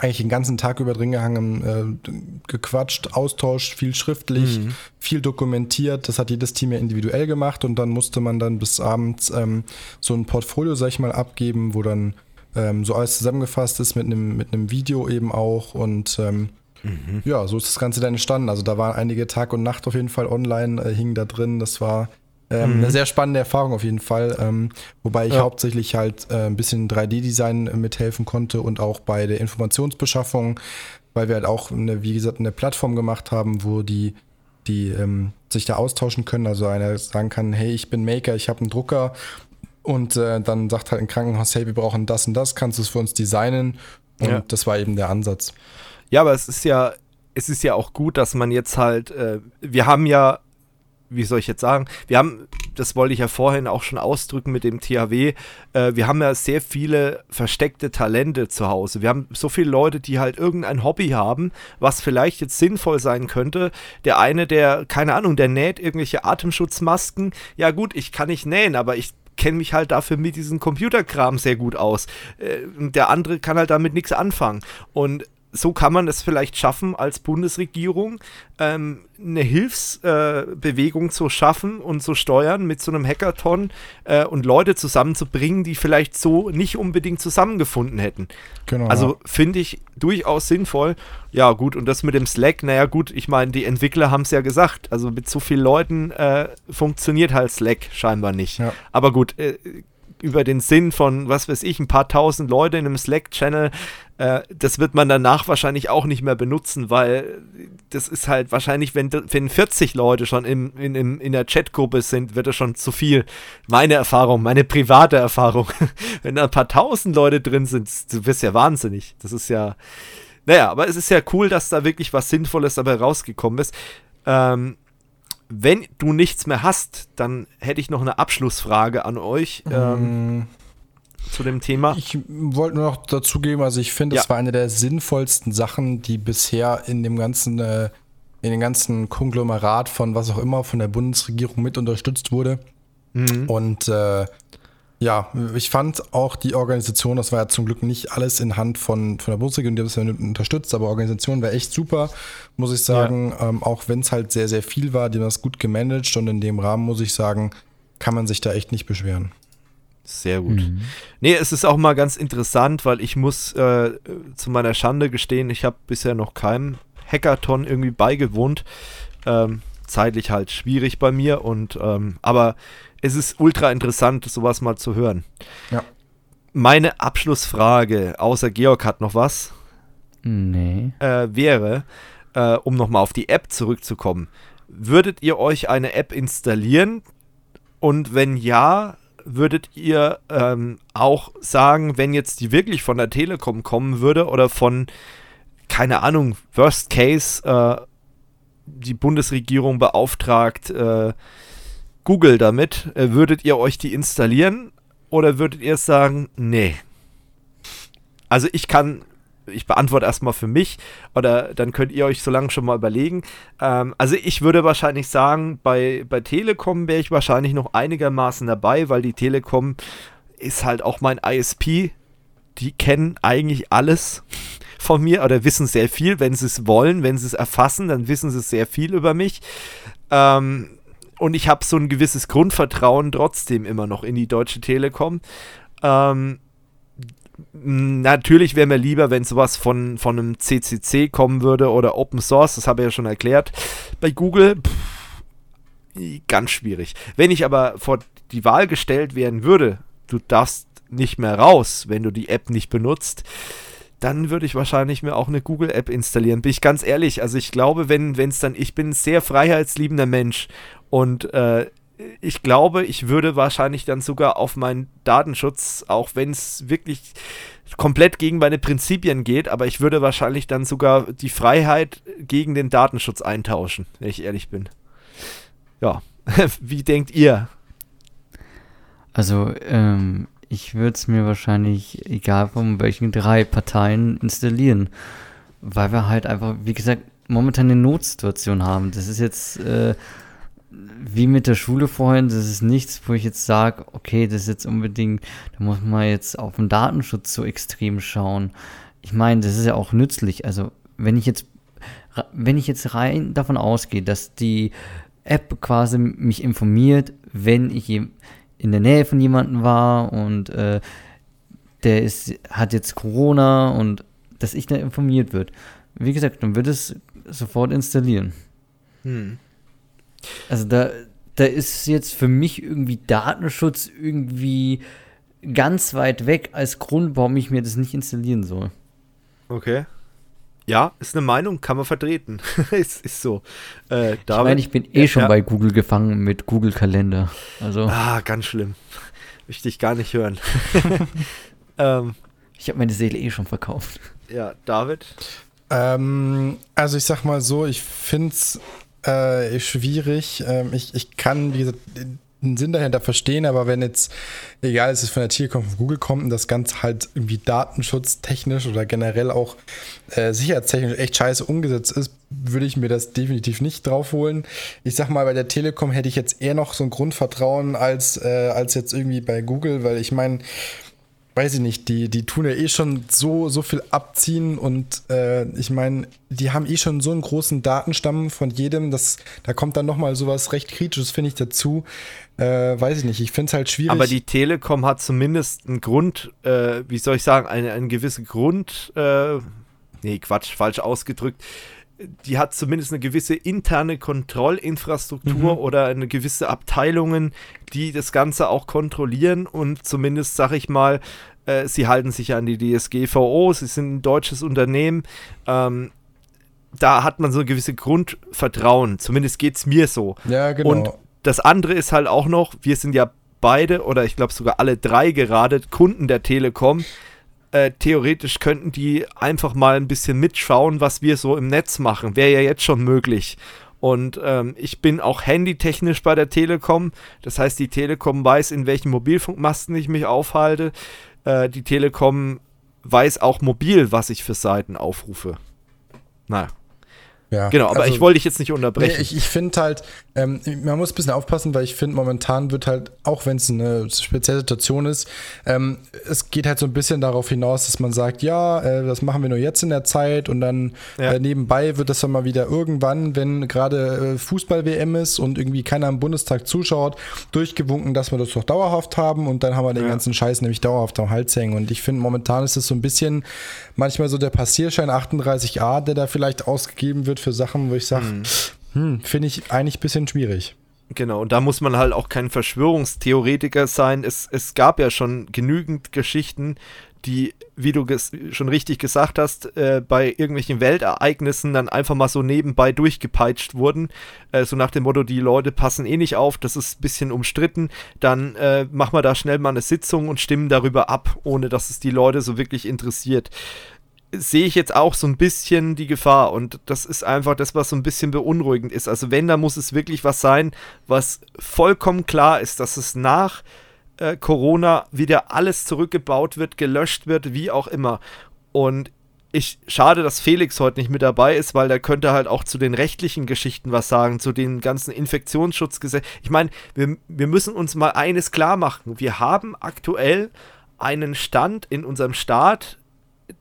eigentlich den ganzen Tag über drin gehangen, äh, gequatscht, Austausch, viel schriftlich,
Mhm.
viel dokumentiert. Das hat jedes Team ja individuell gemacht und dann musste man dann bis abends ähm, so ein Portfolio, sag ich mal, abgeben, wo dann ähm, so alles zusammengefasst ist mit einem mit einem Video eben auch und ähm,
Mhm.
ja, so ist das Ganze dann entstanden. Also da waren einige Tag und Nacht auf jeden Fall online, äh, hingen da drin. Das war ähm, eine sehr spannende Erfahrung auf jeden Fall. Ähm, wobei ich
Mhm. Ja.
hauptsächlich halt äh, ein bisschen 3D-Design äh, mithelfen konnte und auch bei der Informationsbeschaffung, weil wir halt auch, eine, wie gesagt, eine Plattform gemacht haben, wo die, die ähm, sich da austauschen können. Also einer sagen kann, hey, ich bin Maker, ich habe einen Drucker. Und äh, dann sagt halt ein Krankenhaus, hey, wir brauchen das und das, kannst du es für uns designen? Und
Ja.
das war eben der Ansatz.
Ja, aber es ist ja, es ist ja auch gut, dass man jetzt halt, äh, wir haben ja, wie soll ich jetzt sagen, wir haben, das wollte ich ja vorhin auch schon ausdrücken mit dem THW, äh, wir haben ja sehr viele versteckte Talente zu Hause. Wir haben so viele Leute, die halt irgendein Hobby haben, was vielleicht jetzt sinnvoll sein könnte. Der eine, der, keine Ahnung, der näht irgendwelche Atemschutzmasken. Ja gut, ich kann nicht nähen, aber ich kenne mich halt dafür mit diesem Computerkram sehr gut aus. Äh, der andere kann halt damit nichts anfangen. Und so kann man es vielleicht schaffen, als Bundesregierung ähm, eine Hilfsbewegung äh, zu schaffen und zu steuern mit so einem Hackathon äh, und Leute zusammenzubringen, die vielleicht so nicht unbedingt zusammengefunden hätten.
Genau.
Also finde ich durchaus sinnvoll. Ja, gut, und das mit dem Slack, naja, gut, ich meine, die Entwickler haben es ja gesagt. Also mit so vielen Leuten äh, funktioniert halt Slack scheinbar nicht.
Ja.
Aber gut, äh, über den Sinn von, was weiß ich, ein paar tausend Leute in einem Slack-Channel, äh, das wird man danach wahrscheinlich auch nicht mehr benutzen, weil das ist halt wahrscheinlich, wenn, wenn 40 Leute schon im, in, im, in der Chatgruppe sind, wird das schon zu viel. Meine Erfahrung, meine private Erfahrung. wenn da ein paar tausend Leute drin sind, du wirst ja wahnsinnig. Das ist ja, naja, aber es ist ja cool, dass da wirklich was Sinnvolles dabei rausgekommen ist. Ähm, wenn du nichts mehr hast, dann hätte ich noch eine Abschlussfrage an euch ähm,
Mm,
zu dem Thema.
Ich wollte nur noch dazugeben, also ich finde,
Ja.
es war eine der sinnvollsten Sachen, die bisher in dem ganzen, äh, in dem ganzen Konglomerat von was auch immer von der Bundesregierung mit unterstützt wurde.
Mhm.
Und äh, ja, ich fand auch die Organisation, das war ja zum Glück nicht alles in Hand von, von der Bundesregierung, die das ja unterstützt, aber Organisation war echt super, muss ich sagen. Ähm, auch wenn es halt sehr, sehr viel war, die haben das gut gemanagt und in dem Rahmen, muss ich sagen, kann man sich da echt nicht beschweren.
Sehr gut. Mhm. Nee, es ist auch mal ganz interessant, weil ich muss äh, zu meiner Schande gestehen, ich habe bisher noch keinem Hackathon irgendwie beigewohnt. Ähm, zeitlich halt schwierig bei mir und ähm, aber es ist ultra interessant, sowas mal zu hören.
Ja.
Meine Abschlussfrage, außer Georg hat noch was,
nee.
äh, wäre, äh, um nochmal auf die App zurückzukommen. Würdet ihr euch eine App installieren? Und wenn ja, würdet ihr ähm, auch sagen, wenn jetzt die wirklich von der Telekom kommen würde oder von, keine Ahnung, Worst Case, äh, die Bundesregierung beauftragt äh, Google damit, äh, würdet ihr euch die installieren oder würdet ihr sagen, nee? Also ich kann ich beantworte erstmal für mich oder dann könnt ihr euch so lange schon mal überlegen. Ähm, also ich würde wahrscheinlich sagen, bei, bei Telekom wäre ich wahrscheinlich noch einigermaßen dabei, weil die Telekom ist halt auch mein ISP. Die kennen eigentlich alles von mir oder wissen sehr viel, wenn sie es wollen, wenn sie es erfassen, dann wissen sie sehr viel über mich. Ähm, und ich habe so ein gewisses Grundvertrauen trotzdem immer noch in die Deutsche Telekom. Ähm, natürlich wäre mir lieber, wenn sowas von, von einem CCC kommen würde oder Open Source, das habe ich ja schon erklärt. Bei Google, pff, ganz schwierig. Wenn ich aber vor die Wahl gestellt werden würde, du darfst nicht mehr raus, wenn du die App nicht benutzt, dann würde ich wahrscheinlich mir auch eine Google-App installieren. Bin ich ganz ehrlich. Also ich glaube, wenn es dann, ich bin ein sehr freiheitsliebender Mensch und äh, ich glaube, ich würde wahrscheinlich dann sogar auf meinen Datenschutz, auch wenn es wirklich komplett gegen meine Prinzipien geht, aber ich würde wahrscheinlich dann sogar die Freiheit gegen den Datenschutz eintauschen, wenn ich ehrlich bin. Ja, wie denkt ihr?
Also, ähm, ich würde es mir wahrscheinlich, egal von welchen drei Parteien, installieren. Weil wir halt einfach, wie gesagt, momentan eine Notsituation haben. Das ist jetzt äh, wie mit der Schule vorhin, das ist nichts, wo ich jetzt sage, okay, das ist jetzt unbedingt, da muss man jetzt auf den Datenschutz so extrem schauen. Ich meine, das ist ja auch nützlich. Also, wenn ich jetzt, wenn ich jetzt rein davon ausgehe, dass die App quasi mich informiert, wenn ich in der Nähe von jemandem war und äh, der ist, hat jetzt Corona und dass ich da informiert wird. Wie gesagt, dann wird es sofort installieren. Hm. Also da, da ist jetzt für mich irgendwie Datenschutz irgendwie ganz weit weg als Grund, warum ich mir das nicht installieren soll.
Okay. Ja, ist eine Meinung, kann man vertreten. ist, ist so.
Äh, ich meine, ich bin eh ja, schon ja. bei Google gefangen mit Google Kalender. Also.
Ah, ganz schlimm. Möchte ich gar nicht hören.
ähm, ich habe meine Seele eh schon verkauft.
Ja, David?
Ähm, also ich sag mal so, ich finde es äh, schwierig. Ähm, ich, ich kann, wie gesagt, den Sinn dahinter verstehen, aber wenn jetzt, egal, es ist von der Telekom von Google kommt und das Ganze halt irgendwie datenschutztechnisch oder generell auch äh, sicherheitstechnisch echt scheiße umgesetzt ist, würde ich mir das definitiv nicht drauf holen. Ich sag mal, bei der Telekom hätte ich jetzt eher noch so ein Grundvertrauen als, äh, als jetzt irgendwie bei Google, weil ich meine, weiß ich nicht, die, die tun ja eh schon so, so viel abziehen und äh, ich meine, die haben eh schon so einen großen Datenstamm von jedem, das, da kommt dann nochmal sowas recht Kritisches, finde ich, dazu. Äh, weiß ich nicht, ich finde es halt schwierig.
Aber die Telekom hat zumindest einen Grund, äh, wie soll ich sagen, eine, einen gewissen Grund, äh, nee, Quatsch, falsch ausgedrückt, die hat zumindest eine gewisse interne Kontrollinfrastruktur mhm. oder eine gewisse Abteilungen, die das Ganze auch kontrollieren und zumindest, sag ich mal, äh, sie halten sich an die DSGVO, sie sind ein deutsches Unternehmen. Ähm, da hat man so ein gewisses Grundvertrauen, zumindest geht es mir so.
Ja, genau.
Und das andere ist halt auch noch, wir sind ja beide oder ich glaube sogar alle drei gerade Kunden der Telekom äh, theoretisch könnten die einfach mal ein bisschen mitschauen, was wir so im Netz machen. Wäre ja jetzt schon möglich. Und ähm, ich bin auch handytechnisch bei der Telekom. Das heißt, die Telekom weiß, in welchen Mobilfunkmasten ich mich aufhalte. Äh, die Telekom weiß auch mobil, was ich für Seiten aufrufe. Naja.
Ja,
genau, aber
also-
ich wollte dich jetzt nicht unterbrechen.
Nee, ich ich finde halt, ähm, man muss ein bisschen aufpassen, weil ich finde, momentan wird halt, auch wenn es eine spezielle Situation ist, ähm, es geht halt so ein bisschen darauf hinaus, dass man sagt, ja, äh, das machen wir nur jetzt in der Zeit und dann
Ja.
äh, nebenbei wird das dann mal wieder irgendwann, wenn gerade äh, Fußball-WM ist und irgendwie keiner im Bundestag zuschaut, durchgewunken, dass wir das doch dauerhaft haben und dann haben wir den
Ja.
ganzen Scheiß nämlich dauerhaft am Hals hängen. Und ich finde, momentan ist es so ein bisschen manchmal so der Passierschein 38a, der da vielleicht ausgegeben wird für Sachen, wo ich sage, hm, finde ich eigentlich ein bisschen schwierig.
Genau, und da muss man halt auch kein Verschwörungstheoretiker sein. Es, es gab ja schon genügend Geschichten, die, wie du schon richtig gesagt hast, äh, bei irgendwelchen Weltereignissen dann einfach mal so nebenbei durchgepeitscht wurden. Äh, so nach dem Motto, die Leute passen eh nicht auf, das ist ein bisschen umstritten. Dann äh, machen wir da schnell mal eine Sitzung und stimmen darüber ab, ohne dass es die Leute so wirklich interessiert sehe ich jetzt auch so ein bisschen die Gefahr und das ist einfach das, was so ein bisschen beunruhigend ist. Also wenn, da muss es wirklich was sein, was vollkommen klar ist, dass es nach äh, Corona wieder alles zurückgebaut wird, gelöscht wird, wie auch immer. Und ich schade, dass Felix heute nicht mit dabei ist, weil der könnte halt auch zu den rechtlichen Geschichten was sagen, zu den ganzen Infektionsschutzgesetzen. Ich meine, wir, wir müssen uns mal eines klar machen. Wir haben aktuell einen Stand in unserem Staat,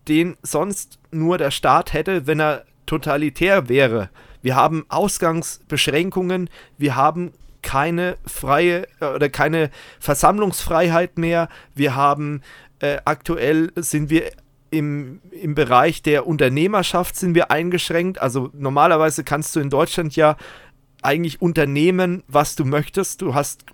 den sonst nur der Staat hätte, wenn er totalitär wäre. Wir haben Ausgangsbeschränkungen, wir haben keine freie äh, oder keine Versammlungsfreiheit mehr. Wir haben äh, aktuell sind wir im, im Bereich der Unternehmerschaft sind wir eingeschränkt. Also normalerweise kannst du in Deutschland ja eigentlich unternehmen, was du möchtest. Du hast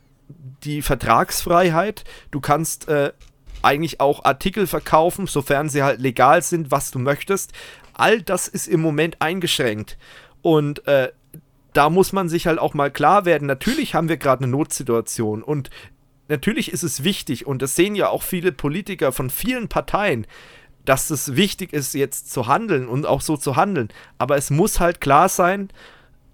die Vertragsfreiheit, du kannst äh, eigentlich auch Artikel verkaufen, sofern sie halt legal sind, was du möchtest. All das ist im Moment eingeschränkt. Und äh, da muss man sich halt auch mal klar werden. Natürlich haben wir gerade eine Notsituation und natürlich ist es wichtig, und das sehen ja auch viele Politiker von vielen Parteien, dass es wichtig ist, jetzt zu handeln und auch so zu handeln. Aber es muss halt klar sein,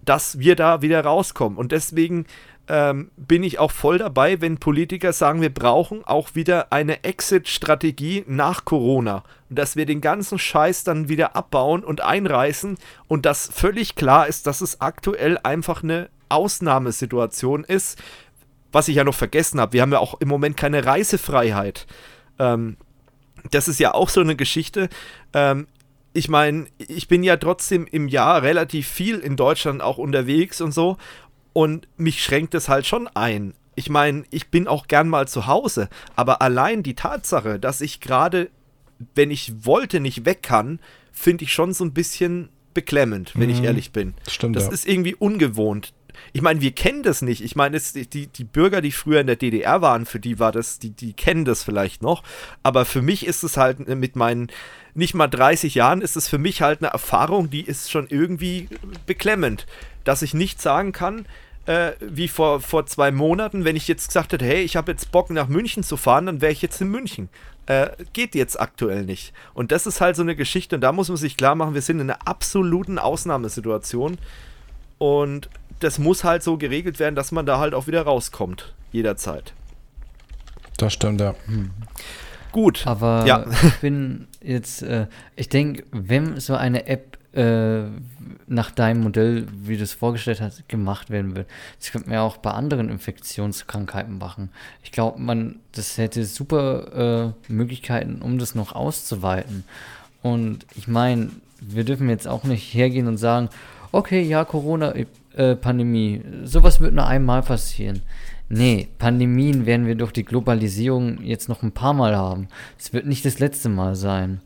dass wir da wieder rauskommen. Und deswegen ähm, bin ich auch voll dabei, wenn Politiker sagen, wir brauchen auch wieder eine Exit-Strategie nach Corona. Und dass wir den ganzen Scheiß dann wieder abbauen und einreißen und dass völlig klar ist, dass es aktuell einfach eine Ausnahmesituation ist. Was ich ja noch vergessen habe, wir haben ja auch im Moment keine Reisefreiheit. Ähm, das ist ja auch so eine Geschichte. Ähm, ich meine, ich bin ja trotzdem im Jahr relativ viel in Deutschland auch unterwegs und so. Und mich schränkt es halt schon ein. Ich meine, ich bin auch gern mal zu Hause, aber allein die Tatsache, dass ich gerade, wenn ich wollte, nicht weg kann, finde ich schon so ein bisschen beklemmend, wenn ich
Mhm.
ehrlich bin.
Stimmt,
Das
ja.
ist irgendwie ungewohnt. Ich meine, wir kennen das nicht. Ich meine, die, die Bürger, die früher in der DDR waren, für die war das, die, die kennen das vielleicht noch. Aber für mich ist es halt mit meinen nicht mal 30 Jahren, ist es für mich halt eine Erfahrung, die ist schon irgendwie beklemmend. Dass ich nicht sagen kann, äh, wie vor, vor zwei Monaten, wenn ich jetzt gesagt hätte, hey, ich habe jetzt Bock nach München zu fahren, dann wäre ich jetzt in München. Äh, geht jetzt aktuell nicht. Und das ist halt so eine Geschichte und da muss man sich klar machen, wir sind in einer absoluten Ausnahmesituation. Und das muss halt so geregelt werden, dass man da halt auch wieder rauskommt. Jederzeit.
Das stimmt, ja.
Gut.
Aber
Ja.
ich bin jetzt, äh, ich denke, wenn so eine App äh, nach deinem Modell, wie du es vorgestellt hast, gemacht werden wird, das könnte man ja auch bei anderen Infektionskrankheiten machen. Ich glaube, man, das hätte super äh, Möglichkeiten, um das noch auszuweiten. Und ich meine, wir dürfen jetzt auch nicht hergehen und sagen, okay, ja, Corona-Pandemie, sowas wird nur einmal passieren. Nee, Pandemien werden wir durch die Globalisierung jetzt noch ein paar Mal haben. Es wird nicht das letzte Mal sein.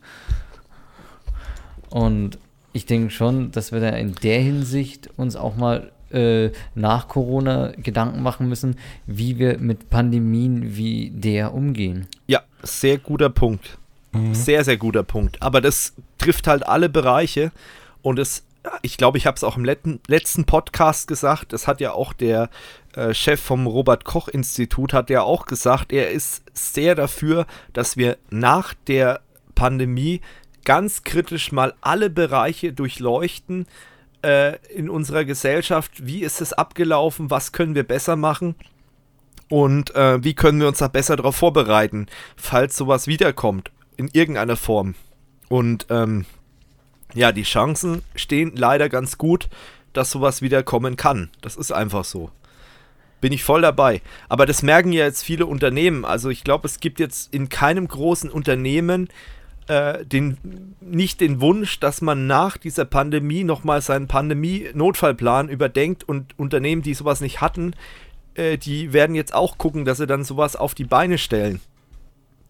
Und ich denke schon, dass wir da in der Hinsicht uns auch mal äh, nach Corona Gedanken machen müssen, wie wir mit Pandemien wie der umgehen.
Ja, sehr guter Punkt. Sehr, sehr guter Punkt. Aber das trifft halt alle Bereiche und es, ich glaube, ich habe es auch im letzten, letzten Podcast gesagt, das hat ja auch der äh, Chef vom Robert Koch Institut hat ja auch gesagt, er ist sehr dafür, dass wir nach der Pandemie ganz kritisch mal alle Bereiche durchleuchten äh, in unserer Gesellschaft. Wie ist es abgelaufen? Was können wir besser machen? Und äh, wie können wir uns da besser darauf vorbereiten, falls sowas wiederkommt, in irgendeiner Form. Und ähm, ja, die Chancen stehen leider ganz gut, dass sowas wieder kommen kann. Das ist einfach so. Bin ich voll dabei. Aber das merken ja jetzt viele Unternehmen. Also ich glaube, es gibt jetzt in keinem großen Unternehmen äh, den, nicht den Wunsch, dass man nach dieser Pandemie nochmal seinen Pandemie-Notfallplan überdenkt und Unternehmen, die sowas nicht hatten, äh, die werden jetzt auch gucken, dass sie dann sowas auf die Beine stellen.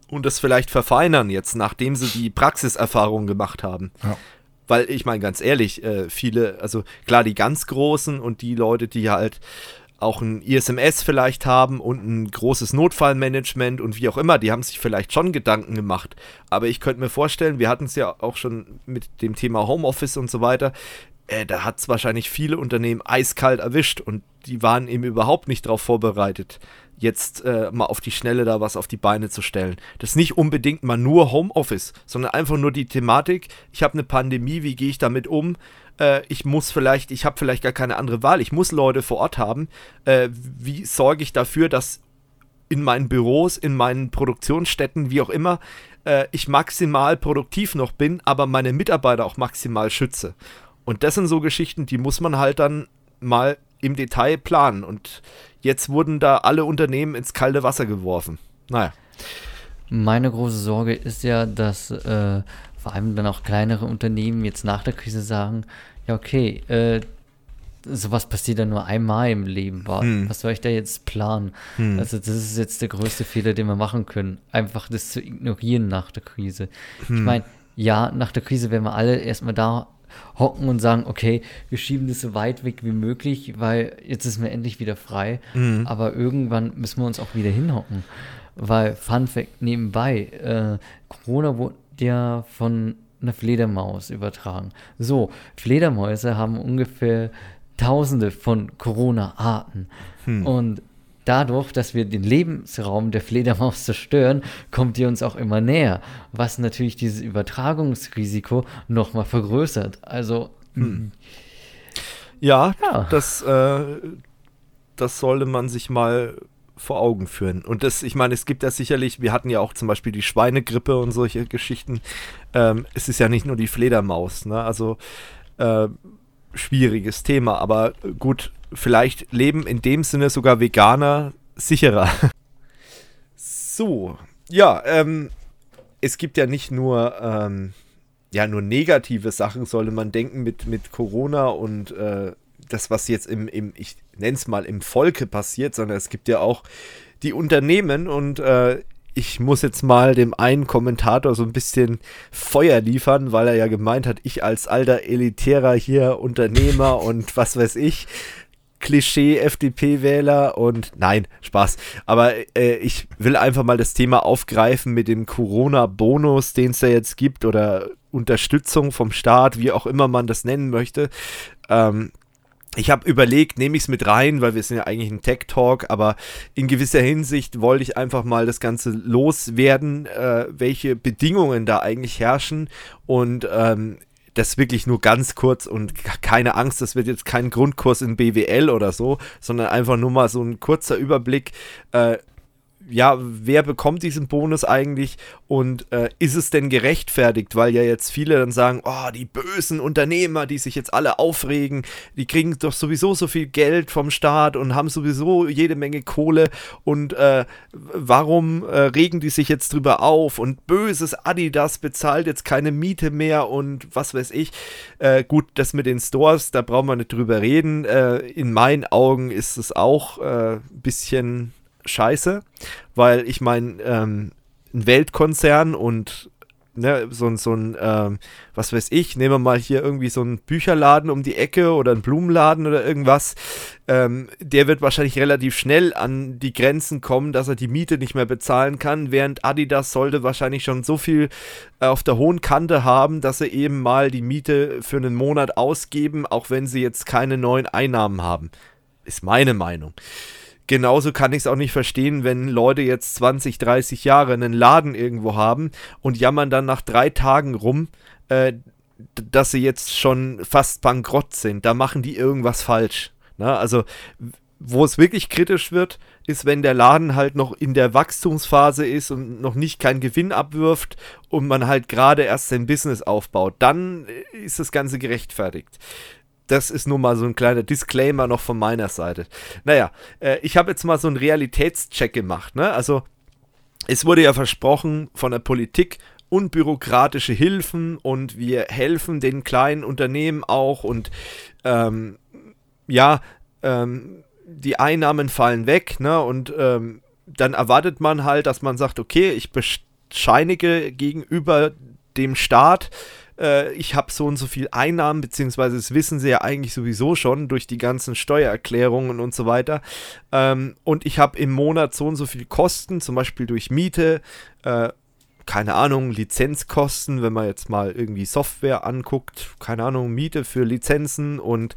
Und das vielleicht verfeinern jetzt, nachdem sie die Praxiserfahrung gemacht haben. Ja. Weil ich meine, ganz ehrlich, äh, viele, also klar, die ganz Großen und die Leute, die halt auch ein ISMS vielleicht haben und ein großes Notfallmanagement und wie auch immer, die haben sich vielleicht schon Gedanken gemacht. Aber ich könnte mir vorstellen, wir hatten es ja auch schon mit dem Thema Homeoffice und so weiter, äh, da hat es wahrscheinlich viele Unternehmen eiskalt erwischt und die waren eben überhaupt nicht darauf vorbereitet, jetzt äh, mal auf die Schnelle da was auf die Beine zu stellen. Das ist nicht unbedingt mal nur Homeoffice, sondern einfach nur die Thematik, ich habe eine Pandemie, wie gehe ich damit um? äh, ich muss vielleicht, ich habe vielleicht gar keine andere Wahl, ich muss Leute vor Ort haben. Äh, wie sorge ich dafür, dass in meinen Büros, in meinen Produktionsstätten, wie auch immer, äh, ich maximal produktiv noch bin, aber meine Mitarbeiter auch maximal schütze. Und das sind so Geschichten, die muss man halt dann mal im Detail planen. Und jetzt wurden da alle Unternehmen ins kalte Wasser geworfen. Naja.
Meine große Sorge ist ja, dass äh, vor allem dann auch kleinere Unternehmen jetzt nach der Krise sagen, ja okay, äh, sowas passiert dann nur einmal im Leben. Hm. Was soll ich da jetzt planen? Hm. Also das ist jetzt der größte Fehler, den wir machen können. Einfach das zu ignorieren nach der Krise. Hm. Ich meine, ja, nach der Krise werden wir alle erstmal da hocken und sagen, okay, wir schieben das so weit weg wie möglich, weil jetzt ist mir endlich wieder frei. Mhm. Aber irgendwann müssen wir uns auch wieder hinhocken. Weil, Fun Fact nebenbei, äh, Corona wurde ja von einer Fledermaus übertragen. So, Fledermäuse haben ungefähr tausende von Corona-Arten. Hm. Und dadurch, dass wir den Lebensraum der Fledermaus zerstören, kommt die uns auch immer näher, was natürlich dieses Übertragungsrisiko nochmal vergrößert. Also. Hm.
Ja, ja, Das, äh, das sollte man sich mal vor Augen führen. Und das, ich meine, es gibt ja sicherlich, wir hatten ja auch zum Beispiel die Schweinegrippe und solche Geschichten. Ähm, es ist ja nicht nur die Fledermaus, ne? Also äh, schwieriges Thema, aber gut, vielleicht leben in dem Sinne sogar Veganer sicherer. so, ja, ähm, es gibt ja nicht nur, ähm, ja, nur negative Sachen, sollte man denken, mit, mit Corona und äh, das, was jetzt im, im ich nenne es mal, im Volke passiert, sondern es gibt ja auch die Unternehmen und äh, ich muss jetzt mal dem einen Kommentator so ein bisschen Feuer liefern, weil er ja gemeint hat, ich als alter elitärer hier Unternehmer und was weiß ich, Klischee FDP-Wähler und nein, Spaß. Aber äh, ich will einfach mal das Thema aufgreifen mit dem Corona-Bonus, den es da jetzt gibt oder Unterstützung vom Staat, wie auch immer man das nennen möchte. Ähm, ich habe überlegt, nehme ich es mit rein, weil wir sind ja eigentlich ein Tech-Talk, aber in gewisser Hinsicht wollte ich einfach mal das Ganze loswerden, äh, welche Bedingungen da eigentlich herrschen und ähm, das wirklich nur ganz kurz und keine Angst, das wird jetzt kein Grundkurs in BWL oder so, sondern einfach nur mal so ein kurzer Überblick, äh, ja, wer bekommt diesen Bonus eigentlich und äh, ist es denn gerechtfertigt? Weil ja jetzt viele dann sagen, oh, die bösen Unternehmer, die sich jetzt alle aufregen, die kriegen doch sowieso so viel Geld vom Staat und haben sowieso jede Menge Kohle und äh, warum äh, regen die sich jetzt drüber auf und böses Adidas bezahlt jetzt keine Miete mehr und was weiß ich. Äh, gut, das mit den Stores, da brauchen wir nicht drüber reden. Äh, in meinen Augen ist es auch ein äh, bisschen scheiße, weil ich meine, ähm, ein Weltkonzern und ne, so, so ein, ähm, was weiß ich, nehmen wir mal hier irgendwie so einen Bücherladen um die Ecke oder einen Blumenladen oder irgendwas, ähm, der wird wahrscheinlich relativ schnell an die Grenzen kommen, dass er die Miete nicht mehr bezahlen kann, während Adidas sollte wahrscheinlich schon so viel äh, auf der hohen Kante haben, dass sie eben mal die Miete für einen Monat ausgeben, auch wenn sie jetzt keine neuen Einnahmen haben. Ist meine Meinung genauso kann ich es auch nicht verstehen, wenn Leute jetzt 20, 30 Jahre einen Laden irgendwo haben und jammern dann nach drei Tagen rum, äh, dass sie jetzt schon fast bankrott sind. Da machen die irgendwas falsch. Na, ne? also wo es wirklich kritisch wird, ist, wenn der Laden halt noch in der Wachstumsphase ist und noch nicht keinen Gewinn abwirft und man halt gerade erst sein Business aufbaut. Dann ist das Ganze gerechtfertigt. Das ist nur mal so ein kleiner Disclaimer noch von meiner Seite. Naja, äh, ich habe jetzt mal so einen Realitätscheck gemacht. Ne? Also, es wurde ja versprochen von der Politik, unbürokratische Hilfen und wir helfen den kleinen Unternehmen auch und ähm, ja, ähm, die Einnahmen fallen weg, ne? Und ähm, dann erwartet man halt, dass man sagt, okay, ich bescheinige gegenüber dem Staat, äh, ich habe so und so viel Einnahmen, beziehungsweise das wissen sie ja eigentlich sowieso schon durch die ganzen Steuererklärungen und so weiter. Ähm, und ich habe im Monat so und so viel Kosten, zum Beispiel durch Miete, äh, keine Ahnung, Lizenzkosten, wenn man jetzt mal irgendwie Software anguckt, keine Ahnung, Miete für Lizenzen und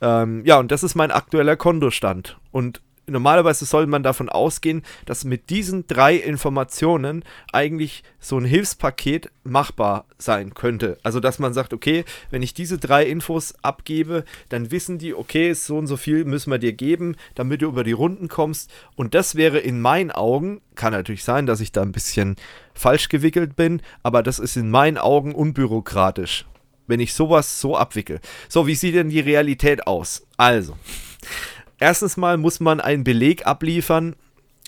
ähm, ja, und das ist mein aktueller Kontostand. Und normalerweise soll man davon ausgehen, dass mit diesen drei Informationen eigentlich so ein Hilfspaket machbar sein könnte. Also, dass man sagt, okay, wenn ich diese drei Infos abgebe, dann wissen die, okay, so und so viel müssen wir dir geben, damit du über die Runden kommst. Und das wäre in meinen Augen, kann natürlich sein, dass ich da ein bisschen falsch gewickelt bin, aber das ist in meinen Augen unbürokratisch wenn ich sowas so abwickel. So, wie sieht denn die Realität aus? Also, erstens mal muss man einen Beleg abliefern,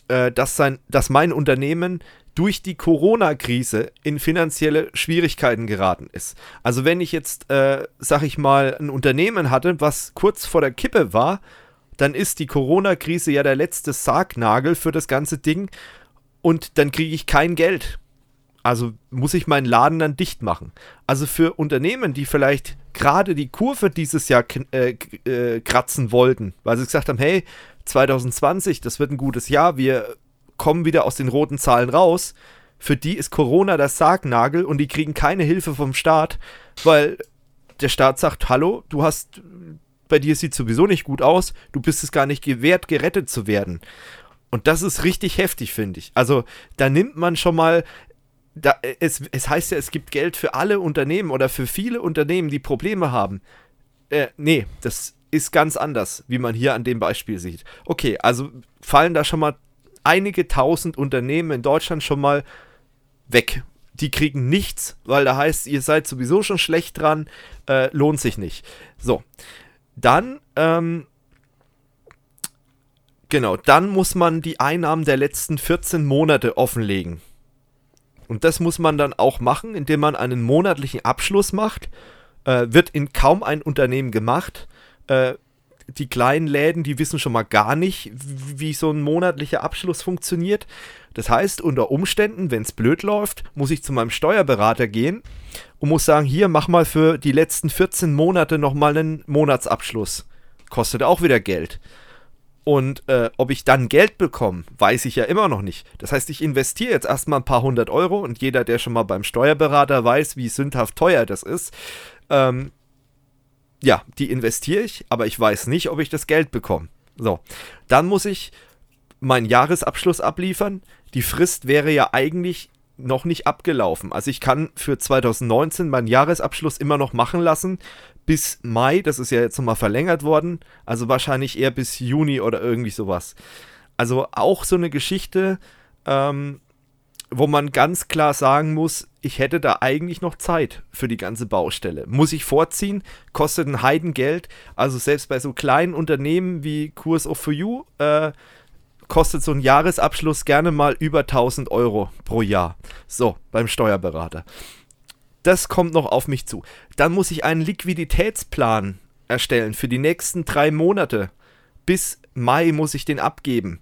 äh, dass, sein, dass mein Unternehmen durch die Corona-Krise in finanzielle Schwierigkeiten geraten ist. Also wenn ich jetzt, äh, sag ich mal, ein Unternehmen hatte, was kurz vor der Kippe war, dann ist die Corona-Krise ja der letzte Sargnagel für das ganze Ding und dann kriege ich kein Geld. Also muss ich meinen Laden dann dicht machen. Also für Unternehmen, die vielleicht gerade die Kurve dieses Jahr äh, äh, kratzen wollten, weil sie gesagt haben, hey, 2020, das wird ein gutes Jahr, wir kommen wieder aus den roten Zahlen raus. Für die ist Corona der Sargnagel und die kriegen keine Hilfe vom Staat, weil der Staat sagt, hallo, du hast, bei dir sieht sowieso nicht gut aus, du bist es gar nicht gewährt, gerettet zu werden. Und das ist richtig heftig, finde ich. Also da nimmt man schon mal da, es, es heißt ja, es gibt Geld für alle Unternehmen oder für viele Unternehmen, die Probleme haben. Äh, nee, das ist ganz anders, wie man hier an dem Beispiel sieht. Okay, also fallen da schon mal einige tausend Unternehmen in Deutschland schon mal weg. Die kriegen nichts, weil da heißt, ihr seid sowieso schon schlecht dran, äh, lohnt sich nicht. So, dann, ähm, genau, dann muss man die Einnahmen der letzten 14 Monate offenlegen. Und das muss man dann auch machen, indem man einen monatlichen Abschluss macht. Äh, wird in kaum ein Unternehmen gemacht. Äh, die kleinen Läden, die wissen schon mal gar nicht, wie so ein monatlicher Abschluss funktioniert. Das heißt, unter Umständen, wenn es blöd läuft, muss ich zu meinem Steuerberater gehen und muss sagen, hier, mach mal für die letzten 14 Monate nochmal einen Monatsabschluss. Kostet auch wieder Geld. Und äh, ob ich dann Geld bekomme, weiß ich ja immer noch nicht. Das heißt, ich investiere jetzt erstmal ein paar hundert Euro und jeder, der schon mal beim Steuerberater weiß, wie sündhaft teuer das ist, ähm, ja, die investiere ich, aber ich weiß nicht, ob ich das Geld bekomme. So, dann muss ich meinen Jahresabschluss abliefern. Die Frist wäre ja eigentlich noch nicht abgelaufen. Also ich kann für 2019 meinen Jahresabschluss immer noch machen lassen bis Mai. Das ist ja jetzt nochmal verlängert worden. Also wahrscheinlich eher bis Juni oder irgendwie sowas. Also auch so eine Geschichte, ähm, wo man ganz klar sagen muss, ich hätte da eigentlich noch Zeit für die ganze Baustelle. Muss ich vorziehen, kostet ein Heidengeld. Also selbst bei so kleinen Unternehmen wie Kurs of For You äh, kostet so ein Jahresabschluss gerne mal über 1000 Euro pro Jahr. So, beim Steuerberater. Das kommt noch auf mich zu. Dann muss ich einen Liquiditätsplan erstellen für die nächsten drei Monate. Bis Mai muss ich den abgeben.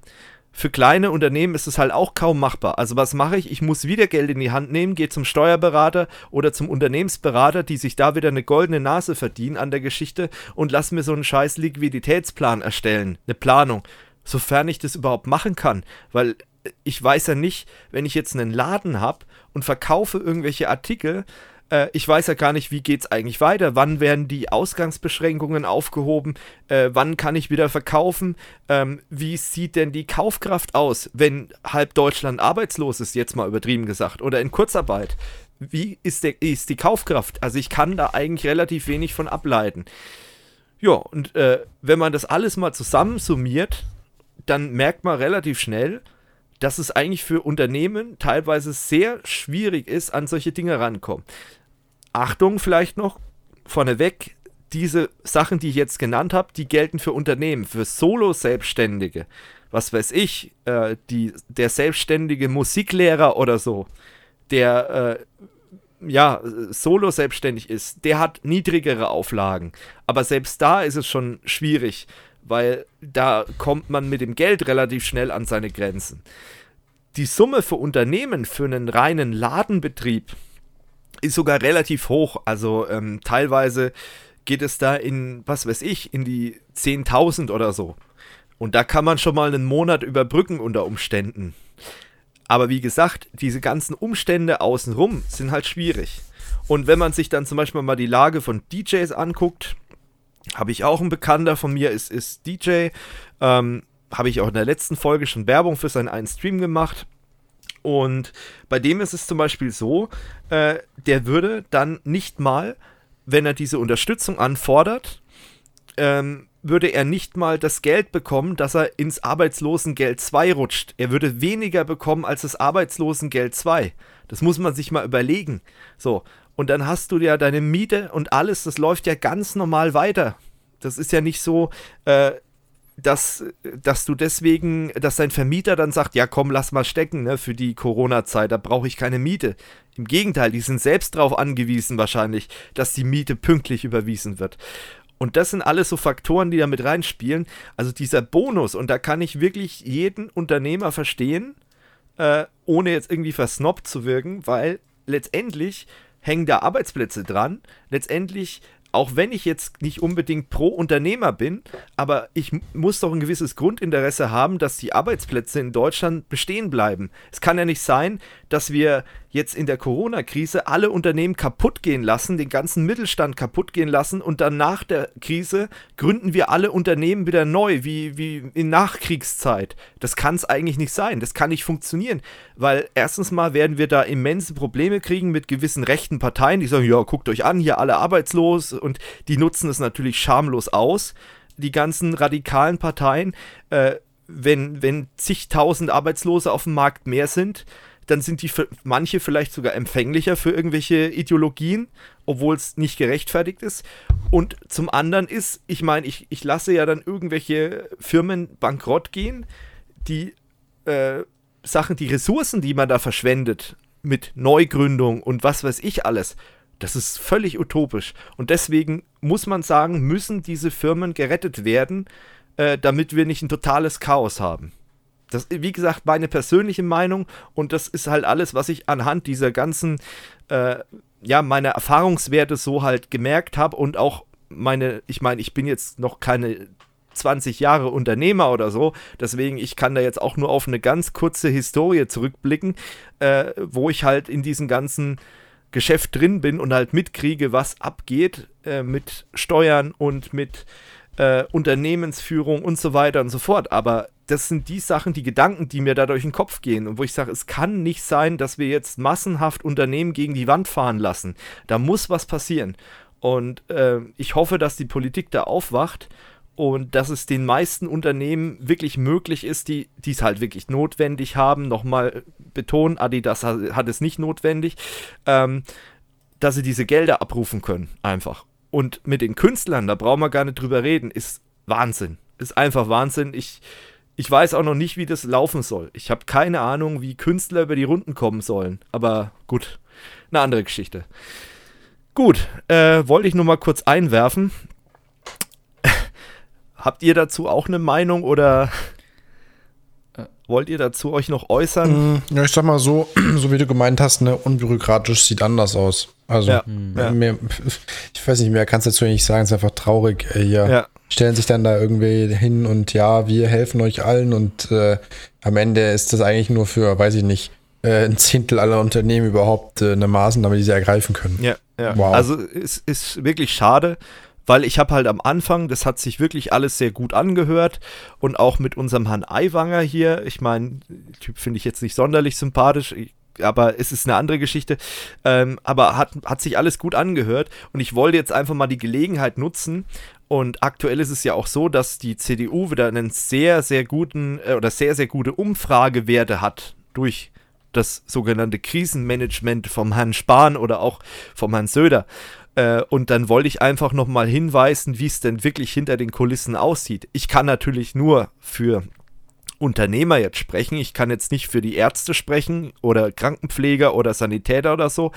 Für kleine Unternehmen ist es halt auch kaum machbar. Also was mache ich? Ich muss wieder Geld in die Hand nehmen, gehe zum Steuerberater oder zum Unternehmensberater, die sich da wieder eine goldene Nase verdienen an der Geschichte und lass mir so einen scheiß Liquiditätsplan erstellen, eine Planung sofern ich das überhaupt machen kann, weil ich weiß ja nicht, wenn ich jetzt einen Laden habe und verkaufe irgendwelche Artikel, äh, ich weiß ja gar nicht, wie geht es eigentlich weiter, wann werden die Ausgangsbeschränkungen aufgehoben, äh, wann kann ich wieder verkaufen, ähm, wie sieht denn die Kaufkraft aus, wenn halb Deutschland arbeitslos ist, jetzt mal übertrieben gesagt, oder in Kurzarbeit. Wie ist, der, ist die Kaufkraft? Also ich kann da eigentlich relativ wenig von ableiten. Ja, und äh, wenn man das alles mal zusammensummiert, dann merkt man relativ schnell, dass es eigentlich für Unternehmen teilweise sehr schwierig ist, an solche Dinge rankommen. Achtung vielleicht noch vorneweg, diese Sachen, die ich jetzt genannt habe, die gelten für Unternehmen, für Solo-Selbstständige. Was weiß ich, äh, die, der selbstständige Musiklehrer oder so, der äh, ja solo selbstständig ist, der hat niedrigere Auflagen. Aber selbst da ist es schon schwierig, weil da kommt man mit dem Geld relativ schnell an seine Grenzen. Die Summe für Unternehmen für einen reinen Ladenbetrieb ist sogar relativ hoch. Also ähm, teilweise geht es da in, was weiß ich, in die 10.000 oder so. Und da kann man schon mal einen Monat überbrücken unter Umständen. Aber wie gesagt, diese ganzen Umstände außenrum sind halt schwierig. Und wenn man sich dann zum Beispiel mal die Lage von DJs anguckt, habe ich auch einen Bekannter von mir, ist, ist DJ. Ähm, habe ich auch in der letzten Folge schon Werbung für seinen einen Stream gemacht. Und bei dem ist es zum Beispiel so, äh, der würde dann nicht mal, wenn er diese Unterstützung anfordert, ähm, würde er nicht mal das Geld bekommen, dass er ins Arbeitslosengeld 2 rutscht. Er würde weniger bekommen als das Arbeitslosengeld 2. Das muss man sich mal überlegen. So, und dann hast du ja deine Miete und alles, das läuft ja ganz normal weiter. Das ist ja nicht so, äh, dass, dass du deswegen, dass dein Vermieter dann sagt, ja komm, lass mal stecken, ne, für die Corona-Zeit, da brauche ich keine Miete. Im Gegenteil, die sind selbst darauf angewiesen wahrscheinlich, dass die Miete pünktlich überwiesen wird. Und das sind alles so Faktoren, die da mit reinspielen. Also dieser Bonus, und da kann ich wirklich jeden Unternehmer verstehen, äh, ohne jetzt irgendwie versnobbt zu wirken, weil letztendlich hängen da Arbeitsplätze dran. Letztendlich auch wenn ich jetzt nicht unbedingt pro Unternehmer bin, aber ich muss doch ein gewisses Grundinteresse haben, dass die Arbeitsplätze in Deutschland bestehen bleiben. Es kann ja nicht sein, dass wir jetzt in der Corona-Krise alle Unternehmen kaputt gehen lassen, den ganzen Mittelstand kaputt gehen lassen und dann nach der Krise gründen wir alle Unternehmen wieder neu, wie, wie in Nachkriegszeit. Das kann es eigentlich nicht sein. Das kann nicht funktionieren, weil erstens mal werden wir da immense Probleme kriegen mit gewissen rechten Parteien, die sagen, ja, guckt euch an, hier alle arbeitslos und die nutzen es natürlich schamlos aus, die ganzen radikalen Parteien. Äh, wenn, wenn zigtausend Arbeitslose auf dem Markt mehr sind, dann sind die manche vielleicht sogar empfänglicher für irgendwelche Ideologien, obwohl es nicht gerechtfertigt ist. Und zum anderen ist, ich meine, ich, ich lasse ja dann irgendwelche Firmen bankrott gehen, die äh, Sachen, die Ressourcen, die man da verschwendet, mit Neugründung und was weiß ich alles, das ist völlig utopisch. Und deswegen muss man sagen, müssen diese Firmen gerettet werden, äh, damit wir nicht ein totales Chaos haben. Das, wie gesagt, meine persönliche Meinung und das ist halt alles, was ich anhand dieser ganzen, äh, ja, meiner Erfahrungswerte so halt gemerkt habe und auch meine, ich meine, ich bin jetzt noch keine 20 Jahre Unternehmer oder so, deswegen ich kann da jetzt auch nur auf eine ganz kurze Historie zurückblicken, äh, wo ich halt in diesem ganzen Geschäft drin bin und halt mitkriege, was abgeht äh, mit Steuern und mit äh, Unternehmensführung und so weiter und so fort. Aber das sind die Sachen, die Gedanken, die mir da durch den Kopf gehen und wo ich sage, es kann nicht sein, dass wir jetzt massenhaft Unternehmen gegen die Wand fahren lassen. Da muss was passieren. Und äh, ich hoffe, dass die Politik da aufwacht und dass es den meisten Unternehmen wirklich möglich ist, die es halt wirklich notwendig haben. Nochmal betonen, Adidas hat, hat es nicht notwendig, ähm, dass sie diese Gelder abrufen können, einfach. Und mit den Künstlern, da brauchen wir gar nicht drüber reden, ist Wahnsinn. Ist einfach Wahnsinn. Ich, ich weiß auch noch nicht, wie das laufen soll. Ich habe keine Ahnung, wie Künstler über die Runden kommen sollen. Aber gut, eine andere Geschichte. Gut, äh, wollte ich nur mal kurz einwerfen. Habt ihr dazu auch eine Meinung oder. Wollt ihr dazu euch noch äußern?
Mm, ja, ich sag mal so, so wie du gemeint hast, ne, unbürokratisch sieht anders aus. Also, ja, mehr, ich weiß nicht mehr, kannst du dazu nicht sagen, es ist einfach traurig. Hier ja. stellen sich dann da irgendwie hin und ja, wir helfen euch allen und äh, am Ende ist das eigentlich nur für, weiß ich nicht, äh, ein Zehntel aller Unternehmen überhaupt äh, eine Maßnahme, die sie ergreifen können.
Ja, ja. Wow. Also es ist wirklich schade weil ich habe halt am Anfang, das hat sich wirklich alles sehr gut angehört und auch mit unserem Herrn Aiwanger hier, ich meine, Typ finde ich jetzt nicht sonderlich sympathisch, aber es ist eine andere Geschichte. Ähm, aber hat, hat sich alles gut angehört und ich wollte jetzt einfach mal die Gelegenheit nutzen Und aktuell ist es ja auch so, dass die CDU wieder einen sehr, sehr guten äh, oder sehr, sehr gute Umfragewerte hat durch das sogenannte Krisenmanagement vom Herrn Spahn oder auch vom Herrn Söder. Äh, und dann wollte ich einfach nochmal hinweisen, wie es denn wirklich hinter den Kulissen aussieht. Ich kann natürlich nur für Unternehmer jetzt sprechen. Ich kann jetzt nicht für die Ärzte sprechen oder Krankenpfleger oder Sanitäter oder so,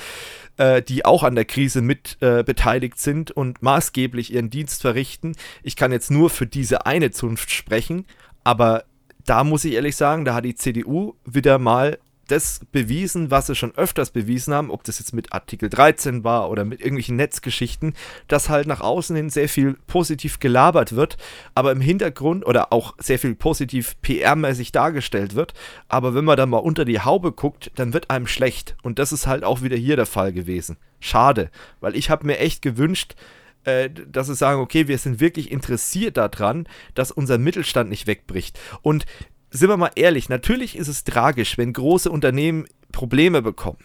äh, die auch an der Krise mit äh, beteiligt sind und maßgeblich ihren Dienst verrichten. Ich kann jetzt nur für diese eine Zunft sprechen, aber da muss ich ehrlich sagen, da hat die CDU wieder mal das bewiesen, was sie schon öfters bewiesen haben, ob das jetzt mit Artikel 13 war oder mit irgendwelchen Netzgeschichten, dass halt nach außen hin sehr viel positiv gelabert wird, aber im Hintergrund oder auch sehr viel positiv PR-mäßig dargestellt wird. Aber wenn man dann mal unter die Haube guckt, dann wird einem schlecht. Und das ist halt auch wieder hier der Fall gewesen. Schade, weil ich habe mir echt gewünscht, äh, dass sie sagen, okay, wir sind wirklich interessiert daran, dass unser Mittelstand nicht wegbricht. Und sind wir mal ehrlich, natürlich ist es tragisch, wenn große Unternehmen Probleme bekommen.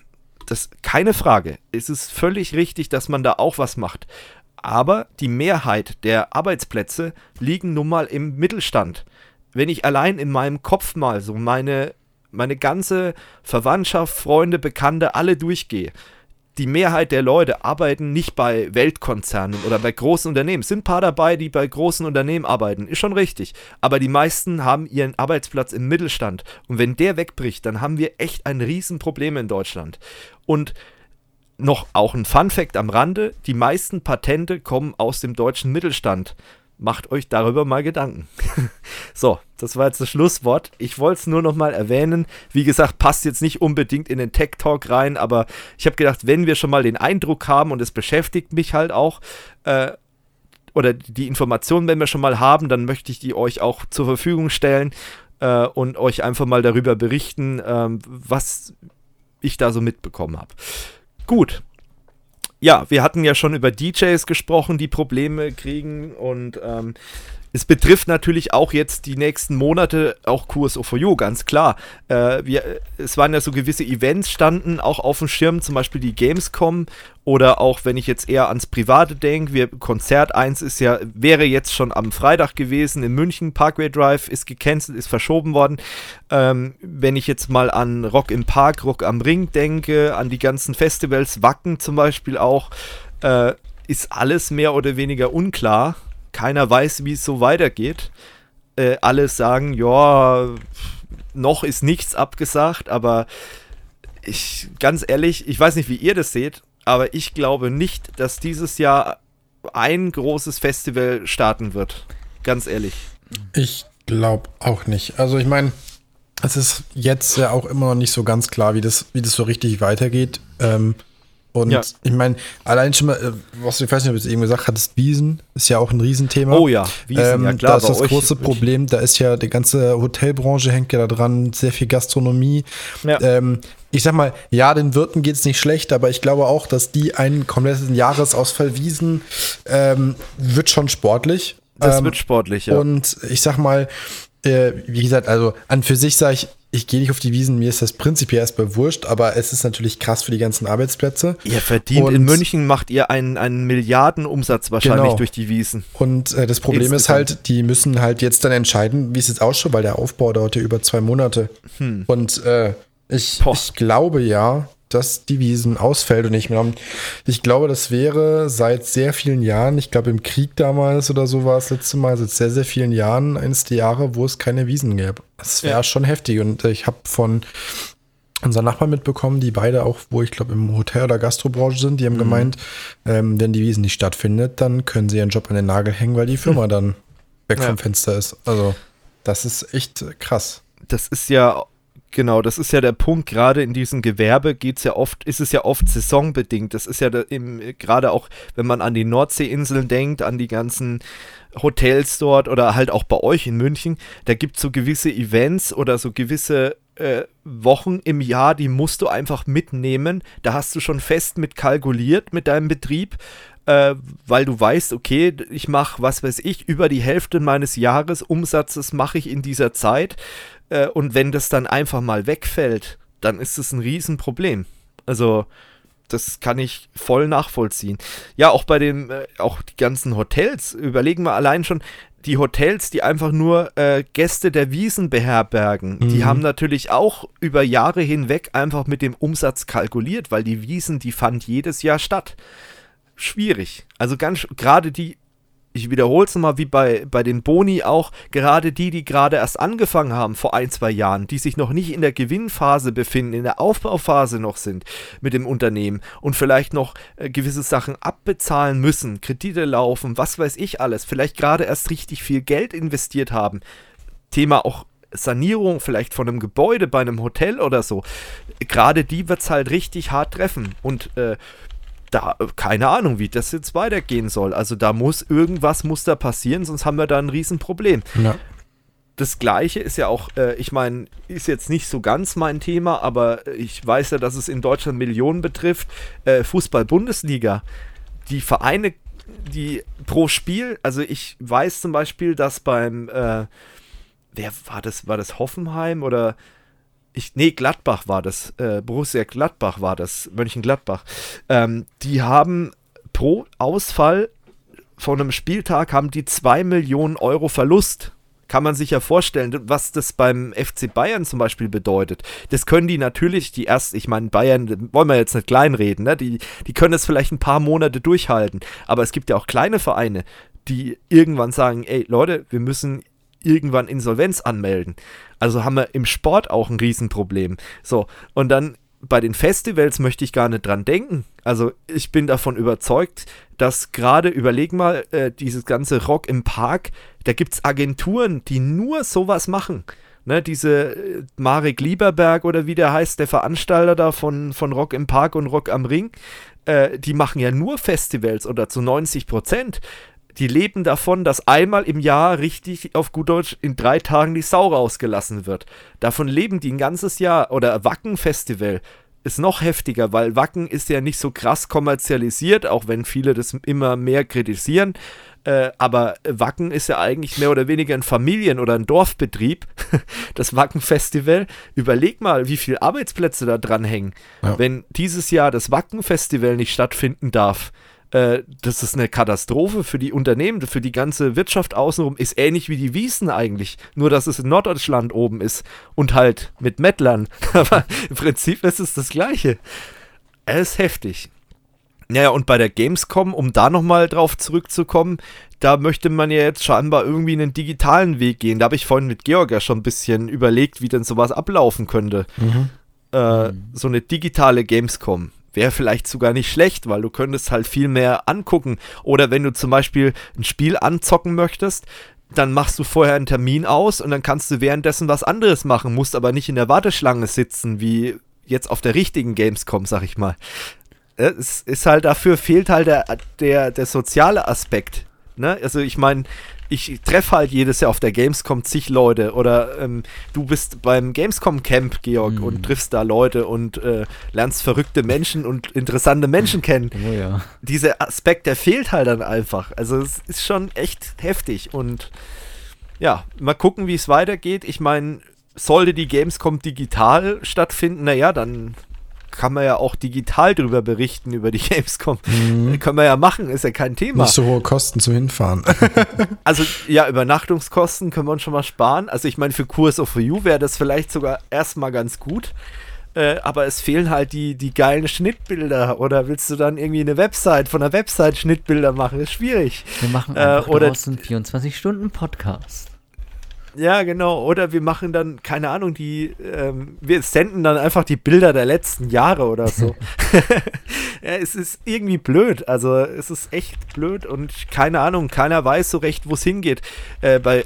Das keine Frage. Es ist völlig richtig, dass man da auch was macht. Aber die Mehrheit der Arbeitsplätze liegen nun mal im Mittelstand. Wenn ich allein in meinem Kopf mal so meine, meine ganze Verwandtschaft, Freunde, Bekannte alle durchgehe, die Mehrheit der Leute arbeiten nicht bei Weltkonzernen oder bei großen Unternehmen. Es sind ein paar dabei, die bei großen Unternehmen arbeiten, ist schon richtig. Aber die meisten haben ihren Arbeitsplatz im Mittelstand. Und wenn der wegbricht, dann haben wir echt ein Riesenproblem in Deutschland. Und noch auch ein Fun fact am Rande: Die meisten Patente kommen aus dem deutschen Mittelstand macht euch darüber mal Gedanken. so, das war jetzt das Schlusswort. Ich wollte es nur noch mal erwähnen. Wie gesagt, passt jetzt nicht unbedingt in den Tech Talk rein, aber ich habe gedacht, wenn wir schon mal den Eindruck haben und es beschäftigt mich halt auch, äh, oder die Informationen, wenn wir schon mal haben, dann möchte ich die euch auch zur Verfügung stellen äh, und euch einfach mal darüber berichten, äh, was ich da so mitbekommen habe. Gut, ja, wir hatten ja schon über DJs gesprochen, die Probleme kriegen und ähm, es betrifft natürlich auch jetzt die nächsten Monate auch Kurs for You, ganz klar. Äh, wir, es waren ja so gewisse Events standen auch auf dem Schirm, zum Beispiel die Gamescom oder auch wenn ich jetzt eher ans Private denke, Konzert 1 ist ja, wäre jetzt schon am Freitag gewesen in München, Parkway Drive ist gecancelt, ist verschoben worden. Ähm, wenn ich jetzt mal an Rock im Park, Rock am Ring denke, an die ganzen Festivals, Wacken zum Beispiel auch, äh, ist alles mehr oder weniger unklar keiner weiß, wie es so weitergeht. Äh, alle sagen, ja, noch ist nichts abgesagt, aber ich, ganz ehrlich, ich weiß nicht, wie ihr das seht, aber ich glaube nicht, dass dieses Jahr ein großes Festival starten wird. Ganz ehrlich.
Ich glaube auch nicht. Also ich meine, es ist jetzt ja auch immer noch nicht so ganz klar, wie das, wie das so richtig weitergeht. Ähm, und ja. ich meine, allein schon mal, äh, was ich weiß nicht, ob du es eben gesagt hattest, Wiesen ist ja auch ein Riesenthema.
Oh ja,
Wiesen, ähm, ja klar. Da ist das große Problem, da ist ja die ganze Hotelbranche hängt ja da dran, sehr viel Gastronomie. Ja. Ähm, ich sag mal, ja, den Wirten geht es nicht schlecht, aber ich glaube auch, dass die einen kompletten Jahresausfall Wiesen ähm, wird schon sportlich.
Das ähm, wird sportlich, ja.
Und ich sag mal, äh, wie gesagt, also an für sich sage ich, ich gehe nicht auf die Wiesen, mir ist das prinzipiell erstmal wurscht, aber es ist natürlich krass für die ganzen Arbeitsplätze.
Ihr verdient und in München, macht ihr einen, einen Milliardenumsatz wahrscheinlich genau. durch die Wiesen.
Und äh, das Problem Insgesamt. ist halt, die müssen halt jetzt dann entscheiden, wie es jetzt ausschaut, weil der Aufbau dauert ja über zwei Monate. Hm. Und äh, ich, ich glaube ja, dass die Wiesen ausfällt. Und ich, ich glaube, das wäre seit sehr vielen Jahren, ich glaube im Krieg damals oder so war es letzte Mal, seit sehr, sehr vielen Jahren eines der Jahre, wo es keine Wiesen gäbe. Das wäre ja. schon heftig. Und ich habe von unseren Nachbarn mitbekommen, die beide auch, wo ich glaube im Hotel- oder Gastrobranche sind, die haben mhm. gemeint, ähm, wenn die Wiesen nicht stattfindet, dann können sie ihren Job an den Nagel hängen, weil die Firma mhm. dann weg ja. vom Fenster ist. Also das ist echt krass.
Das ist ja Genau, das ist ja der Punkt. Gerade in diesem Gewerbe geht's ja oft, ist es ja oft saisonbedingt. Das ist ja gerade auch, wenn man an die Nordseeinseln denkt, an die ganzen Hotels dort oder halt auch bei euch in München, da gibt es so gewisse Events oder so gewisse äh, Wochen im Jahr, die musst du einfach mitnehmen. Da hast du schon fest mit kalkuliert mit deinem Betrieb, äh, weil du weißt, okay, ich mache, was weiß ich, über die Hälfte meines Jahresumsatzes mache ich in dieser Zeit. Äh, und wenn das dann einfach mal wegfällt, dann ist es ein Riesenproblem. Also, das kann ich voll nachvollziehen. Ja, auch bei den, äh, auch die ganzen Hotels, überlegen wir allein schon, die Hotels, die einfach nur äh, Gäste der Wiesen beherbergen, mhm. die haben natürlich auch über Jahre hinweg einfach mit dem Umsatz kalkuliert, weil die Wiesen, die fand jedes Jahr statt. Schwierig. Also ganz, gerade die ich wiederhole es nochmal wie bei, bei den Boni auch, gerade die, die gerade erst angefangen haben vor ein, zwei Jahren, die sich noch nicht in der Gewinnphase befinden, in der Aufbauphase noch sind mit dem Unternehmen und vielleicht noch äh, gewisse Sachen abbezahlen müssen, Kredite laufen, was weiß ich alles, vielleicht gerade erst richtig viel Geld investiert haben. Thema auch Sanierung vielleicht von einem Gebäude bei einem Hotel oder so. Gerade die wird es halt richtig hart treffen. Und äh, da, keine Ahnung, wie das jetzt weitergehen soll. Also da muss irgendwas muss da passieren, sonst haben wir da ein Riesenproblem. Ja. Das gleiche ist ja auch, äh, ich meine, ist jetzt nicht so ganz mein Thema, aber ich weiß ja, dass es in Deutschland Millionen betrifft. Äh, Fußball-Bundesliga. Die Vereine, die pro Spiel, also ich weiß zum Beispiel, dass beim, äh, wer war das, war das Hoffenheim oder ich, nee, Gladbach war das, äh, Borussia Gladbach war das, Mönchengladbach. Ähm, die haben pro Ausfall von einem Spieltag haben die 2 Millionen Euro Verlust. Kann man sich ja vorstellen, was das beim FC Bayern zum Beispiel bedeutet. Das können die natürlich, die erst, ich meine, Bayern, wollen wir jetzt nicht kleinreden, ne? die, die können das vielleicht ein paar Monate durchhalten. Aber es gibt ja auch kleine Vereine, die irgendwann sagen, ey Leute, wir müssen irgendwann Insolvenz anmelden. Also haben wir im Sport auch ein Riesenproblem. So, und dann bei den Festivals möchte ich gar nicht dran denken. Also ich bin davon überzeugt, dass gerade, überleg mal, äh, dieses ganze Rock im Park, da gibt es Agenturen, die nur sowas machen. Ne, diese äh, Marek Lieberberg oder wie der heißt, der Veranstalter da von, von Rock im Park und Rock am Ring, äh, die machen ja nur Festivals oder zu 90 Prozent die leben davon, dass einmal im Jahr richtig auf gut Deutsch in drei Tagen die Sau rausgelassen wird. Davon leben die ein ganzes Jahr. Oder Wacken Festival ist noch heftiger, weil Wacken ist ja nicht so krass kommerzialisiert, auch wenn viele das immer mehr kritisieren. Äh, aber Wacken ist ja eigentlich mehr oder weniger ein Familien- oder ein Dorfbetrieb, das Wacken-Festival. Überleg mal, wie viele Arbeitsplätze da dran hängen. Ja. Wenn dieses Jahr das Wacken-Festival nicht stattfinden darf, äh, das ist eine Katastrophe für die Unternehmen, für die ganze Wirtschaft außenrum. Ist ähnlich wie die Wiesen eigentlich. Nur, dass es in Norddeutschland oben ist und halt mit Mettlern. Aber im Prinzip ist es das Gleiche. Es ist heftig. Naja, und bei der Gamescom, um da nochmal drauf zurückzukommen, da möchte man ja jetzt scheinbar irgendwie einen digitalen Weg gehen. Da habe ich vorhin mit Georg ja schon ein bisschen überlegt, wie denn sowas ablaufen könnte. Mhm. Äh, mhm. So eine digitale Gamescom wäre vielleicht sogar nicht schlecht, weil du könntest halt viel mehr angucken. Oder wenn du zum Beispiel ein Spiel anzocken möchtest, dann machst du vorher einen Termin aus und dann kannst du währenddessen was anderes machen, musst aber nicht in der Warteschlange sitzen, wie jetzt auf der richtigen Gamescom, sag ich mal. Es ist halt dafür fehlt halt der, der, der soziale Aspekt. Ne? Also ich meine, ich treffe halt jedes Jahr auf der Gamescom zig Leute oder ähm, du bist beim Gamescom Camp, Georg, mm. und triffst da Leute und äh, lernst verrückte Menschen und interessante Menschen kennen. Oh ja. Dieser Aspekt, der fehlt halt dann einfach. Also es ist schon echt heftig und ja, mal gucken, wie es weitergeht. Ich meine, sollte die Gamescom digital stattfinden, naja, dann kann man ja auch digital drüber berichten, über die Gamescom. Mhm. Können wir ja machen, ist ja kein Thema.
Nicht so hohe Kosten zum Hinfahren.
also ja, Übernachtungskosten können wir uns schon mal sparen. Also ich meine, für Kurs of You wäre das vielleicht sogar erstmal ganz gut. Äh, aber es fehlen halt die, die geilen Schnittbilder. Oder willst du dann irgendwie eine Website, von einer Website Schnittbilder machen? Ist schwierig.
Wir machen einfach äh, oder 24 Stunden Podcast.
Ja, genau. Oder wir machen dann, keine Ahnung, die, ähm, wir senden dann einfach die Bilder der letzten Jahre oder so. ja, es ist irgendwie blöd. Also es ist echt blöd und keine Ahnung, keiner weiß so recht, wo es hingeht. Äh, bei,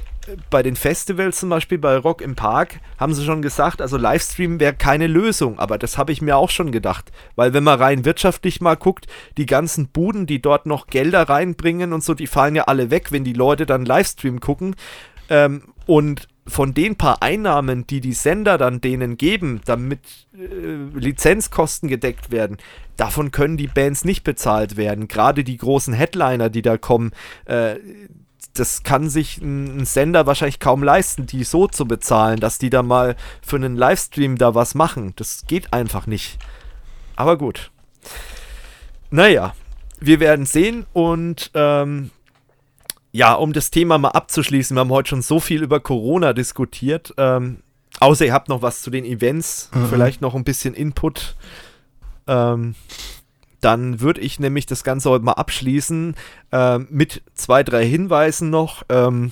bei den Festivals zum Beispiel, bei Rock im Park, haben sie schon gesagt, also Livestream wäre keine Lösung, aber das habe ich mir auch schon gedacht. Weil wenn man rein wirtschaftlich mal guckt, die ganzen Buden, die dort noch Gelder reinbringen und so, die fallen ja alle weg, wenn die Leute dann Livestream gucken. Ähm, und von den paar Einnahmen, die die Sender dann denen geben, damit äh, Lizenzkosten gedeckt werden, davon können die Bands nicht bezahlt werden. Gerade die großen Headliner, die da kommen, äh, das kann sich ein Sender wahrscheinlich kaum leisten, die so zu bezahlen, dass die da mal für einen Livestream da was machen. Das geht einfach nicht. Aber gut. naja, wir werden sehen und ähm, ja, um das Thema mal abzuschließen, wir haben heute schon so viel über Corona diskutiert. Ähm, außer ihr habt noch was zu den Events, mhm. vielleicht noch ein bisschen Input. Ähm, dann würde ich nämlich das Ganze heute mal abschließen äh, mit zwei, drei Hinweisen noch. Ähm,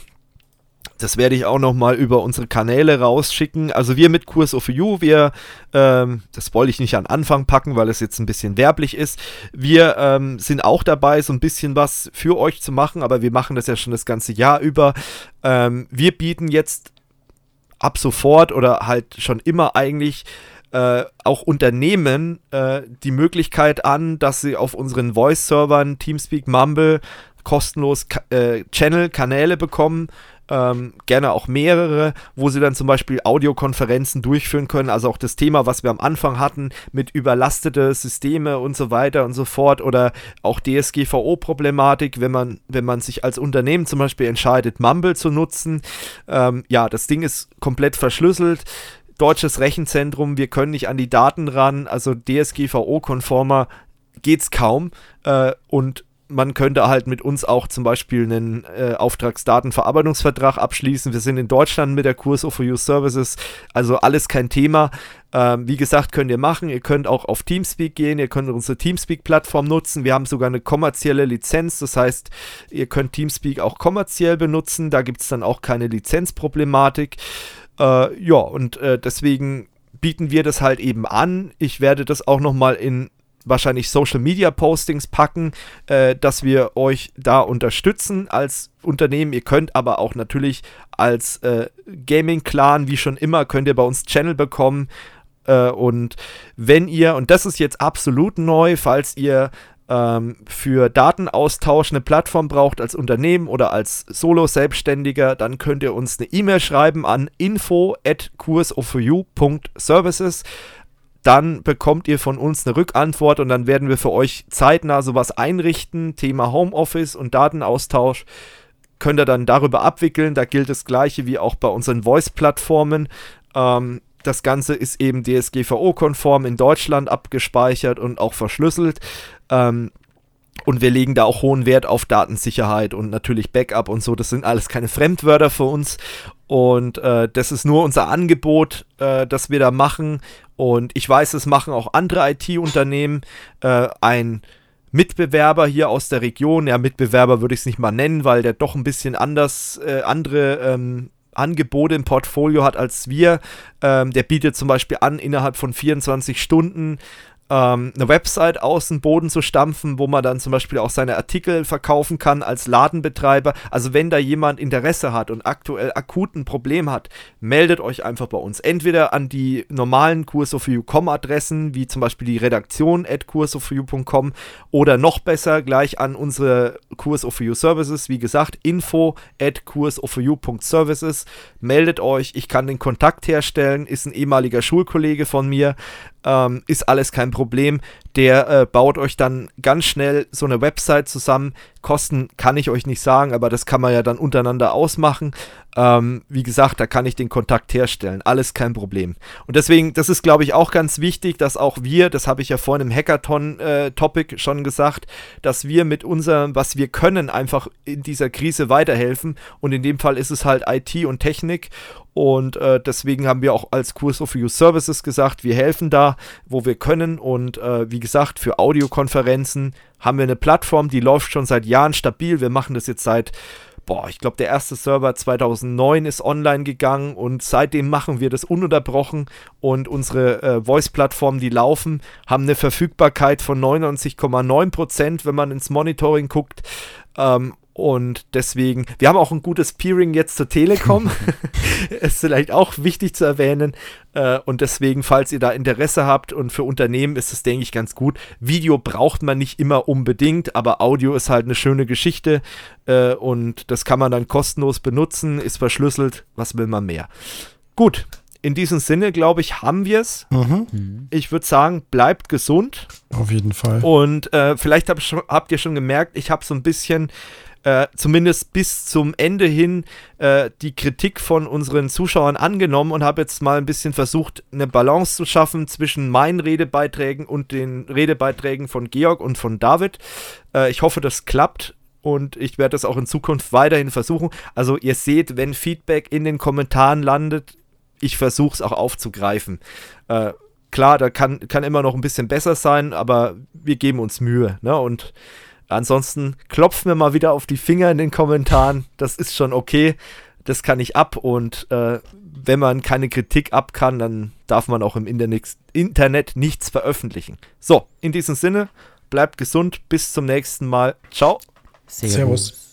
das werde ich auch noch mal über unsere Kanäle rausschicken. Also wir mit Kurs of You, wir, ähm, das wollte ich nicht an Anfang packen, weil es jetzt ein bisschen werblich ist. Wir ähm, sind auch dabei, so ein bisschen was für euch zu machen, aber wir machen das ja schon das ganze Jahr über. Ähm, wir bieten jetzt ab sofort oder halt schon immer eigentlich äh, auch Unternehmen äh, die Möglichkeit an, dass sie auf unseren Voice-Servern Teamspeak, Mumble kostenlos äh, Channel, Kanäle bekommen ähm, gerne auch mehrere, wo sie dann zum Beispiel Audiokonferenzen durchführen können. Also auch das Thema, was wir am Anfang hatten, mit überlastete Systeme und so weiter und so fort oder auch DSGVO-Problematik, wenn man, wenn man sich als Unternehmen zum Beispiel entscheidet, Mumble zu nutzen. Ähm, ja, das Ding ist komplett verschlüsselt deutsches Rechenzentrum, wir können nicht an die Daten ran, also DSGVO-konformer geht es kaum. Äh, und man könnte halt mit uns auch zum Beispiel einen äh, Auftragsdatenverarbeitungsvertrag abschließen. Wir sind in Deutschland mit der Kurs You Services, also alles kein Thema. Ähm, wie gesagt, könnt ihr machen. Ihr könnt auch auf Teamspeak gehen, ihr könnt unsere Teamspeak-Plattform nutzen. Wir haben sogar eine kommerzielle Lizenz, das heißt, ihr könnt Teamspeak auch kommerziell benutzen. Da gibt es dann auch keine Lizenzproblematik. Äh, ja, und äh, deswegen bieten wir das halt eben an. Ich werde das auch nochmal in wahrscheinlich Social Media Postings packen, äh, dass wir euch da unterstützen als Unternehmen. Ihr könnt aber auch natürlich als äh, Gaming Clan, wie schon immer, könnt ihr bei uns Channel bekommen. Äh, und wenn ihr, und das ist jetzt absolut neu, falls ihr ähm, für Datenaustausch eine Plattform braucht als Unternehmen oder als Solo-Selbstständiger, dann könnt ihr uns eine E-Mail schreiben an info at kursoforyou.services dann bekommt ihr von uns eine Rückantwort und dann werden wir für euch zeitnah sowas einrichten. Thema Homeoffice und Datenaustausch könnt ihr dann darüber abwickeln. Da gilt das gleiche wie auch bei unseren Voice-Plattformen. Ähm, das Ganze ist eben DSGVO-konform in Deutschland abgespeichert und auch verschlüsselt. Ähm, und wir legen da auch hohen Wert auf Datensicherheit und natürlich Backup und so. Das sind alles keine Fremdwörter für uns. Und äh, das ist nur unser Angebot, äh, das wir da machen. Und ich weiß, es machen auch andere IT-Unternehmen. Äh, ein Mitbewerber hier aus der Region, ja, Mitbewerber würde ich es nicht mal nennen, weil der doch ein bisschen anders, äh, andere ähm, Angebote im Portfolio hat als wir. Ähm, der bietet zum Beispiel an, innerhalb von 24 Stunden ähm, eine Website aus dem Boden zu stampfen, wo man dann zum Beispiel auch seine Artikel verkaufen kann als Ladenbetreiber. Also wenn da jemand Interesse hat und aktuell akut ein Problem hat, meldet euch einfach bei uns. Entweder an die normalen Kursofyou.com Adressen, wie zum Beispiel die Redaktion at kursofyou.com oder noch besser gleich an unsere Kursofyou Services, wie gesagt, info at kursofyou.services. Meldet euch, ich kann den Kontakt herstellen, ist ein ehemaliger Schulkollege von mir ähm, ist alles kein Problem. Der äh, baut euch dann ganz schnell so eine Website zusammen. Kosten kann ich euch nicht sagen, aber das kann man ja dann untereinander ausmachen. Ähm, wie gesagt, da kann ich den Kontakt herstellen. Alles kein Problem. Und deswegen, das ist, glaube ich, auch ganz wichtig, dass auch wir, das habe ich ja vorhin im Hackathon-Topic äh, schon gesagt, dass wir mit unserem, was wir können, einfach in dieser Krise weiterhelfen. Und in dem Fall ist es halt IT und Technik. Und äh, deswegen haben wir auch als Kurs of You Services gesagt, wir helfen da, wo wir können. Und äh, wie gesagt, für Audiokonferenzen haben wir eine Plattform, die läuft schon seit Jahren stabil. Wir machen das jetzt seit boah, ich glaube, der erste Server 2009 ist online gegangen und seitdem machen wir das ununterbrochen und unsere äh, Voice-Plattformen, die laufen, haben eine Verfügbarkeit von 99,9%, wenn man ins Monitoring guckt. Ähm, und deswegen, wir haben auch ein gutes Peering jetzt zur Telekom. ist vielleicht auch wichtig zu erwähnen. Äh, und deswegen, falls ihr da Interesse habt und für Unternehmen ist es, denke ich, ganz gut. Video braucht man nicht immer unbedingt, aber Audio ist halt eine schöne Geschichte. Äh, und das kann man dann kostenlos benutzen, ist verschlüsselt. Was will man mehr? Gut, in diesem Sinne, glaube ich, haben wir es. Mhm. Ich würde sagen, bleibt gesund.
Auf jeden Fall.
Und äh, vielleicht hab, habt ihr schon gemerkt, ich habe so ein bisschen äh, zumindest bis zum Ende hin äh, die Kritik von unseren Zuschauern angenommen und habe jetzt mal ein bisschen versucht, eine Balance zu schaffen zwischen meinen Redebeiträgen und den Redebeiträgen von Georg und von David. Äh, ich hoffe, das klappt und ich werde das auch in Zukunft weiterhin versuchen. Also ihr seht, wenn Feedback in den Kommentaren landet, ich versuche es auch aufzugreifen. Äh, klar, da kann, kann immer noch ein bisschen besser sein, aber wir geben uns Mühe. Ne? Und ansonsten klopfen wir mal wieder auf die Finger in den Kommentaren. Das ist schon okay. Das kann ich ab. Und äh, wenn man keine Kritik ab kann, dann darf man auch im Internet, Internet nichts veröffentlichen. So, in diesem Sinne, bleibt gesund. Bis zum nächsten Mal. Ciao.
Servus. Servus.